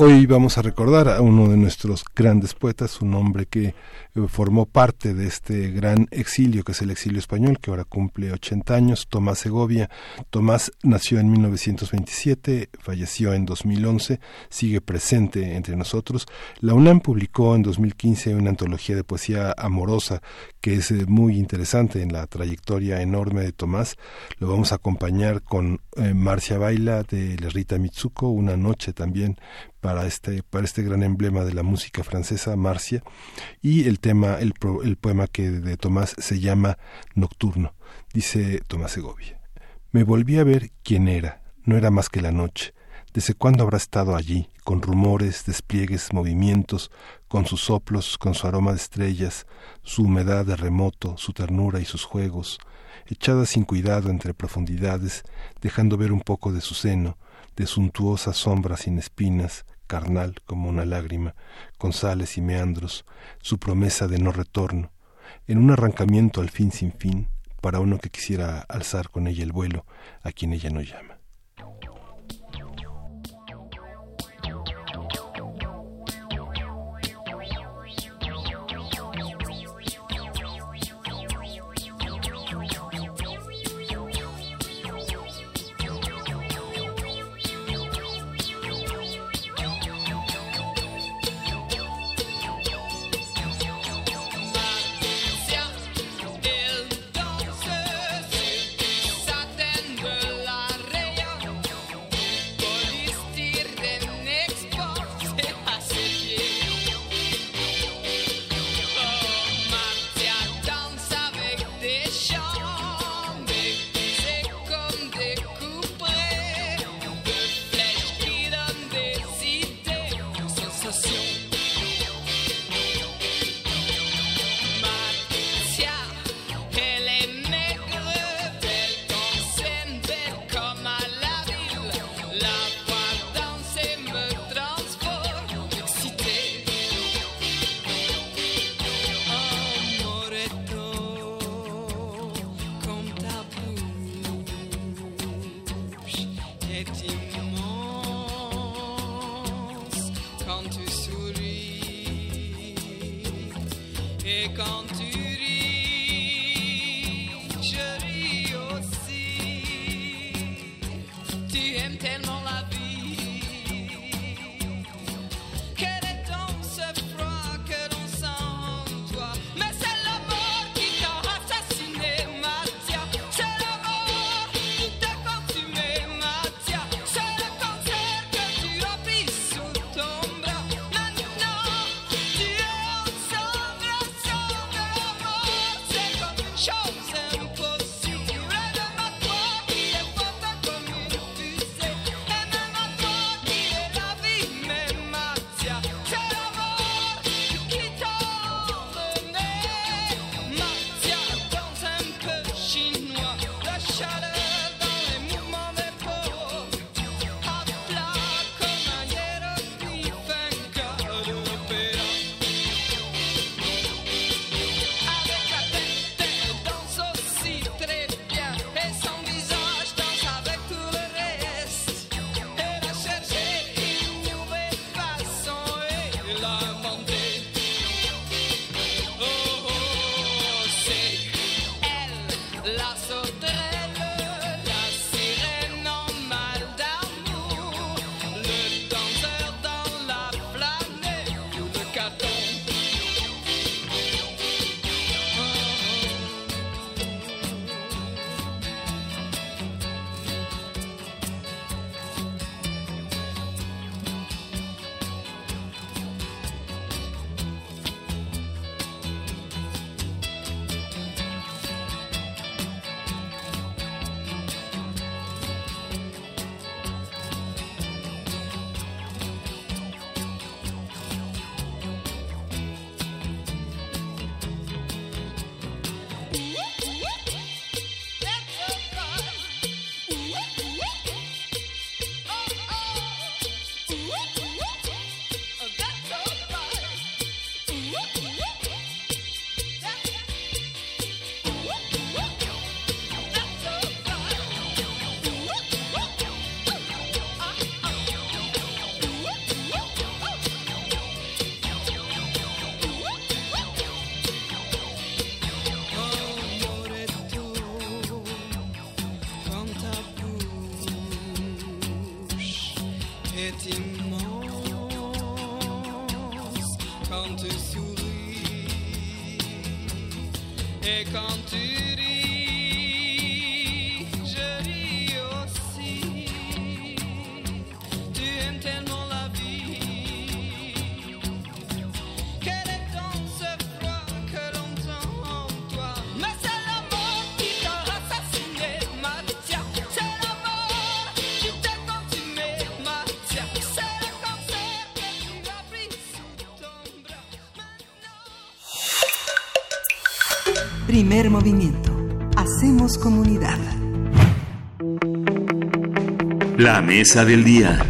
Hoy vamos a recordar a uno de nuestros grandes poetas, un hombre que formó parte de este gran exilio que es el exilio español, que ahora cumple 80 años, Tomás Segovia. Tomás nació en 1927, falleció en 2011, sigue presente entre nosotros. La UNAM publicó en 2015 una antología de poesía amorosa que es eh, muy interesante en la trayectoria enorme de Tomás. Lo vamos a acompañar con eh, Marcia Baila de Rita Mitsuko, una noche también para este, para este gran emblema de la música francesa, Marcia, y el tema, el, el poema que de Tomás se llama Nocturno. Dice Tomás Segovia. Me volví a ver quién era, no era más que la noche. ¿Desde cuándo habrá estado allí, con rumores, despliegues, movimientos, con sus soplos, con su aroma de estrellas, su humedad de remoto, su ternura y sus juegos, echada sin cuidado entre profundidades, dejando ver un poco de su seno, de suntuosa sombra sin espinas, carnal como una lágrima, con sales y meandros, su promesa de no retorno, en un arrancamiento al fin sin fin, para uno que quisiera alzar con ella el vuelo, a quien ella no llama. Primer movimiento. Hacemos comunidad. La mesa del día.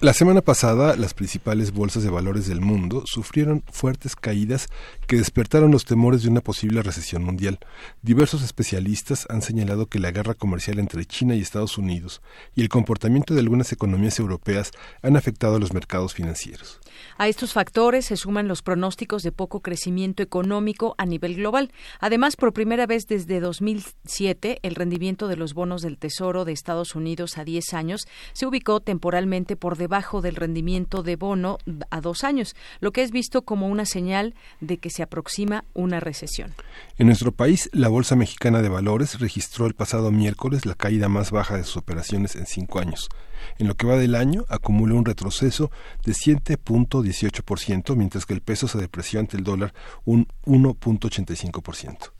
La semana pasada, las principales bolsas de valores del mundo sufrieron fuertes caídas que despertaron los temores de una posible recesión mundial. Diversos especialistas han señalado que la guerra comercial entre China y Estados Unidos y el comportamiento de algunas economías europeas han afectado a los mercados financieros. A estos factores se suman los pronósticos de poco crecimiento económico a nivel global. Además, por primera vez desde 2007, el rendimiento de los bonos del Tesoro de Estados Unidos a 10 años se ubicó temporalmente por debajo del rendimiento de bono a dos años, lo que es visto como una señal de que se aproxima una recesión. En nuestro país, la Bolsa Mexicana de Valores registró el pasado miércoles la caída más baja de sus operaciones en cinco años. En lo que va del año, acumula un retroceso de 7.18%, mientras que el peso se depreció ante el dólar un 1.85%.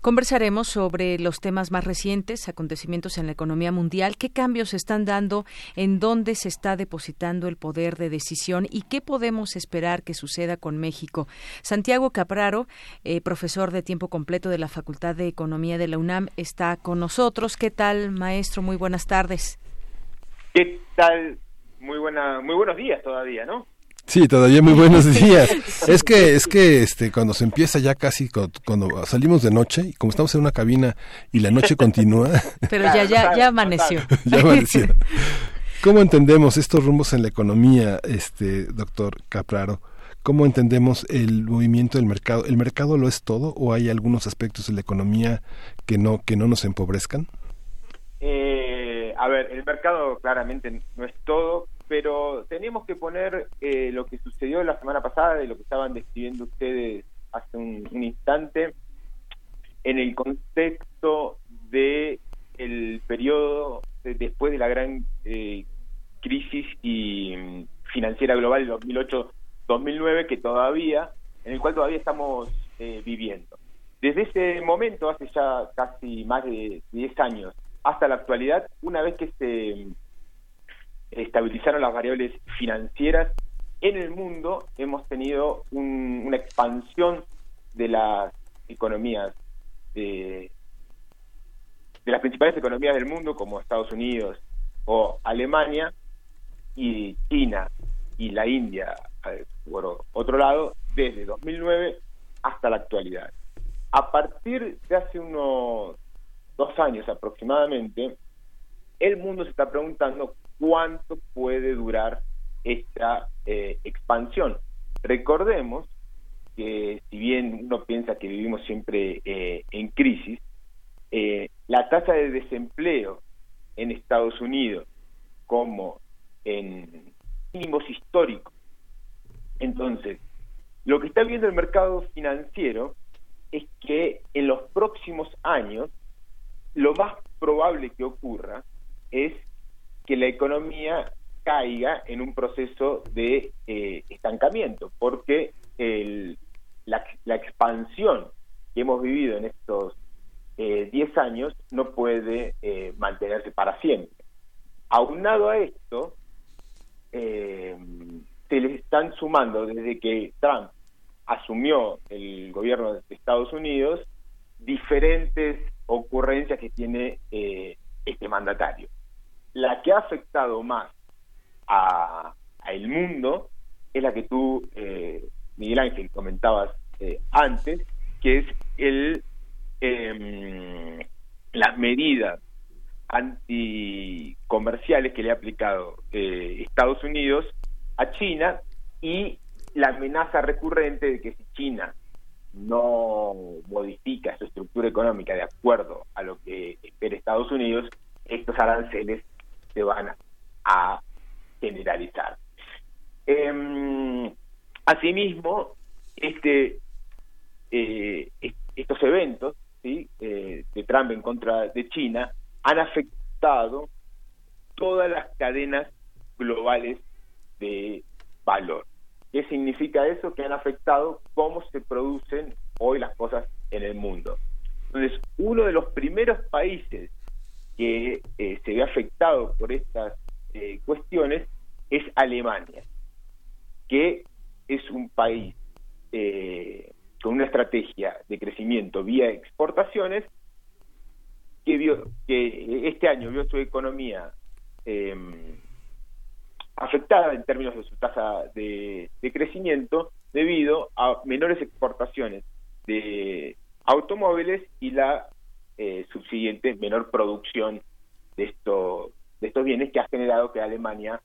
Conversaremos sobre los temas más recientes, acontecimientos en la economía mundial, qué cambios se están dando, en dónde se está depositando el poder de decisión y qué podemos esperar que suceda con México. Santiago Capraro, eh, profesor de tiempo completo de la Facultad de Economía de la UNAM, está con nosotros. ¿Qué tal, maestro? Muy buenas tardes. ¿Qué tal? Muy buena, muy buenos días todavía, ¿no? Sí, todavía muy buenos días. Es que es que este cuando se empieza ya casi cu- cuando salimos de noche y como estamos en una cabina y la noche continúa, Pero ya, ya, ya amaneció. ya amaneció. ¿Cómo entendemos estos rumbos en la economía, este doctor Capraro? ¿Cómo entendemos el movimiento del mercado? ¿El mercado lo es todo o hay algunos aspectos de la economía que no que no nos empobrezcan? Eh, a ver, el mercado claramente no es todo, pero tenemos que poner eh, lo que sucedió la semana pasada y lo que estaban describiendo ustedes hace un, instante en el contexto de el periodo de- después de la gran eh, crisis y mm, financiera global del 2008-2009 que todavía en el cual todavía estamos eh, viviendo. Desde ese momento, hace ya casi más de 10 años, hasta la actualidad, una vez que se mm, estabilizaron las variables financieras. En el mundo, hemos tenido un- una expansión de las economías de, de las principales economías del mundo como Estados Unidos o Alemania y China y la India eh, por otro lado desde 2009 hasta la actualidad. A partir de hace unos dos años aproximadamente el mundo se está preguntando cuánto puede durar esta eh, expansión recordemos que si bien uno piensa que vivimos siempre eh, en crisis, eh, la tasa de desempleo en Estados Unidos como en mínimos históricos. Entonces, lo que está viendo el mercado financiero es que en los próximos años lo más probable que ocurra es que la economía caiga en un proceso de eh, estancamiento, porque la, expansión que hemos vivido en estos eh, 10 años no puede eh, mantenerse para siempre. Aunado a esto, eh, se les están sumando desde que Trump asumió el gobierno de Estados Unidos diferentes ocurrencias que tiene eh, este mandatario. La que ha afectado más a, el mundo es la que tú, eh, Miguel Ángel, comentabas eh, antes, que es el em, las medidas anticomerciales que le ha aplicado eh, Estados Unidos a China y la amenaza recurrente de que si China no modifica su estructura económica de acuerdo a lo que espera Estados Unidos, estos aranceles se van a generalizar. Em, asimismo, este, eh, estos eventos ¿sí? eh, de Trump en contra de China han afectado todas las cadenas globales de valor. ¿Qué significa eso? Que han afectado cómo se producen hoy las cosas en el mundo. Entonces, uno de los primeros países que eh, se ve afectado por estas eh, cuestiones es Alemania, que es un país eh, con una estrategia de crecimiento vía exportaciones que, este año vio su economía em, afectada en términos de su tasa de, crecimiento debido a menores exportaciones de automóviles y la eh, subsiguiente menor producción de estos de estos bienes que ha generado que Alemania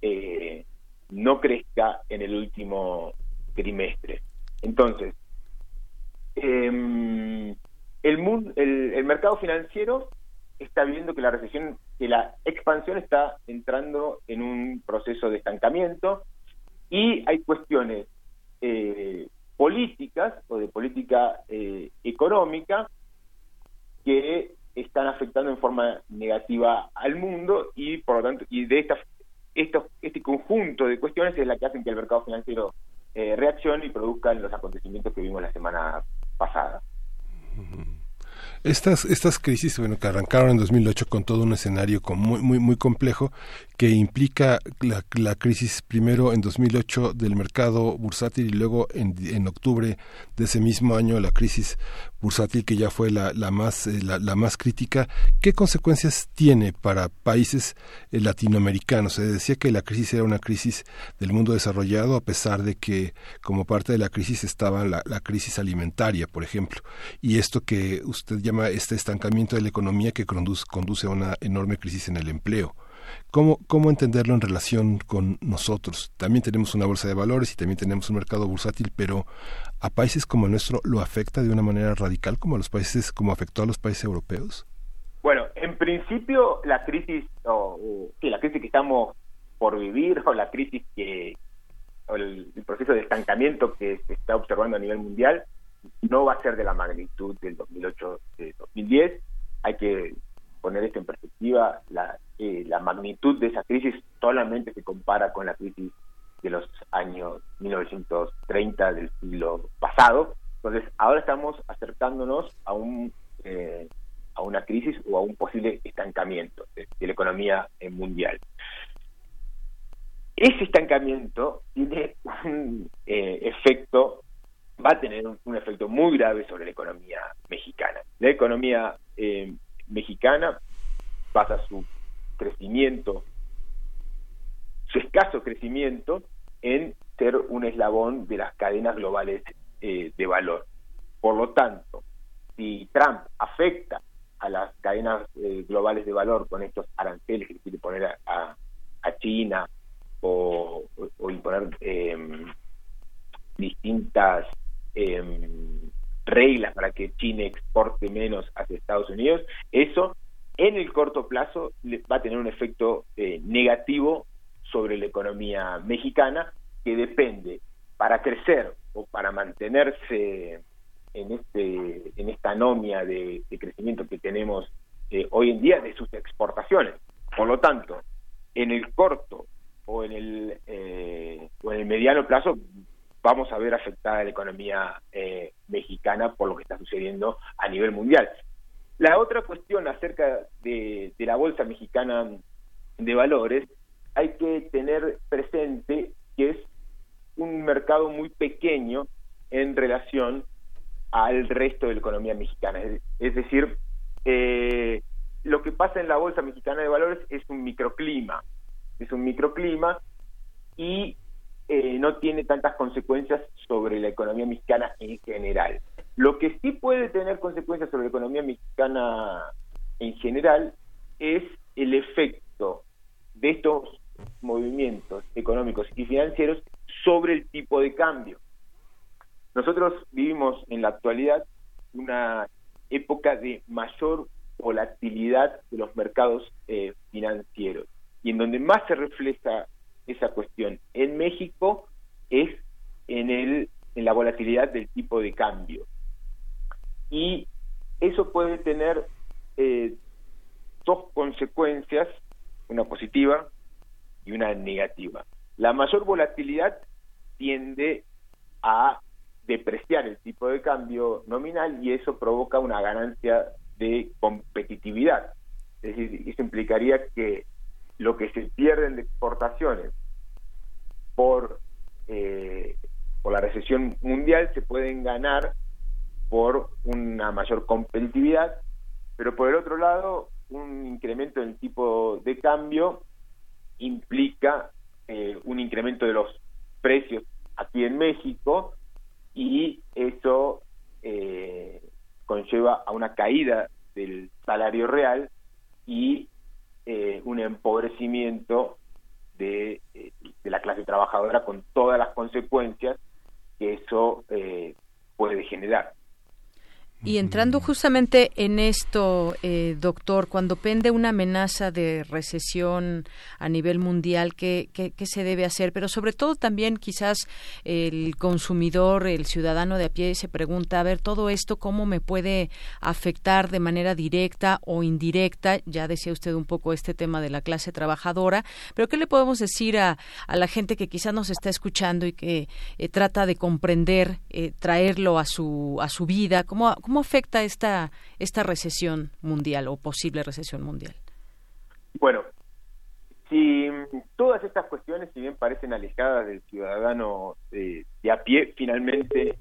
eh, no crezca en el último trimestre. Entonces, em, el, mundo, el, mercado financiero está viendo que la recesión, que la expansión está entrando en un proceso de estancamiento y hay cuestiones eh, políticas o de política eh, económica que están afectando en forma negativa al mundo y por lo tanto y de esta este conjunto de cuestiones es la que hacen que el mercado financiero eh, reaccione y produzca los acontecimientos que vimos la semana pasada. Estas, estas crisis, bueno, que arrancaron en 2008 con todo un escenario muy, muy, muy complejo que implica la, la, crisis primero en 2008 del mercado bursátil y luego en, en octubre de ese mismo año la crisis bursátil que ya fue la, la más eh, la, más crítica. Qué consecuencias tiene para países eh, latinoamericanos se decía que la crisis era una crisis del mundo desarrollado a pesar de que como parte de la crisis estaba la, crisis alimentaria por ejemplo. Y esto que usted este estancamiento de la economía que conduce, conduce a una enorme crisis en el empleo ¿Cómo, ¿Cómo entenderlo en relación con nosotros? También tenemos una bolsa de valores y también tenemos un mercado bursátil, pero a países como el nuestro lo afecta de una manera radical como a los países, como afectó a los países europeos. Bueno, en principio la crisis, o, la crisis que estamos por vivir o la crisis que el, proceso de estancamiento que se está observando a nivel mundial no va a ser de la magnitud del 2008-2010. Hay que poner esto en perspectiva. La, eh, la magnitud de esa crisis solamente se compara con la crisis de los años 1930 del siglo pasado. Entonces, ahora estamos acercándonos a un eh, a una crisis o a un posible estancamiento de, la economía eh, mundial. Ese estancamiento tiene un efecto, va a tener un, efecto muy grave sobre la economía mexicana. La economía mexicana basa su crecimiento, su escaso crecimiento, en ser un eslabón de las cadenas globales eh, de valor. Por lo tanto, si Trump afecta a las cadenas eh, globales de valor con estos aranceles que quiere poner a, China o, imponer em, distintas em, reglas para que China exporte menos hacia Estados Unidos, eso en el corto plazo va a tener un efecto eh, negativo sobre la economía mexicana que depende para crecer o para mantenerse en este en esta anomia de, crecimiento que tenemos eh, hoy en día de sus exportaciones. Por lo tanto en el corto o en el eh, o en el mediano plazo vamos a ver afectada la economía mexicana por lo que está sucediendo a nivel mundial la otra cuestión acerca de, la Bolsa Mexicana de Valores, hay que tener presente que es un mercado muy pequeño en relación al resto de la economía mexicana. Es, decir, eh, lo que pasa en la Bolsa Mexicana de Valores es un microclima, es un microclima y eh, no tiene tantas consecuencias sobre la economía mexicana en general. Lo que sí puede tener consecuencias sobre la economía mexicana en general es el efecto de estos movimientos económicos y financieros sobre el tipo de cambio. Nosotros vivimos en la actualidad una época de mayor volatilidad de los mercados eh, financieros y en donde más se refleja esa cuestión en México es volatilidad del tipo de cambio. Y eso puede tener eh, dos consecuencias, una positiva y una negativa. La mayor volatilidad tiende a depreciar el tipo de cambio nominal y eso provoca una ganancia de competitividad. Es decir, eso implicaría que lo que se pierde en exportaciones por, eh, por la recesión mundial se pueden ganar por una mayor competitividad, pero por el otro lado, un incremento en el tipo de cambio implica eh, un incremento de los precios aquí en México y eso eh, conlleva a una caída del salario real y eh, un empobrecimiento de, de, la clase trabajadora con todas las consecuencias que eso puede generar. Y entrando justamente en esto, eh, doctor, cuando pende una amenaza de recesión a nivel mundial, ¿qué, ¿qué, se debe hacer? Pero sobre todo también quizás el consumidor, el ciudadano de a pie se pregunta, a ver, todo esto, ¿cómo me puede afectar de manera directa o indirecta? Ya decía usted un poco este tema de la clase trabajadora, pero ¿qué le podemos decir a, a la gente que quizás nos está escuchando y que eh, trata de comprender, eh, traerlo a su, a su vida? ¿Cómo, cómo ¿Cómo afecta esta, esta recesión mundial o posible recesión mundial? Bueno, si todas estas cuestiones, si bien parecen alejadas del ciudadano de, a pie, finalmente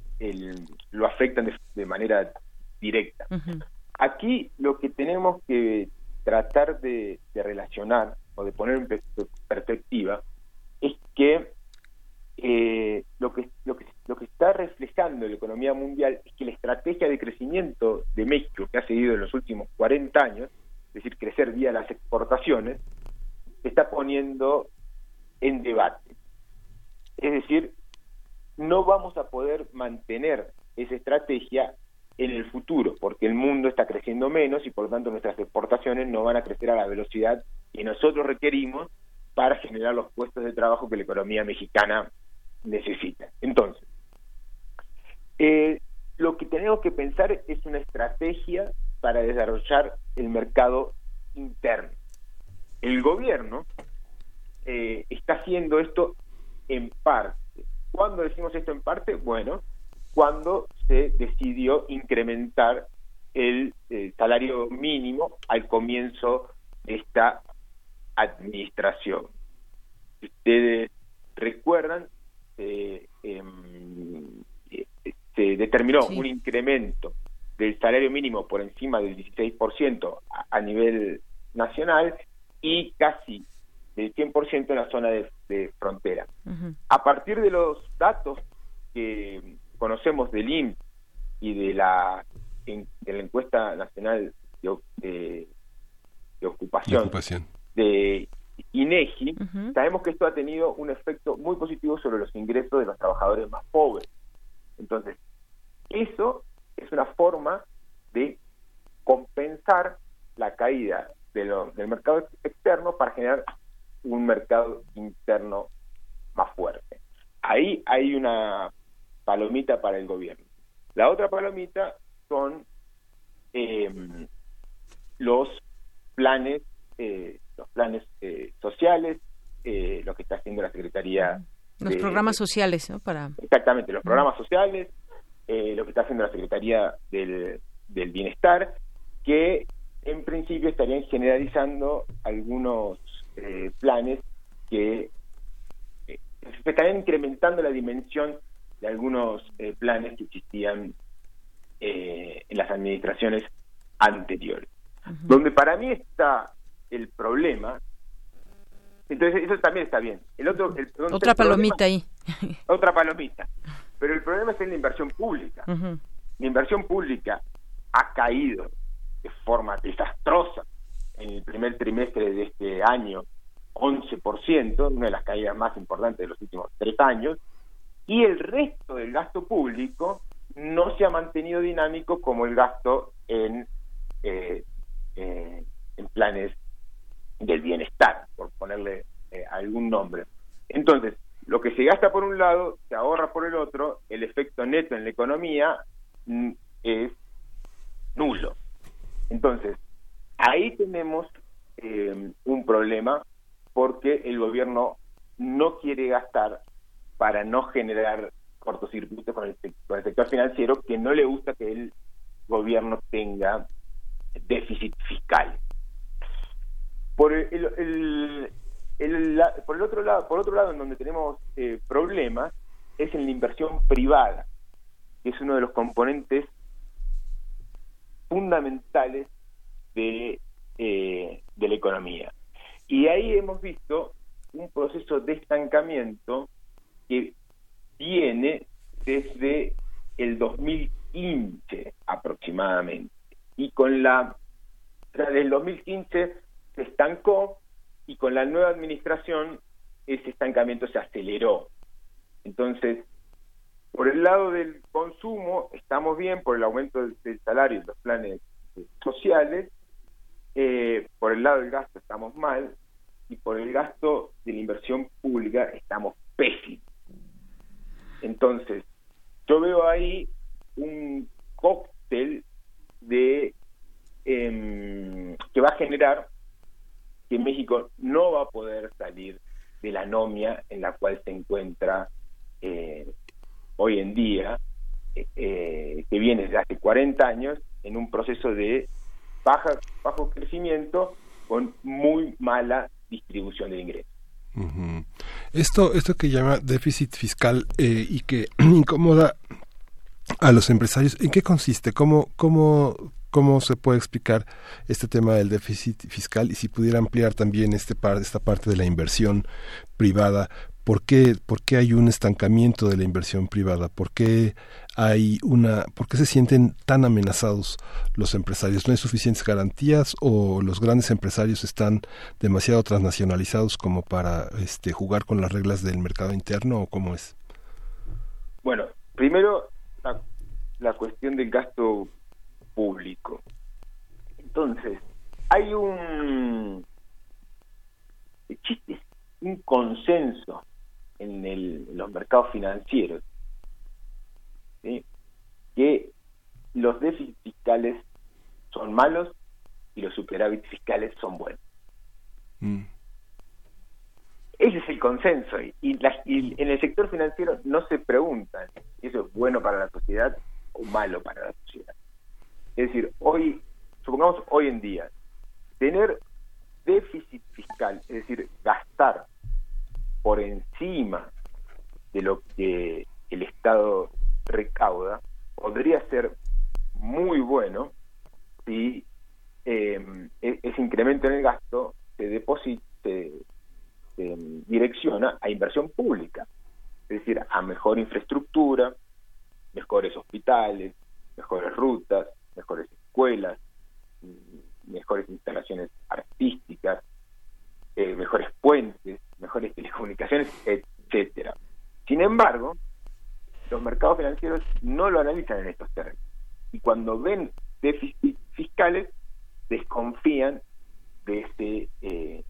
lo afectan de, manera directa. Aquí lo que tenemos que tratar de, relacionar o de poner en perspectiva es que eh, lo que lo que lo que está reflejando la economía mundial es que la estrategia de crecimiento de México que ha seguido en los últimos 40 años, es decir, crecer vía las exportaciones, se está poniendo en debate. Es decir, no vamos a poder mantener esa estrategia en el futuro, porque el mundo está creciendo menos y por lo tanto nuestras exportaciones no van a crecer a la velocidad que nosotros requerimos para generar los puestos de trabajo que la economía mexicana necesita. Entonces, eh, lo que tenemos que pensar es una estrategia para desarrollar el mercado interno. El gobierno eh, está haciendo esto en parte. ¿Cuándo decimos esto en parte? Bueno, cuando se decidió incrementar el, el salario mínimo al comienzo de esta administración. Ustedes recuerdan, eh, se determinó un incremento del salario mínimo por encima del 16% a, a nivel nacional y casi del 100% en la zona de, frontera. A partir de los datos que conocemos del INPS y de la, de la encuesta nacional de, de, ocupación, de, INEGI, sabemos que esto ha tenido un efecto muy positivo sobre los ingresos de los trabajadores más pobres. Entonces, eso es una forma de compensar la caída de del mercado externo para generar un mercado interno más fuerte. Ahí hay una palomita para el gobierno. La otra palomita son em, los planes, eh, los planes eh, sociales, eh, lo que está haciendo la Secretaría. Los programas sociales, ¿no? Para... Exactamente, los programas sociales, eh, lo que está haciendo la Secretaría del, Bienestar, que en principio estarían generalizando algunos eh, planes que eh, estarían incrementando la dimensión de algunos planes que existían en las administraciones anteriores. Donde para mí está el problema, entonces eso también está bien. El otro, otra palomita ahí. Otra palomita. Pero el problema es en la inversión pública. La inversión pública ha caído de forma desastrosa en el primer trimestre de este año, 11%, una de las caídas más importantes de los últimos tres años, y el resto del gasto público no se ha mantenido dinámico como el gasto en, eh, eh, en planes del bienestar, por ponerle eh, algún nombre. Entonces, lo que se gasta por un lado, se ahorra por el otro, el efecto neto en la economía mm, es nulo. Entonces, ahí tenemos eh, un problema porque el gobierno no quiere gastar para no generar cortocircuito con el, con el sector financiero que no le gusta que el gobierno tenga déficit fiscal. Por el, por el otro lado, por otro lado, en donde tenemos eh, problemas es en la inversión privada, que es uno de los componentes fundamentales de, eh, la economía. Y ahí hemos visto un proceso de estancamiento que viene desde el 2015 aproximadamente. Y con la, desde el 2015 se estancó y con la nueva administración ese estancamiento se aceleró. Entonces, por el lado del consumo estamos bien por el aumento del, salario y los planes eh, sociales, eh, por el lado del gasto estamos mal y por el gasto de la inversión pública estamos pésimos. Entonces, yo veo ahí un cóctel de em, que va a generar que México no va a poder salir de la anomia en la cual se encuentra eh, hoy en día, eh, eh, que viene desde hace 40 años en un proceso de baja, bajo crecimiento con muy mala distribución de ingresos. Esto, esto que llama déficit fiscal y que incomoda a los empresarios, ¿en qué consiste? ¿Cómo, cómo, ¿Cómo se puede explicar este tema del déficit fiscal y si pudiera ampliar también este par, esta parte de la inversión privada? ¿Por qué, ¿Por qué hay un estancamiento de la inversión privada? ¿Por qué hay una, por qué se sienten tan amenazados los empresarios? ¿No hay suficientes garantías o los grandes empresarios están demasiado transnacionalizados como para este, jugar con las reglas del mercado interno o cómo es? Bueno, primero la, la cuestión del gasto público. Entonces, hay un existe un consenso en, el, los mercados financieros que los déficits fiscales son malos y los superávit fiscales son buenos. Mm. Ese es el consenso y, y, en el sector financiero no se preguntan si eso es bueno para la sociedad o malo para la sociedad. Es decir, hoy, supongamos hoy en día, tener déficit fiscal, es decir, gastar por encima de lo que el Estado recauda, podría ser muy bueno si em, e-, ese incremento en el gasto se deposita, se, direcciona a inversión pública, es decir, a mejor infraestructura, mejores hospitales, mejores rutas, mejores escuelas, mejores instalaciones artísticas, eh, mejores puentes, mejores telecomunicaciones, etcétera. Sin embargo, los mercados financieros no lo analizan en estos términos. Y cuando ven déficits fiscales, desconfían de, ese, eh,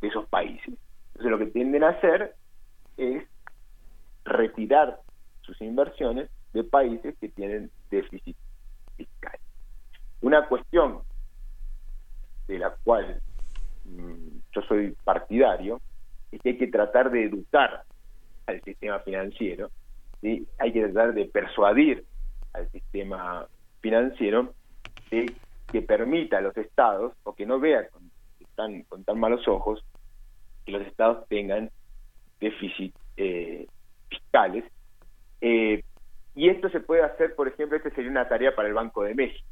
de esos países. Entonces lo que tienden a hacer es retirar sus inversiones de países que tienen déficit fiscal. Una cuestión de la cual mm, yo soy partidario es que hay que tratar de educar al sistema financiero, hay que tratar de persuadir al sistema financiero que permita a los estados, o que no vea con, tan, con tan malos ojos, que los estados tengan déficit eh, fiscales, eh, y esto se puede hacer, por ejemplo, esta sería una tarea para el Banco de México.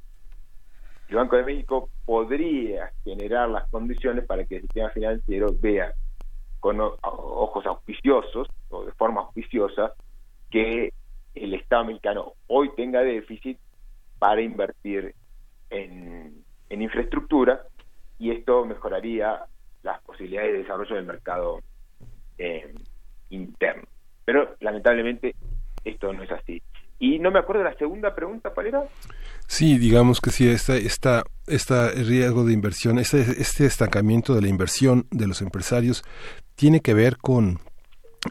El Banco de México podría generar las condiciones para que el sistema financiero vea con ojos auspiciosos o de forma auspiciosa que el Estado mexicano hoy tenga déficit para invertir en, infraestructura y esto mejoraría las posibilidades de desarrollo del mercado eh, interno. Pero lamentablemente esto no es así. Y no me acuerdo de la segunda pregunta, ¿cuál era? Sí, digamos que sí, esta, esta, este riesgo de inversión, este, este estancamiento de la inversión de los empresarios tiene que ver con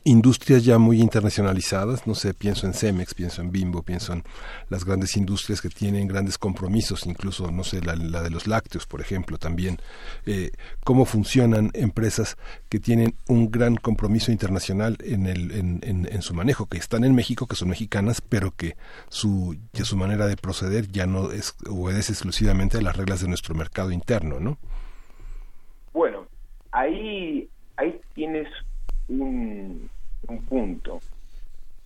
industrias ya muy internacionalizadas, no sé, pienso en Cemex, pienso en Bimbo, pienso en las grandes industrias que tienen grandes compromisos, incluso, no sé, la, de los lácteos, por ejemplo, también, eh, cómo funcionan empresas que tienen un gran compromiso internacional en, el, en, en, su manejo, que están en México, que son mexicanas, pero que su, que su manera de proceder ya no es, obedece exclusivamente a las reglas de nuestro mercado interno, ¿no? Bueno, ahí, ahí tienes un, punto.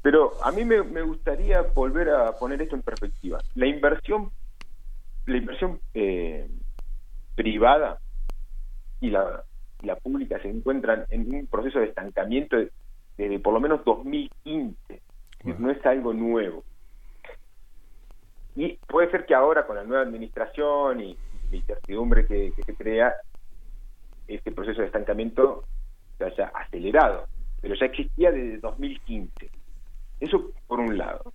Pero a mí me, gustaría volver a poner esto en perspectiva. La inversión, la inversión eh, privada y la, la pública se encuentran en un proceso de estancamiento desde por lo menos 2015. No es algo nuevo. Y puede ser que ahora con la nueva administración y la incertidumbre que se crea, este proceso de estancamiento se haya acelerado, pero ya existía desde 2015. Eso por un lado.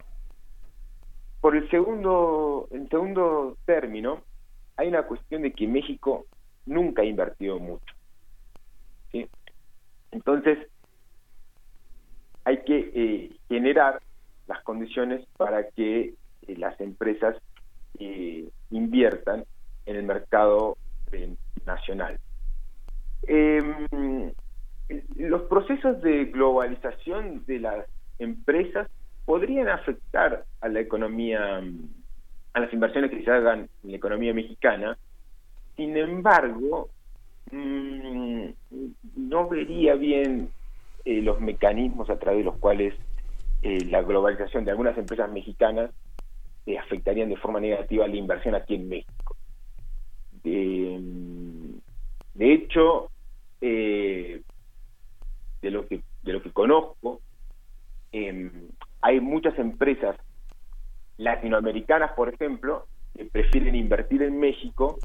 Por el segundo, en segundo término, hay una cuestión de que México nunca ha invertido mucho. Entonces, hay que eh, generar las condiciones para que eh, las empresas eh, inviertan en el mercado nacional. Los procesos de globalización de las empresas podrían afectar a la economía, a las inversiones que se hagan en la economía mexicana. Sin embargo, mm, no vería bien eh, los mecanismos a través de los cuales eh, la globalización de algunas empresas mexicanas eh, afectarían de forma negativa la inversión aquí en México. De, de hecho, eh, de lo que de lo que conozco. Em, hay muchas empresas latinoamericanas por ejemplo que prefieren invertir en México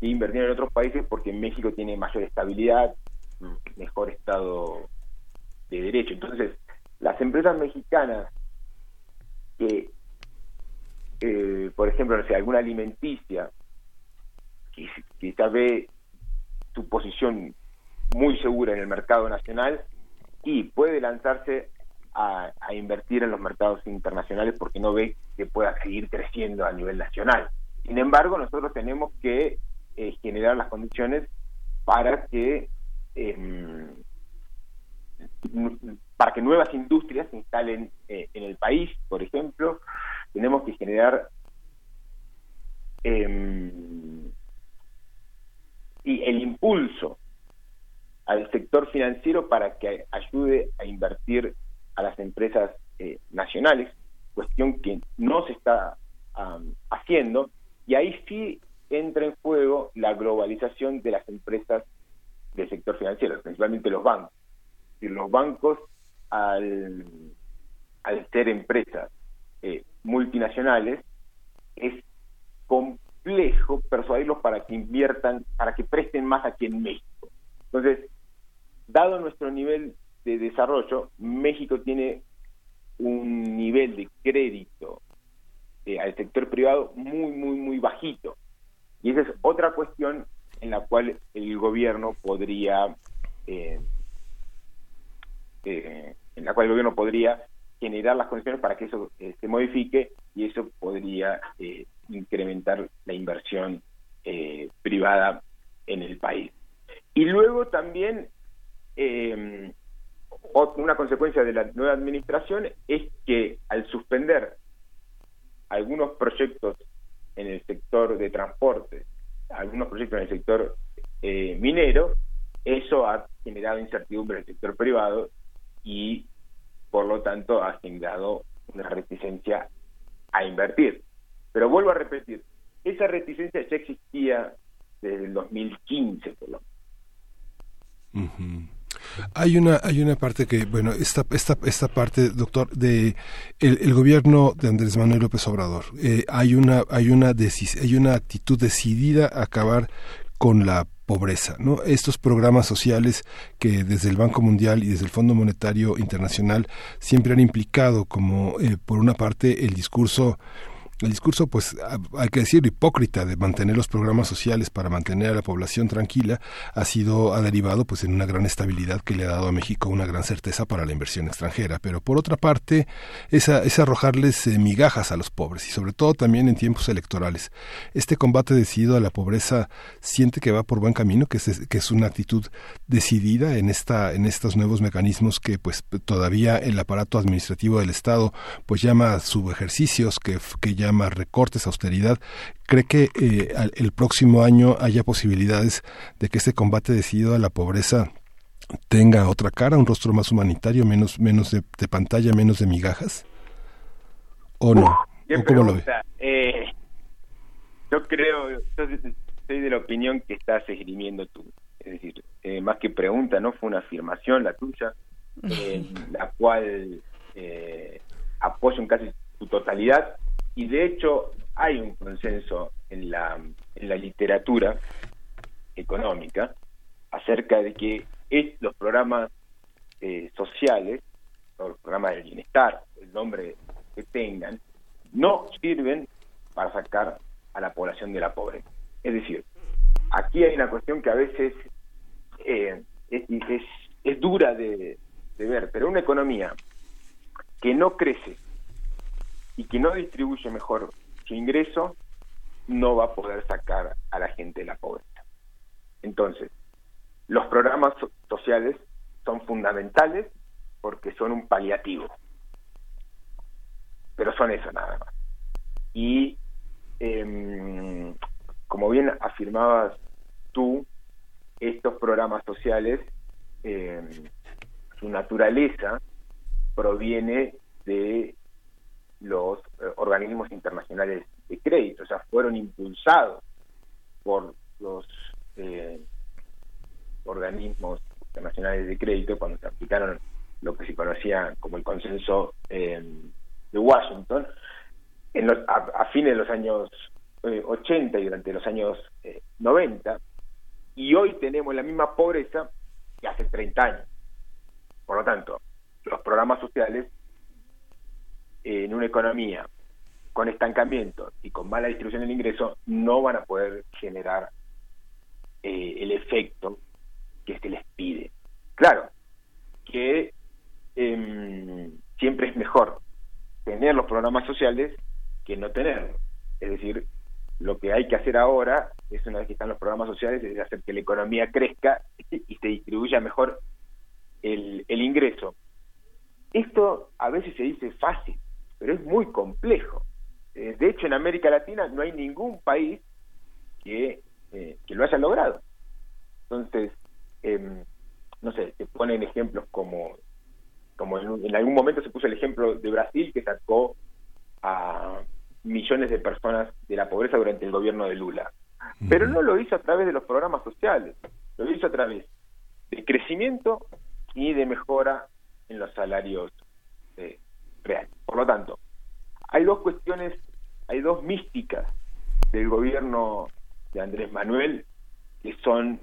que invertir en otros países porque México tiene mayor estabilidad mejor estado de derecho. Entonces las empresas mexicanas que eh, por ejemplo no sé alguna alimenticia que quizás ve su posición muy segura en el mercado nacional y puede lanzarse a, invertir en los mercados internacionales porque no ve que pueda seguir creciendo a nivel nacional. Sin embargo, nosotros tenemos que eh, generar las condiciones para que em, para que nuevas industrias se instalen eh, en el país, por ejemplo, tenemos que generar em, y el impulso al sector financiero para que ayude a invertir a las empresas eh, nacionales, cuestión que no se está haciendo, y ahí sí entra en juego la globalización de las empresas del sector financiero, principalmente los bancos. Y los bancos, al, al ser empresas eh, multinacionales, es complejo persuadirlos para que inviertan, para que presten más aquí en México. Entonces, dado nuestro nivel de desarrollo, México tiene un nivel de crédito eh, al sector privado muy, muy, muy bajito. Y esa es otra cuestión en la cual el gobierno podría, eh, eh, en la cual el gobierno podría generar las condiciones para que eso se modifique y eso podría incrementar la inversión privada en el país. Y luego también eh, una consecuencia de la nueva administración es que al suspender algunos proyectos en el sector de transporte, algunos proyectos en el sector eh, minero, eso ha generado incertidumbre en el sector privado y por lo tanto ha generado una reticencia a invertir. Pero vuelvo a repetir, esa reticencia ya existía desde el 2015 por lo menos. Hay una, hay una parte que, bueno, esta, esta, esta parte, doctor, de el, gobierno de Andrés Manuel López Obrador, eh, hay una, hay una hay una actitud decidida a acabar con la pobreza, ¿no? Estos programas sociales que desde el Banco Mundial y desde el Fondo Monetario Internacional siempre han implicado como, eh, por una parte, el discurso el discurso, pues hay que decir, hipócrita de mantener los programas sociales para mantener a la población tranquila, ha sido, ha derivado pues en una gran estabilidad que le ha dado a México una gran certeza para la inversión extranjera. Pero por otra parte, es, es arrojarles eh, migajas a los pobres y sobre todo también en tiempos electorales. Este combate decidido a la pobreza siente que va por buen camino, que es, que es una actitud decidida en esta, en estos nuevos mecanismos que pues todavía el aparato administrativo del Estado pues llama subejercicios, que, que llama recortes, austeridad. ¿Cree que eh, el próximo año haya posibilidades de que este combate decidido a la pobreza tenga otra cara, un rostro más humanitario, menos, menos de, pantalla, menos de migajas? ¿O no? ¿O cómo lo ve? Eh, yo creo, yo soy de la opinión que estás esgrimiendo tú. Es decir, eh, más que pregunta, ¿no? Fue una afirmación la tuya, en la cual eh, apoyo en casi su totalidad y de hecho hay un consenso en la, en la literatura económica acerca de que los programas eh, sociales, o los programas del bienestar, el nombre que tengan, no sirven para sacar a la población de la pobreza. Es decir, aquí hay una cuestión que a veces eh, es, es, dura de, de ver, pero una economía que no crece y que no distribuye mejor su ingreso, no va a poder sacar a la gente de la pobreza. Entonces, los programas sociales son fundamentales porque son un paliativo, pero son eso nada más. Y em, como bien afirmabas tú, estos programas sociales, em, su naturaleza proviene de los eh, organismos internacionales de crédito, o sea, fueron impulsados por los eh, organismos internacionales de crédito cuando se aplicaron lo que se conocía como el consenso eh, de Washington en a, fines de los años 80 y durante los años 90 y hoy tenemos la misma pobreza que hace 30 años. Por lo tanto, los programas sociales en una economía con estancamiento y con mala distribución del ingreso no van a poder generar eh, el efecto que se les pide. Claro, que em, siempre es mejor tener los programas sociales que no tenerlos. Es decir, lo que hay que hacer ahora es una vez que están los programas sociales es hacer que la economía crezca y se distribuya mejor el, el ingreso. Esto a veces se dice fácil, pero es muy complejo. Eh, de hecho, en América Latina no hay ningún país que, eh, que lo haya logrado. Entonces, em, no sé, se ponen ejemplos como, como en, algún momento se puso el ejemplo de Brasil que sacó a millones de personas de la pobreza durante el gobierno de Lula. Pero no lo hizo a través de los programas sociales, lo hizo a través de crecimiento y de mejora en los salarios eh, real. Por lo tanto, hay dos cuestiones, hay dos místicas del gobierno de Andrés Manuel que son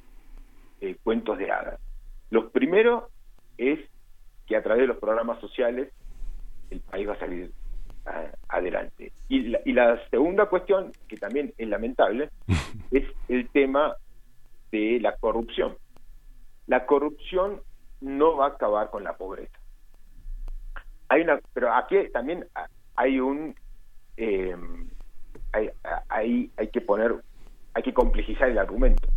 eh, cuentos de hadas. Lo primero es que a través de los programas sociales el país va a salir adelante. Y la, y la segunda cuestión, que también es lamentable, es el tema de la corrupción. La corrupción no va a acabar con la pobreza hay una pero aquí también hay un eh, hay, hay, hay que poner hay que complejizar el argumento.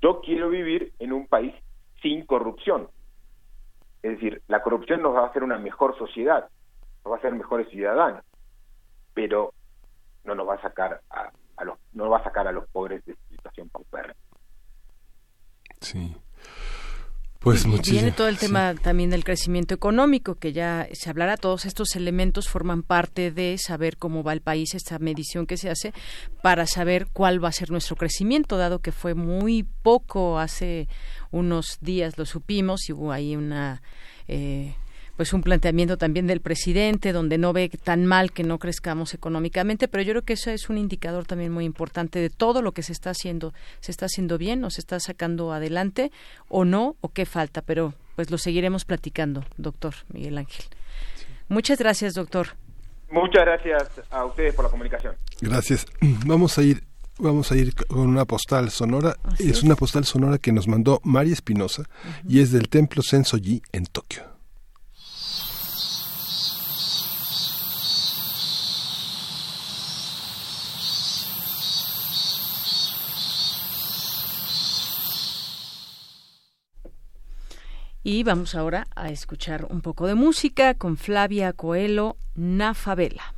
Yo quiero vivir en un país sin corrupción. Es decir la corrupción nos va a hacer una mejor sociedad nos va a hacer mejores ciudadanos pero no nos va a sacar a, a los no va a sacar a los pobres de situación paupérrima. Sí pues Viene todo el tema también del crecimiento económico, que ya se hablará, todos estos elementos forman parte de saber cómo va el país, esta medición que se hace, para saber cuál va a ser nuestro crecimiento, dado que fue muy poco hace unos días, lo supimos, y hubo ahí una... Eh, pues un planteamiento también del presidente donde no ve tan mal que no crezcamos económicamente, pero yo creo que eso es un indicador también muy importante de todo lo que se está haciendo, se está haciendo bien o se está sacando adelante o no o qué falta, pero pues lo seguiremos platicando, doctor Miguel Ángel. Muchas gracias, doctor. Muchas gracias a ustedes por la comunicación. Gracias. Vamos a ir Vamos a ir con una postal sonora. Es, una postal sonora que nos mandó María Espinosa y es del Templo Sensoji en Tokio. Y vamos ahora a escuchar un poco de música con Flavia Coelho, Na Favela.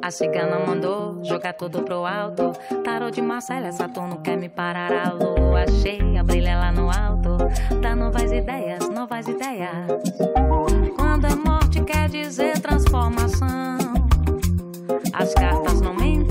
A cigana mandou jogar tudo pro alto. Tarô de Marcela, Saturno quer me parar. A lua cheia brilha lá no alto. Dá novas ideias, novas ideias. Quando é morte, quer dizer transformação. As cartas não mentem,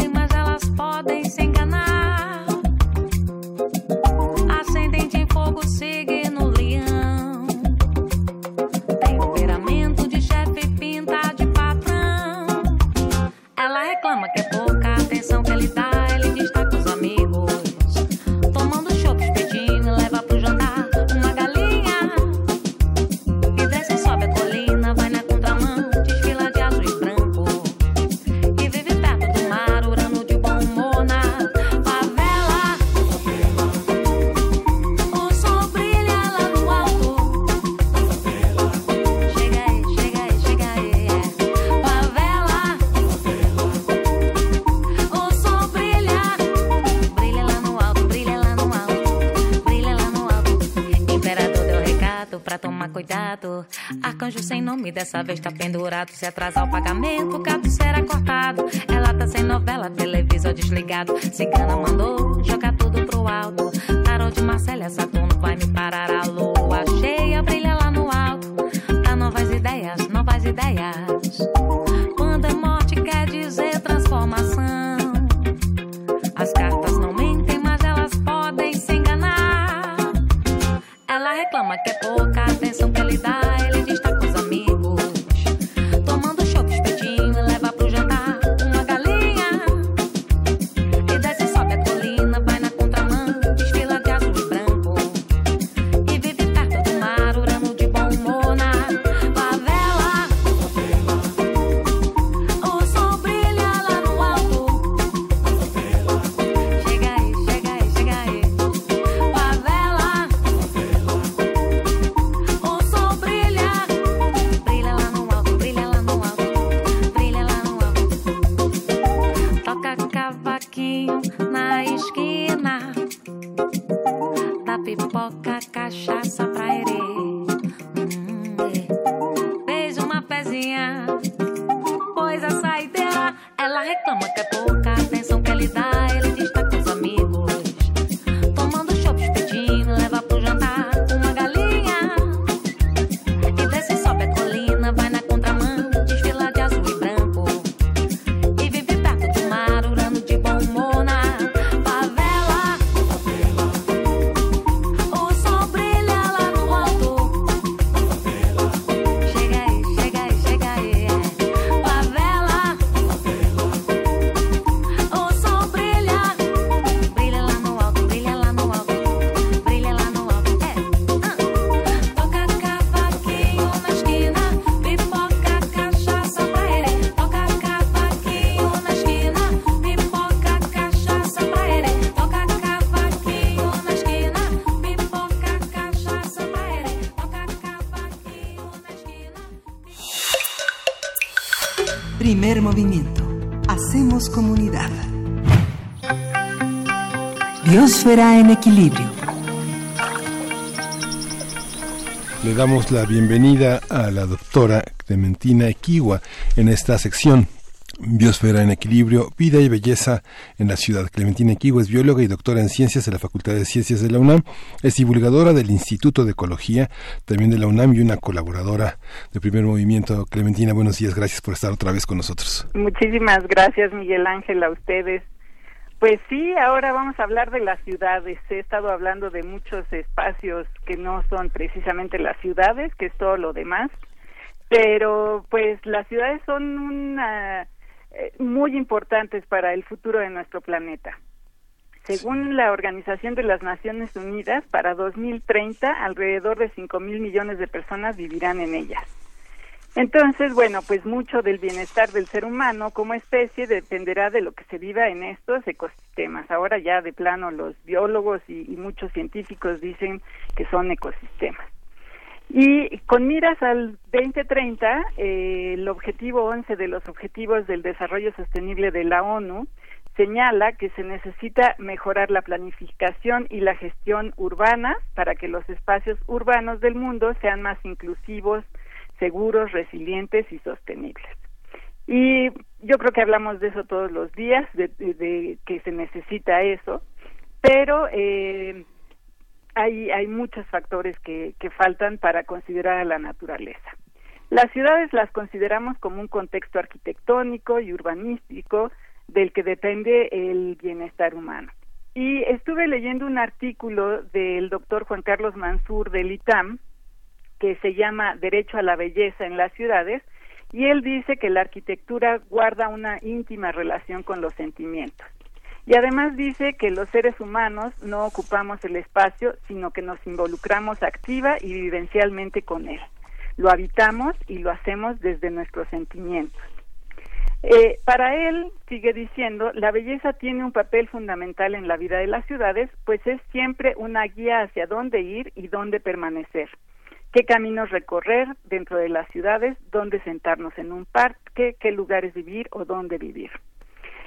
vez tá pendurado. Se atrasar o pagamento, o gato será cortado. Ela tá sem novela, televisor desligado. Cigana Biosfera en equilibrio. Le damos la bienvenida a la doctora Clementina Equigua en esta sección Biosfera en Equilibrio, Vida y Belleza en la Ciudad. Clementina Equigua es bióloga y doctora en Ciencias de la Facultad de Ciencias de la UNAM. Es divulgadora del Instituto de Ecología, también de la UNAM y una colaboradora de Primer Movimiento. Clementina, buenos días. Gracias por estar otra vez con nosotros. Muchísimas gracias, Miguel Ángel, a ustedes. Pues sí, ahora vamos a hablar de las ciudades. He estado hablando de muchos espacios que no son precisamente las ciudades, que es todo lo demás, pero pues las ciudades son una, eh, muy importantes para el futuro de nuestro planeta. Según la Organización de las Naciones Unidas, para 2030 alrededor de 5 mil millones de personas vivirán en ellas. Entonces, bueno, pues mucho del bienestar del ser humano como especie dependerá de lo que se viva en estos ecosistemas. Ahora ya de plano los biólogos y, muchos científicos dicen que son ecosistemas. Y con miras al 2030, eh, el objetivo 11 de los Objetivos del Desarrollo Sostenible de la ONU señala que se necesita mejorar la planificación y la gestión urbana para que los espacios urbanos del mundo sean más inclusivos, seguros, resilientes y sostenibles. Y yo creo que hablamos de eso todos los días, de, de- que se necesita eso, pero eh, hay, hay muchos factores que, que faltan para considerar a la naturaleza. Las ciudades las consideramos como un contexto arquitectónico y urbanístico del que depende el bienestar humano. Y estuve leyendo un artículo del doctor Juan Carlos Mansur del ITAM, que se llama Derecho a la Belleza en las Ciudades, y él dice que la arquitectura guarda una íntima relación con los sentimientos. Y además dice que los seres humanos no ocupamos el espacio, sino que nos involucramos activa y vivencialmente con él. Lo habitamos y lo hacemos desde nuestros sentimientos. Eh, para él, sigue diciendo, la belleza tiene un papel fundamental en la vida de las ciudades, pues es siempre una guía hacia dónde ir y dónde permanecer, qué caminos recorrer dentro de las ciudades, dónde sentarnos en un parque, qué lugares vivir o dónde vivir.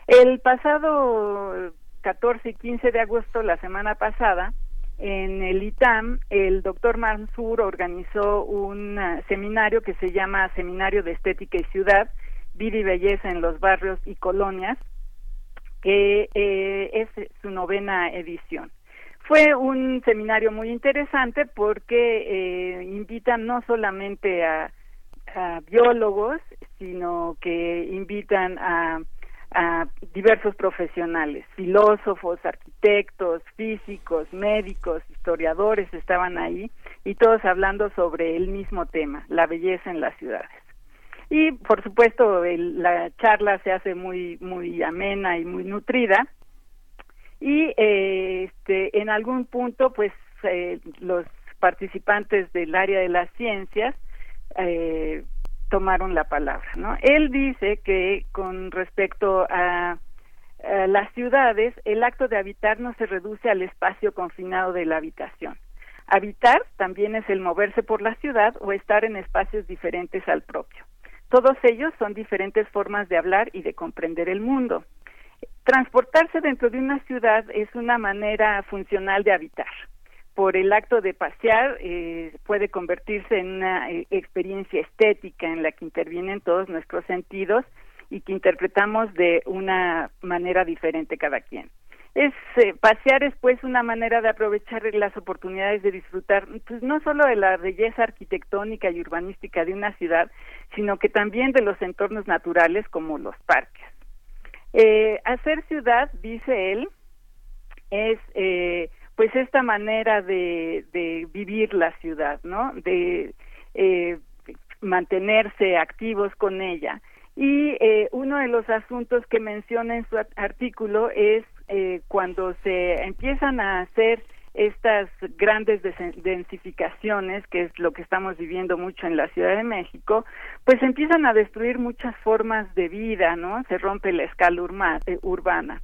El pasado 14 y 15 de agosto, la semana pasada, en el ITAM, el doctor Mansur organizó un ah, seminario que se llama Seminario de Estética y Ciudad, Vida y Belleza en los Barrios y Colonias, que eh, es su novena edición. Fue un seminario muy interesante porque eh, invitan no solamente a, a biólogos, sino que invitan a, a diversos profesionales, filósofos, arquitectos, físicos, médicos, historiadores estaban ahí y todos hablando sobre el mismo tema, la belleza en las ciudades. Y por supuesto el- la charla se hace muy muy amena y muy nutrida y eh, este en algún punto pues eh, los participantes del área de las ciencias eh, tomaron la palabra no él dice que con respecto a, a las ciudades el acto de habitar no se reduce al espacio confinado de la habitación. Habitar también es el moverse por la ciudad o estar en espacios diferentes al propio. Todos ellos son diferentes formas de hablar y de comprender el mundo Transportarse dentro de una ciudad es una manera funcional de habitar. Por el acto de pasear eh, puede convertirse en una eh, experiencia estética en la que intervienen todos nuestros sentidos y que interpretamos de una manera diferente cada quien. Es eh, pasear es pues una manera de aprovechar las oportunidades de disfrutar pues no solo de la belleza arquitectónica y urbanística de una ciudad, sino que también de los entornos naturales como los parques. Eh, hacer ciudad, dice él, es eh, pues esta manera de, de vivir la ciudad, ¿no? De eh, mantenerse activos con ella. Y eh, uno de los asuntos que menciona en su artículo es eh, cuando se empiezan a hacer estas grandes densificaciones, que es lo que estamos viviendo mucho en la Ciudad de México, pues empiezan a destruir muchas formas de vida, ¿no? Se rompe la escala eh, urbana.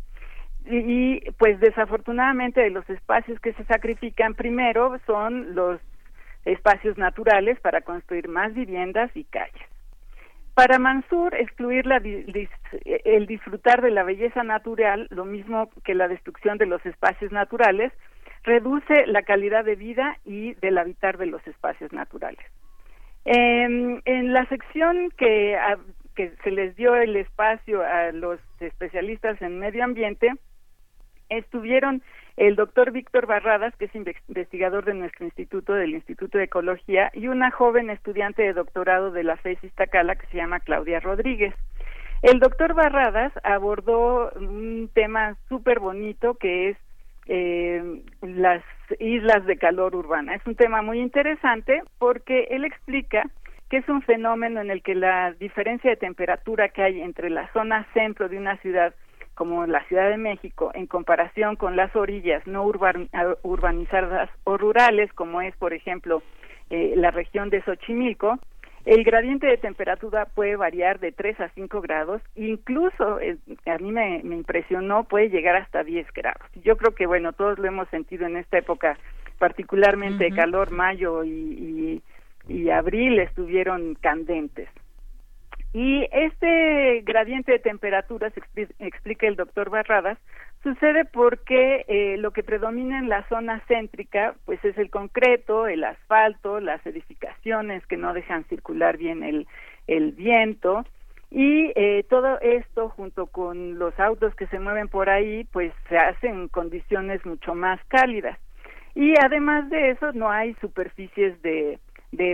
Y, y, pues desafortunadamente de los espacios que se sacrifican primero son los espacios naturales para construir más viviendas y calles. Para Mansur, excluir la dis- el disfrutar de la belleza natural, lo mismo que la destrucción de los espacios naturales, reduce la calidad de vida y del habitar de los espacios naturales. En, en la sección que, se les dio el espacio a los especialistas en medio ambiente, estuvieron el doctor Víctor Barradas, que es inve- investigador de nuestro instituto, del Instituto de Ecología, y una joven estudiante de doctorado de la FES Iztacala que se llama Claudia Rodríguez. El doctor Barradas abordó un tema súper bonito que es eh, las islas de calor urbana. Es un tema muy interesante porque él explica que es un fenómeno en el que la diferencia de temperatura que hay entre la zona centro de una ciudad como la Ciudad de México, en comparación con las orillas no urban- urbanizadas o rurales, como es, por ejemplo, eh, la región de Xochimilco, el gradiente de temperatura puede variar de 3 a 5 grados, incluso eh, a mí me, me impresionó, puede llegar hasta 10 grados. Yo creo que, bueno, todos lo hemos sentido en esta época, particularmente Ujú. calor, mayo y, y, y abril estuvieron candentes. Y este gradiente de temperaturas, expli- explica el doctor Barradas, sucede porque eh, lo que predomina en la zona céntrica, pues es el concreto, el asfalto, las edificaciones que no dejan circular bien el, viento, y eh, todo esto junto con los autos que se mueven por ahí, pues se hacen condiciones mucho más cálidas. Y además de eso, no hay superficies de, de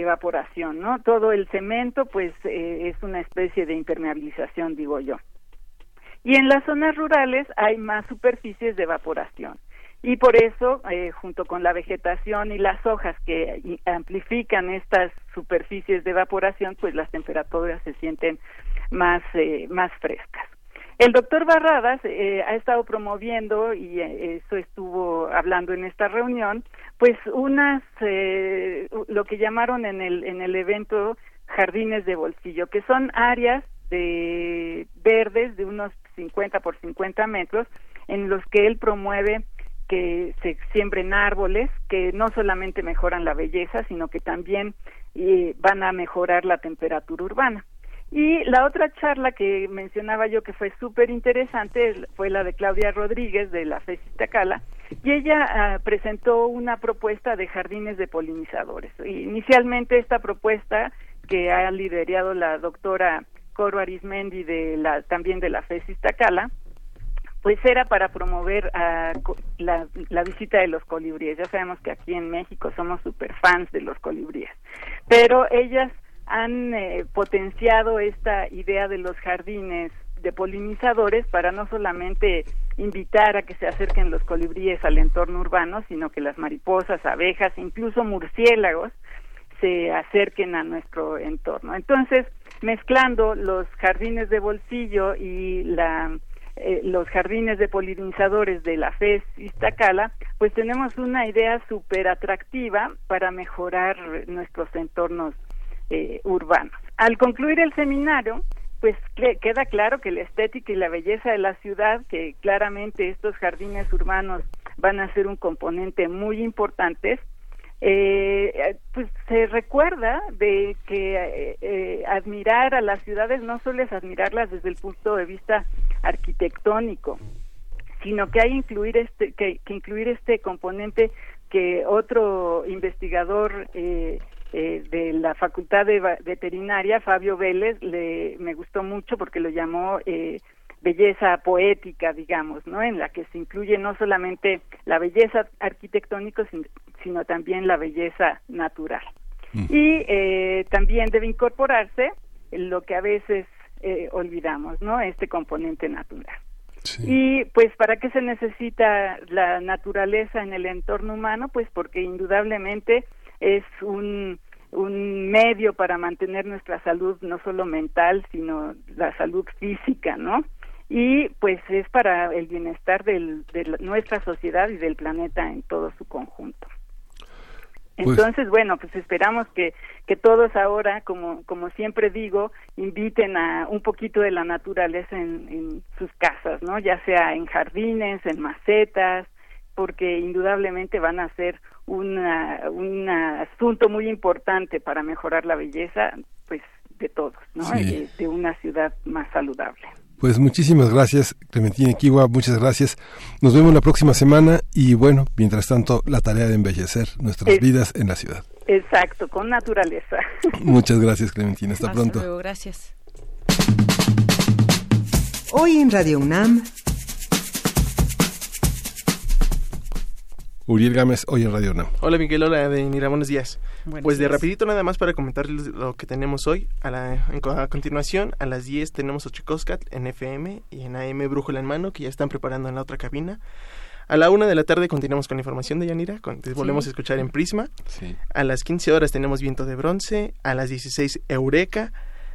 evaporación, ¿no? Todo el cemento, pues, eh, es una especie de impermeabilización, digo yo. Y en las zonas rurales hay más superficies de evaporación. Y por eso, eh, junto con la vegetación y las hojas que amplifican estas superficies de evaporación, pues las temperaturas se sienten más, eh, más frescas. El doctor Barradas eh, ha estado promoviendo, y eh, eso estuvo hablando en esta reunión, pues unas, eh, lo que llamaron en el, en el evento jardines de bolsillo, que son áreas de verdes de unos 50 por 50 metros, en los que él promueve que se siembren árboles que no solamente mejoran la belleza, sino que también eh, van a mejorar la temperatura urbana. Y la otra charla que mencionaba yo que fue súper interesante fue la de Claudia Rodríguez de la FES Iztacala y ella ah, presentó una propuesta de jardines de polinizadores. Inicialmente esta propuesta que ha liderado la doctora Coro Arismendi de la, también de la FES Iztacala, pues era para promover ah, la, la visita de los colibríes. Ya sabemos que aquí en México somos super fans de los colibríes, pero ellas han eh, potenciado esta idea de los jardines de polinizadores para no solamente invitar a que se acerquen los colibríes al entorno urbano, sino que las mariposas, abejas, incluso murciélagos se acerquen a nuestro entorno. Entonces, mezclando los jardines de bolsillo y la eh, los jardines de polinizadores de la FES Iztacala, pues tenemos una idea súper atractiva para mejorar nuestros entornos eh, urbanos. Al concluir el seminario, pues queda claro que la estética y la belleza de la ciudad, que claramente estos jardines urbanos van a ser un componente muy importante, eh, pues se recuerda de que eh, eh, admirar a las ciudades no solo es admirarlas desde el punto de vista arquitectónico, sino que hay incluir este que, que incluir este componente que otro investigador eh, eh, de la Facultad de Veterinaria, Fabio Vélez, le me gustó mucho porque lo llamó eh, belleza poética, digamos, ¿no? En la que se incluye no solamente la belleza arquitectónica, sin- sino también la belleza natural. Y eh, también debe incorporarse lo que a veces eh, olvidamos, ¿no? Este componente natural. Y pues, ¿para qué se necesita la naturaleza en el entorno humano? Pues porque indudablemente es un, un medio para mantener nuestra salud, no solo mental, sino la salud física, ¿no? Y pues es para el bienestar del, de nuestra sociedad y del planeta en todo su conjunto. Pues- Entonces, bueno, pues esperamos que, que todos ahora, como, como siempre digo, inviten a un poquito de la naturaleza en, en sus casas, ¿no? Ya sea en jardines, en macetas, porque indudablemente van a ser una, un asunto muy importante para mejorar la belleza, pues, de todos, ¿no? Sí. De, de una ciudad más saludable. Pues muchísimas gracias, Clementina Kiwa, muchas gracias. Nos vemos la próxima semana y bueno, mientras tanto, la tarea de embellecer nuestras Es- vidas en la ciudad. Exacto, con naturaleza. Muchas gracias, Clementina. Hasta pronto. luego, gracias. Hoy en Radio UNAM, Uriel Gámez, hoy en Radio UNAM. Hola Miguel, hola Deyanira, buenos días. Buenos pues de rapidito nada más para comentarles lo que tenemos hoy. A, la, a continuación, a las 10 tenemos Ochicoscat en FM y en AM Brújula en Mano, que ya están preparando en la otra cabina. A la una de la tarde continuamos con la información de Yanira, con, volvemos a escuchar en Prisma. Sí. A las 15 horas tenemos Viento de Bronce, a las 16 Eureka,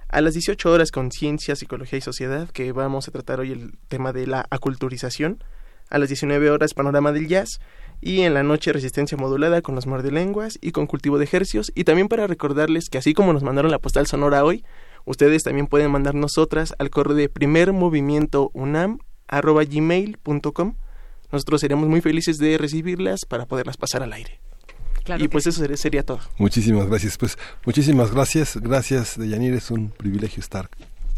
A las 18 horas con Ciencia, Psicología y Sociedad, que vamos a tratar hoy el tema de la aculturización. A las 19 horas Panorama del Jazz y en la noche resistencia modulada con los mordelenguas y con cultivo de ejercicios y también para recordarles que así como nos mandaron la postal sonora hoy, ustedes también pueden mandarnos otras al correo de primermovimientounam@gmail.com. Nosotros seríamos muy felices de recibirlas para poderlas pasar al aire. y pues eso sería, sería, todo. Muchísimas gracias. Pues muchísimas gracias. Gracias, Deyanir. Es un privilegio estar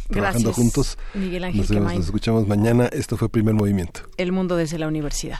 trabajando juntos. Miguel Ángel nos, vemos, nos escuchamos mañana. Esto fue Primer Movimiento. El mundo desde la universidad.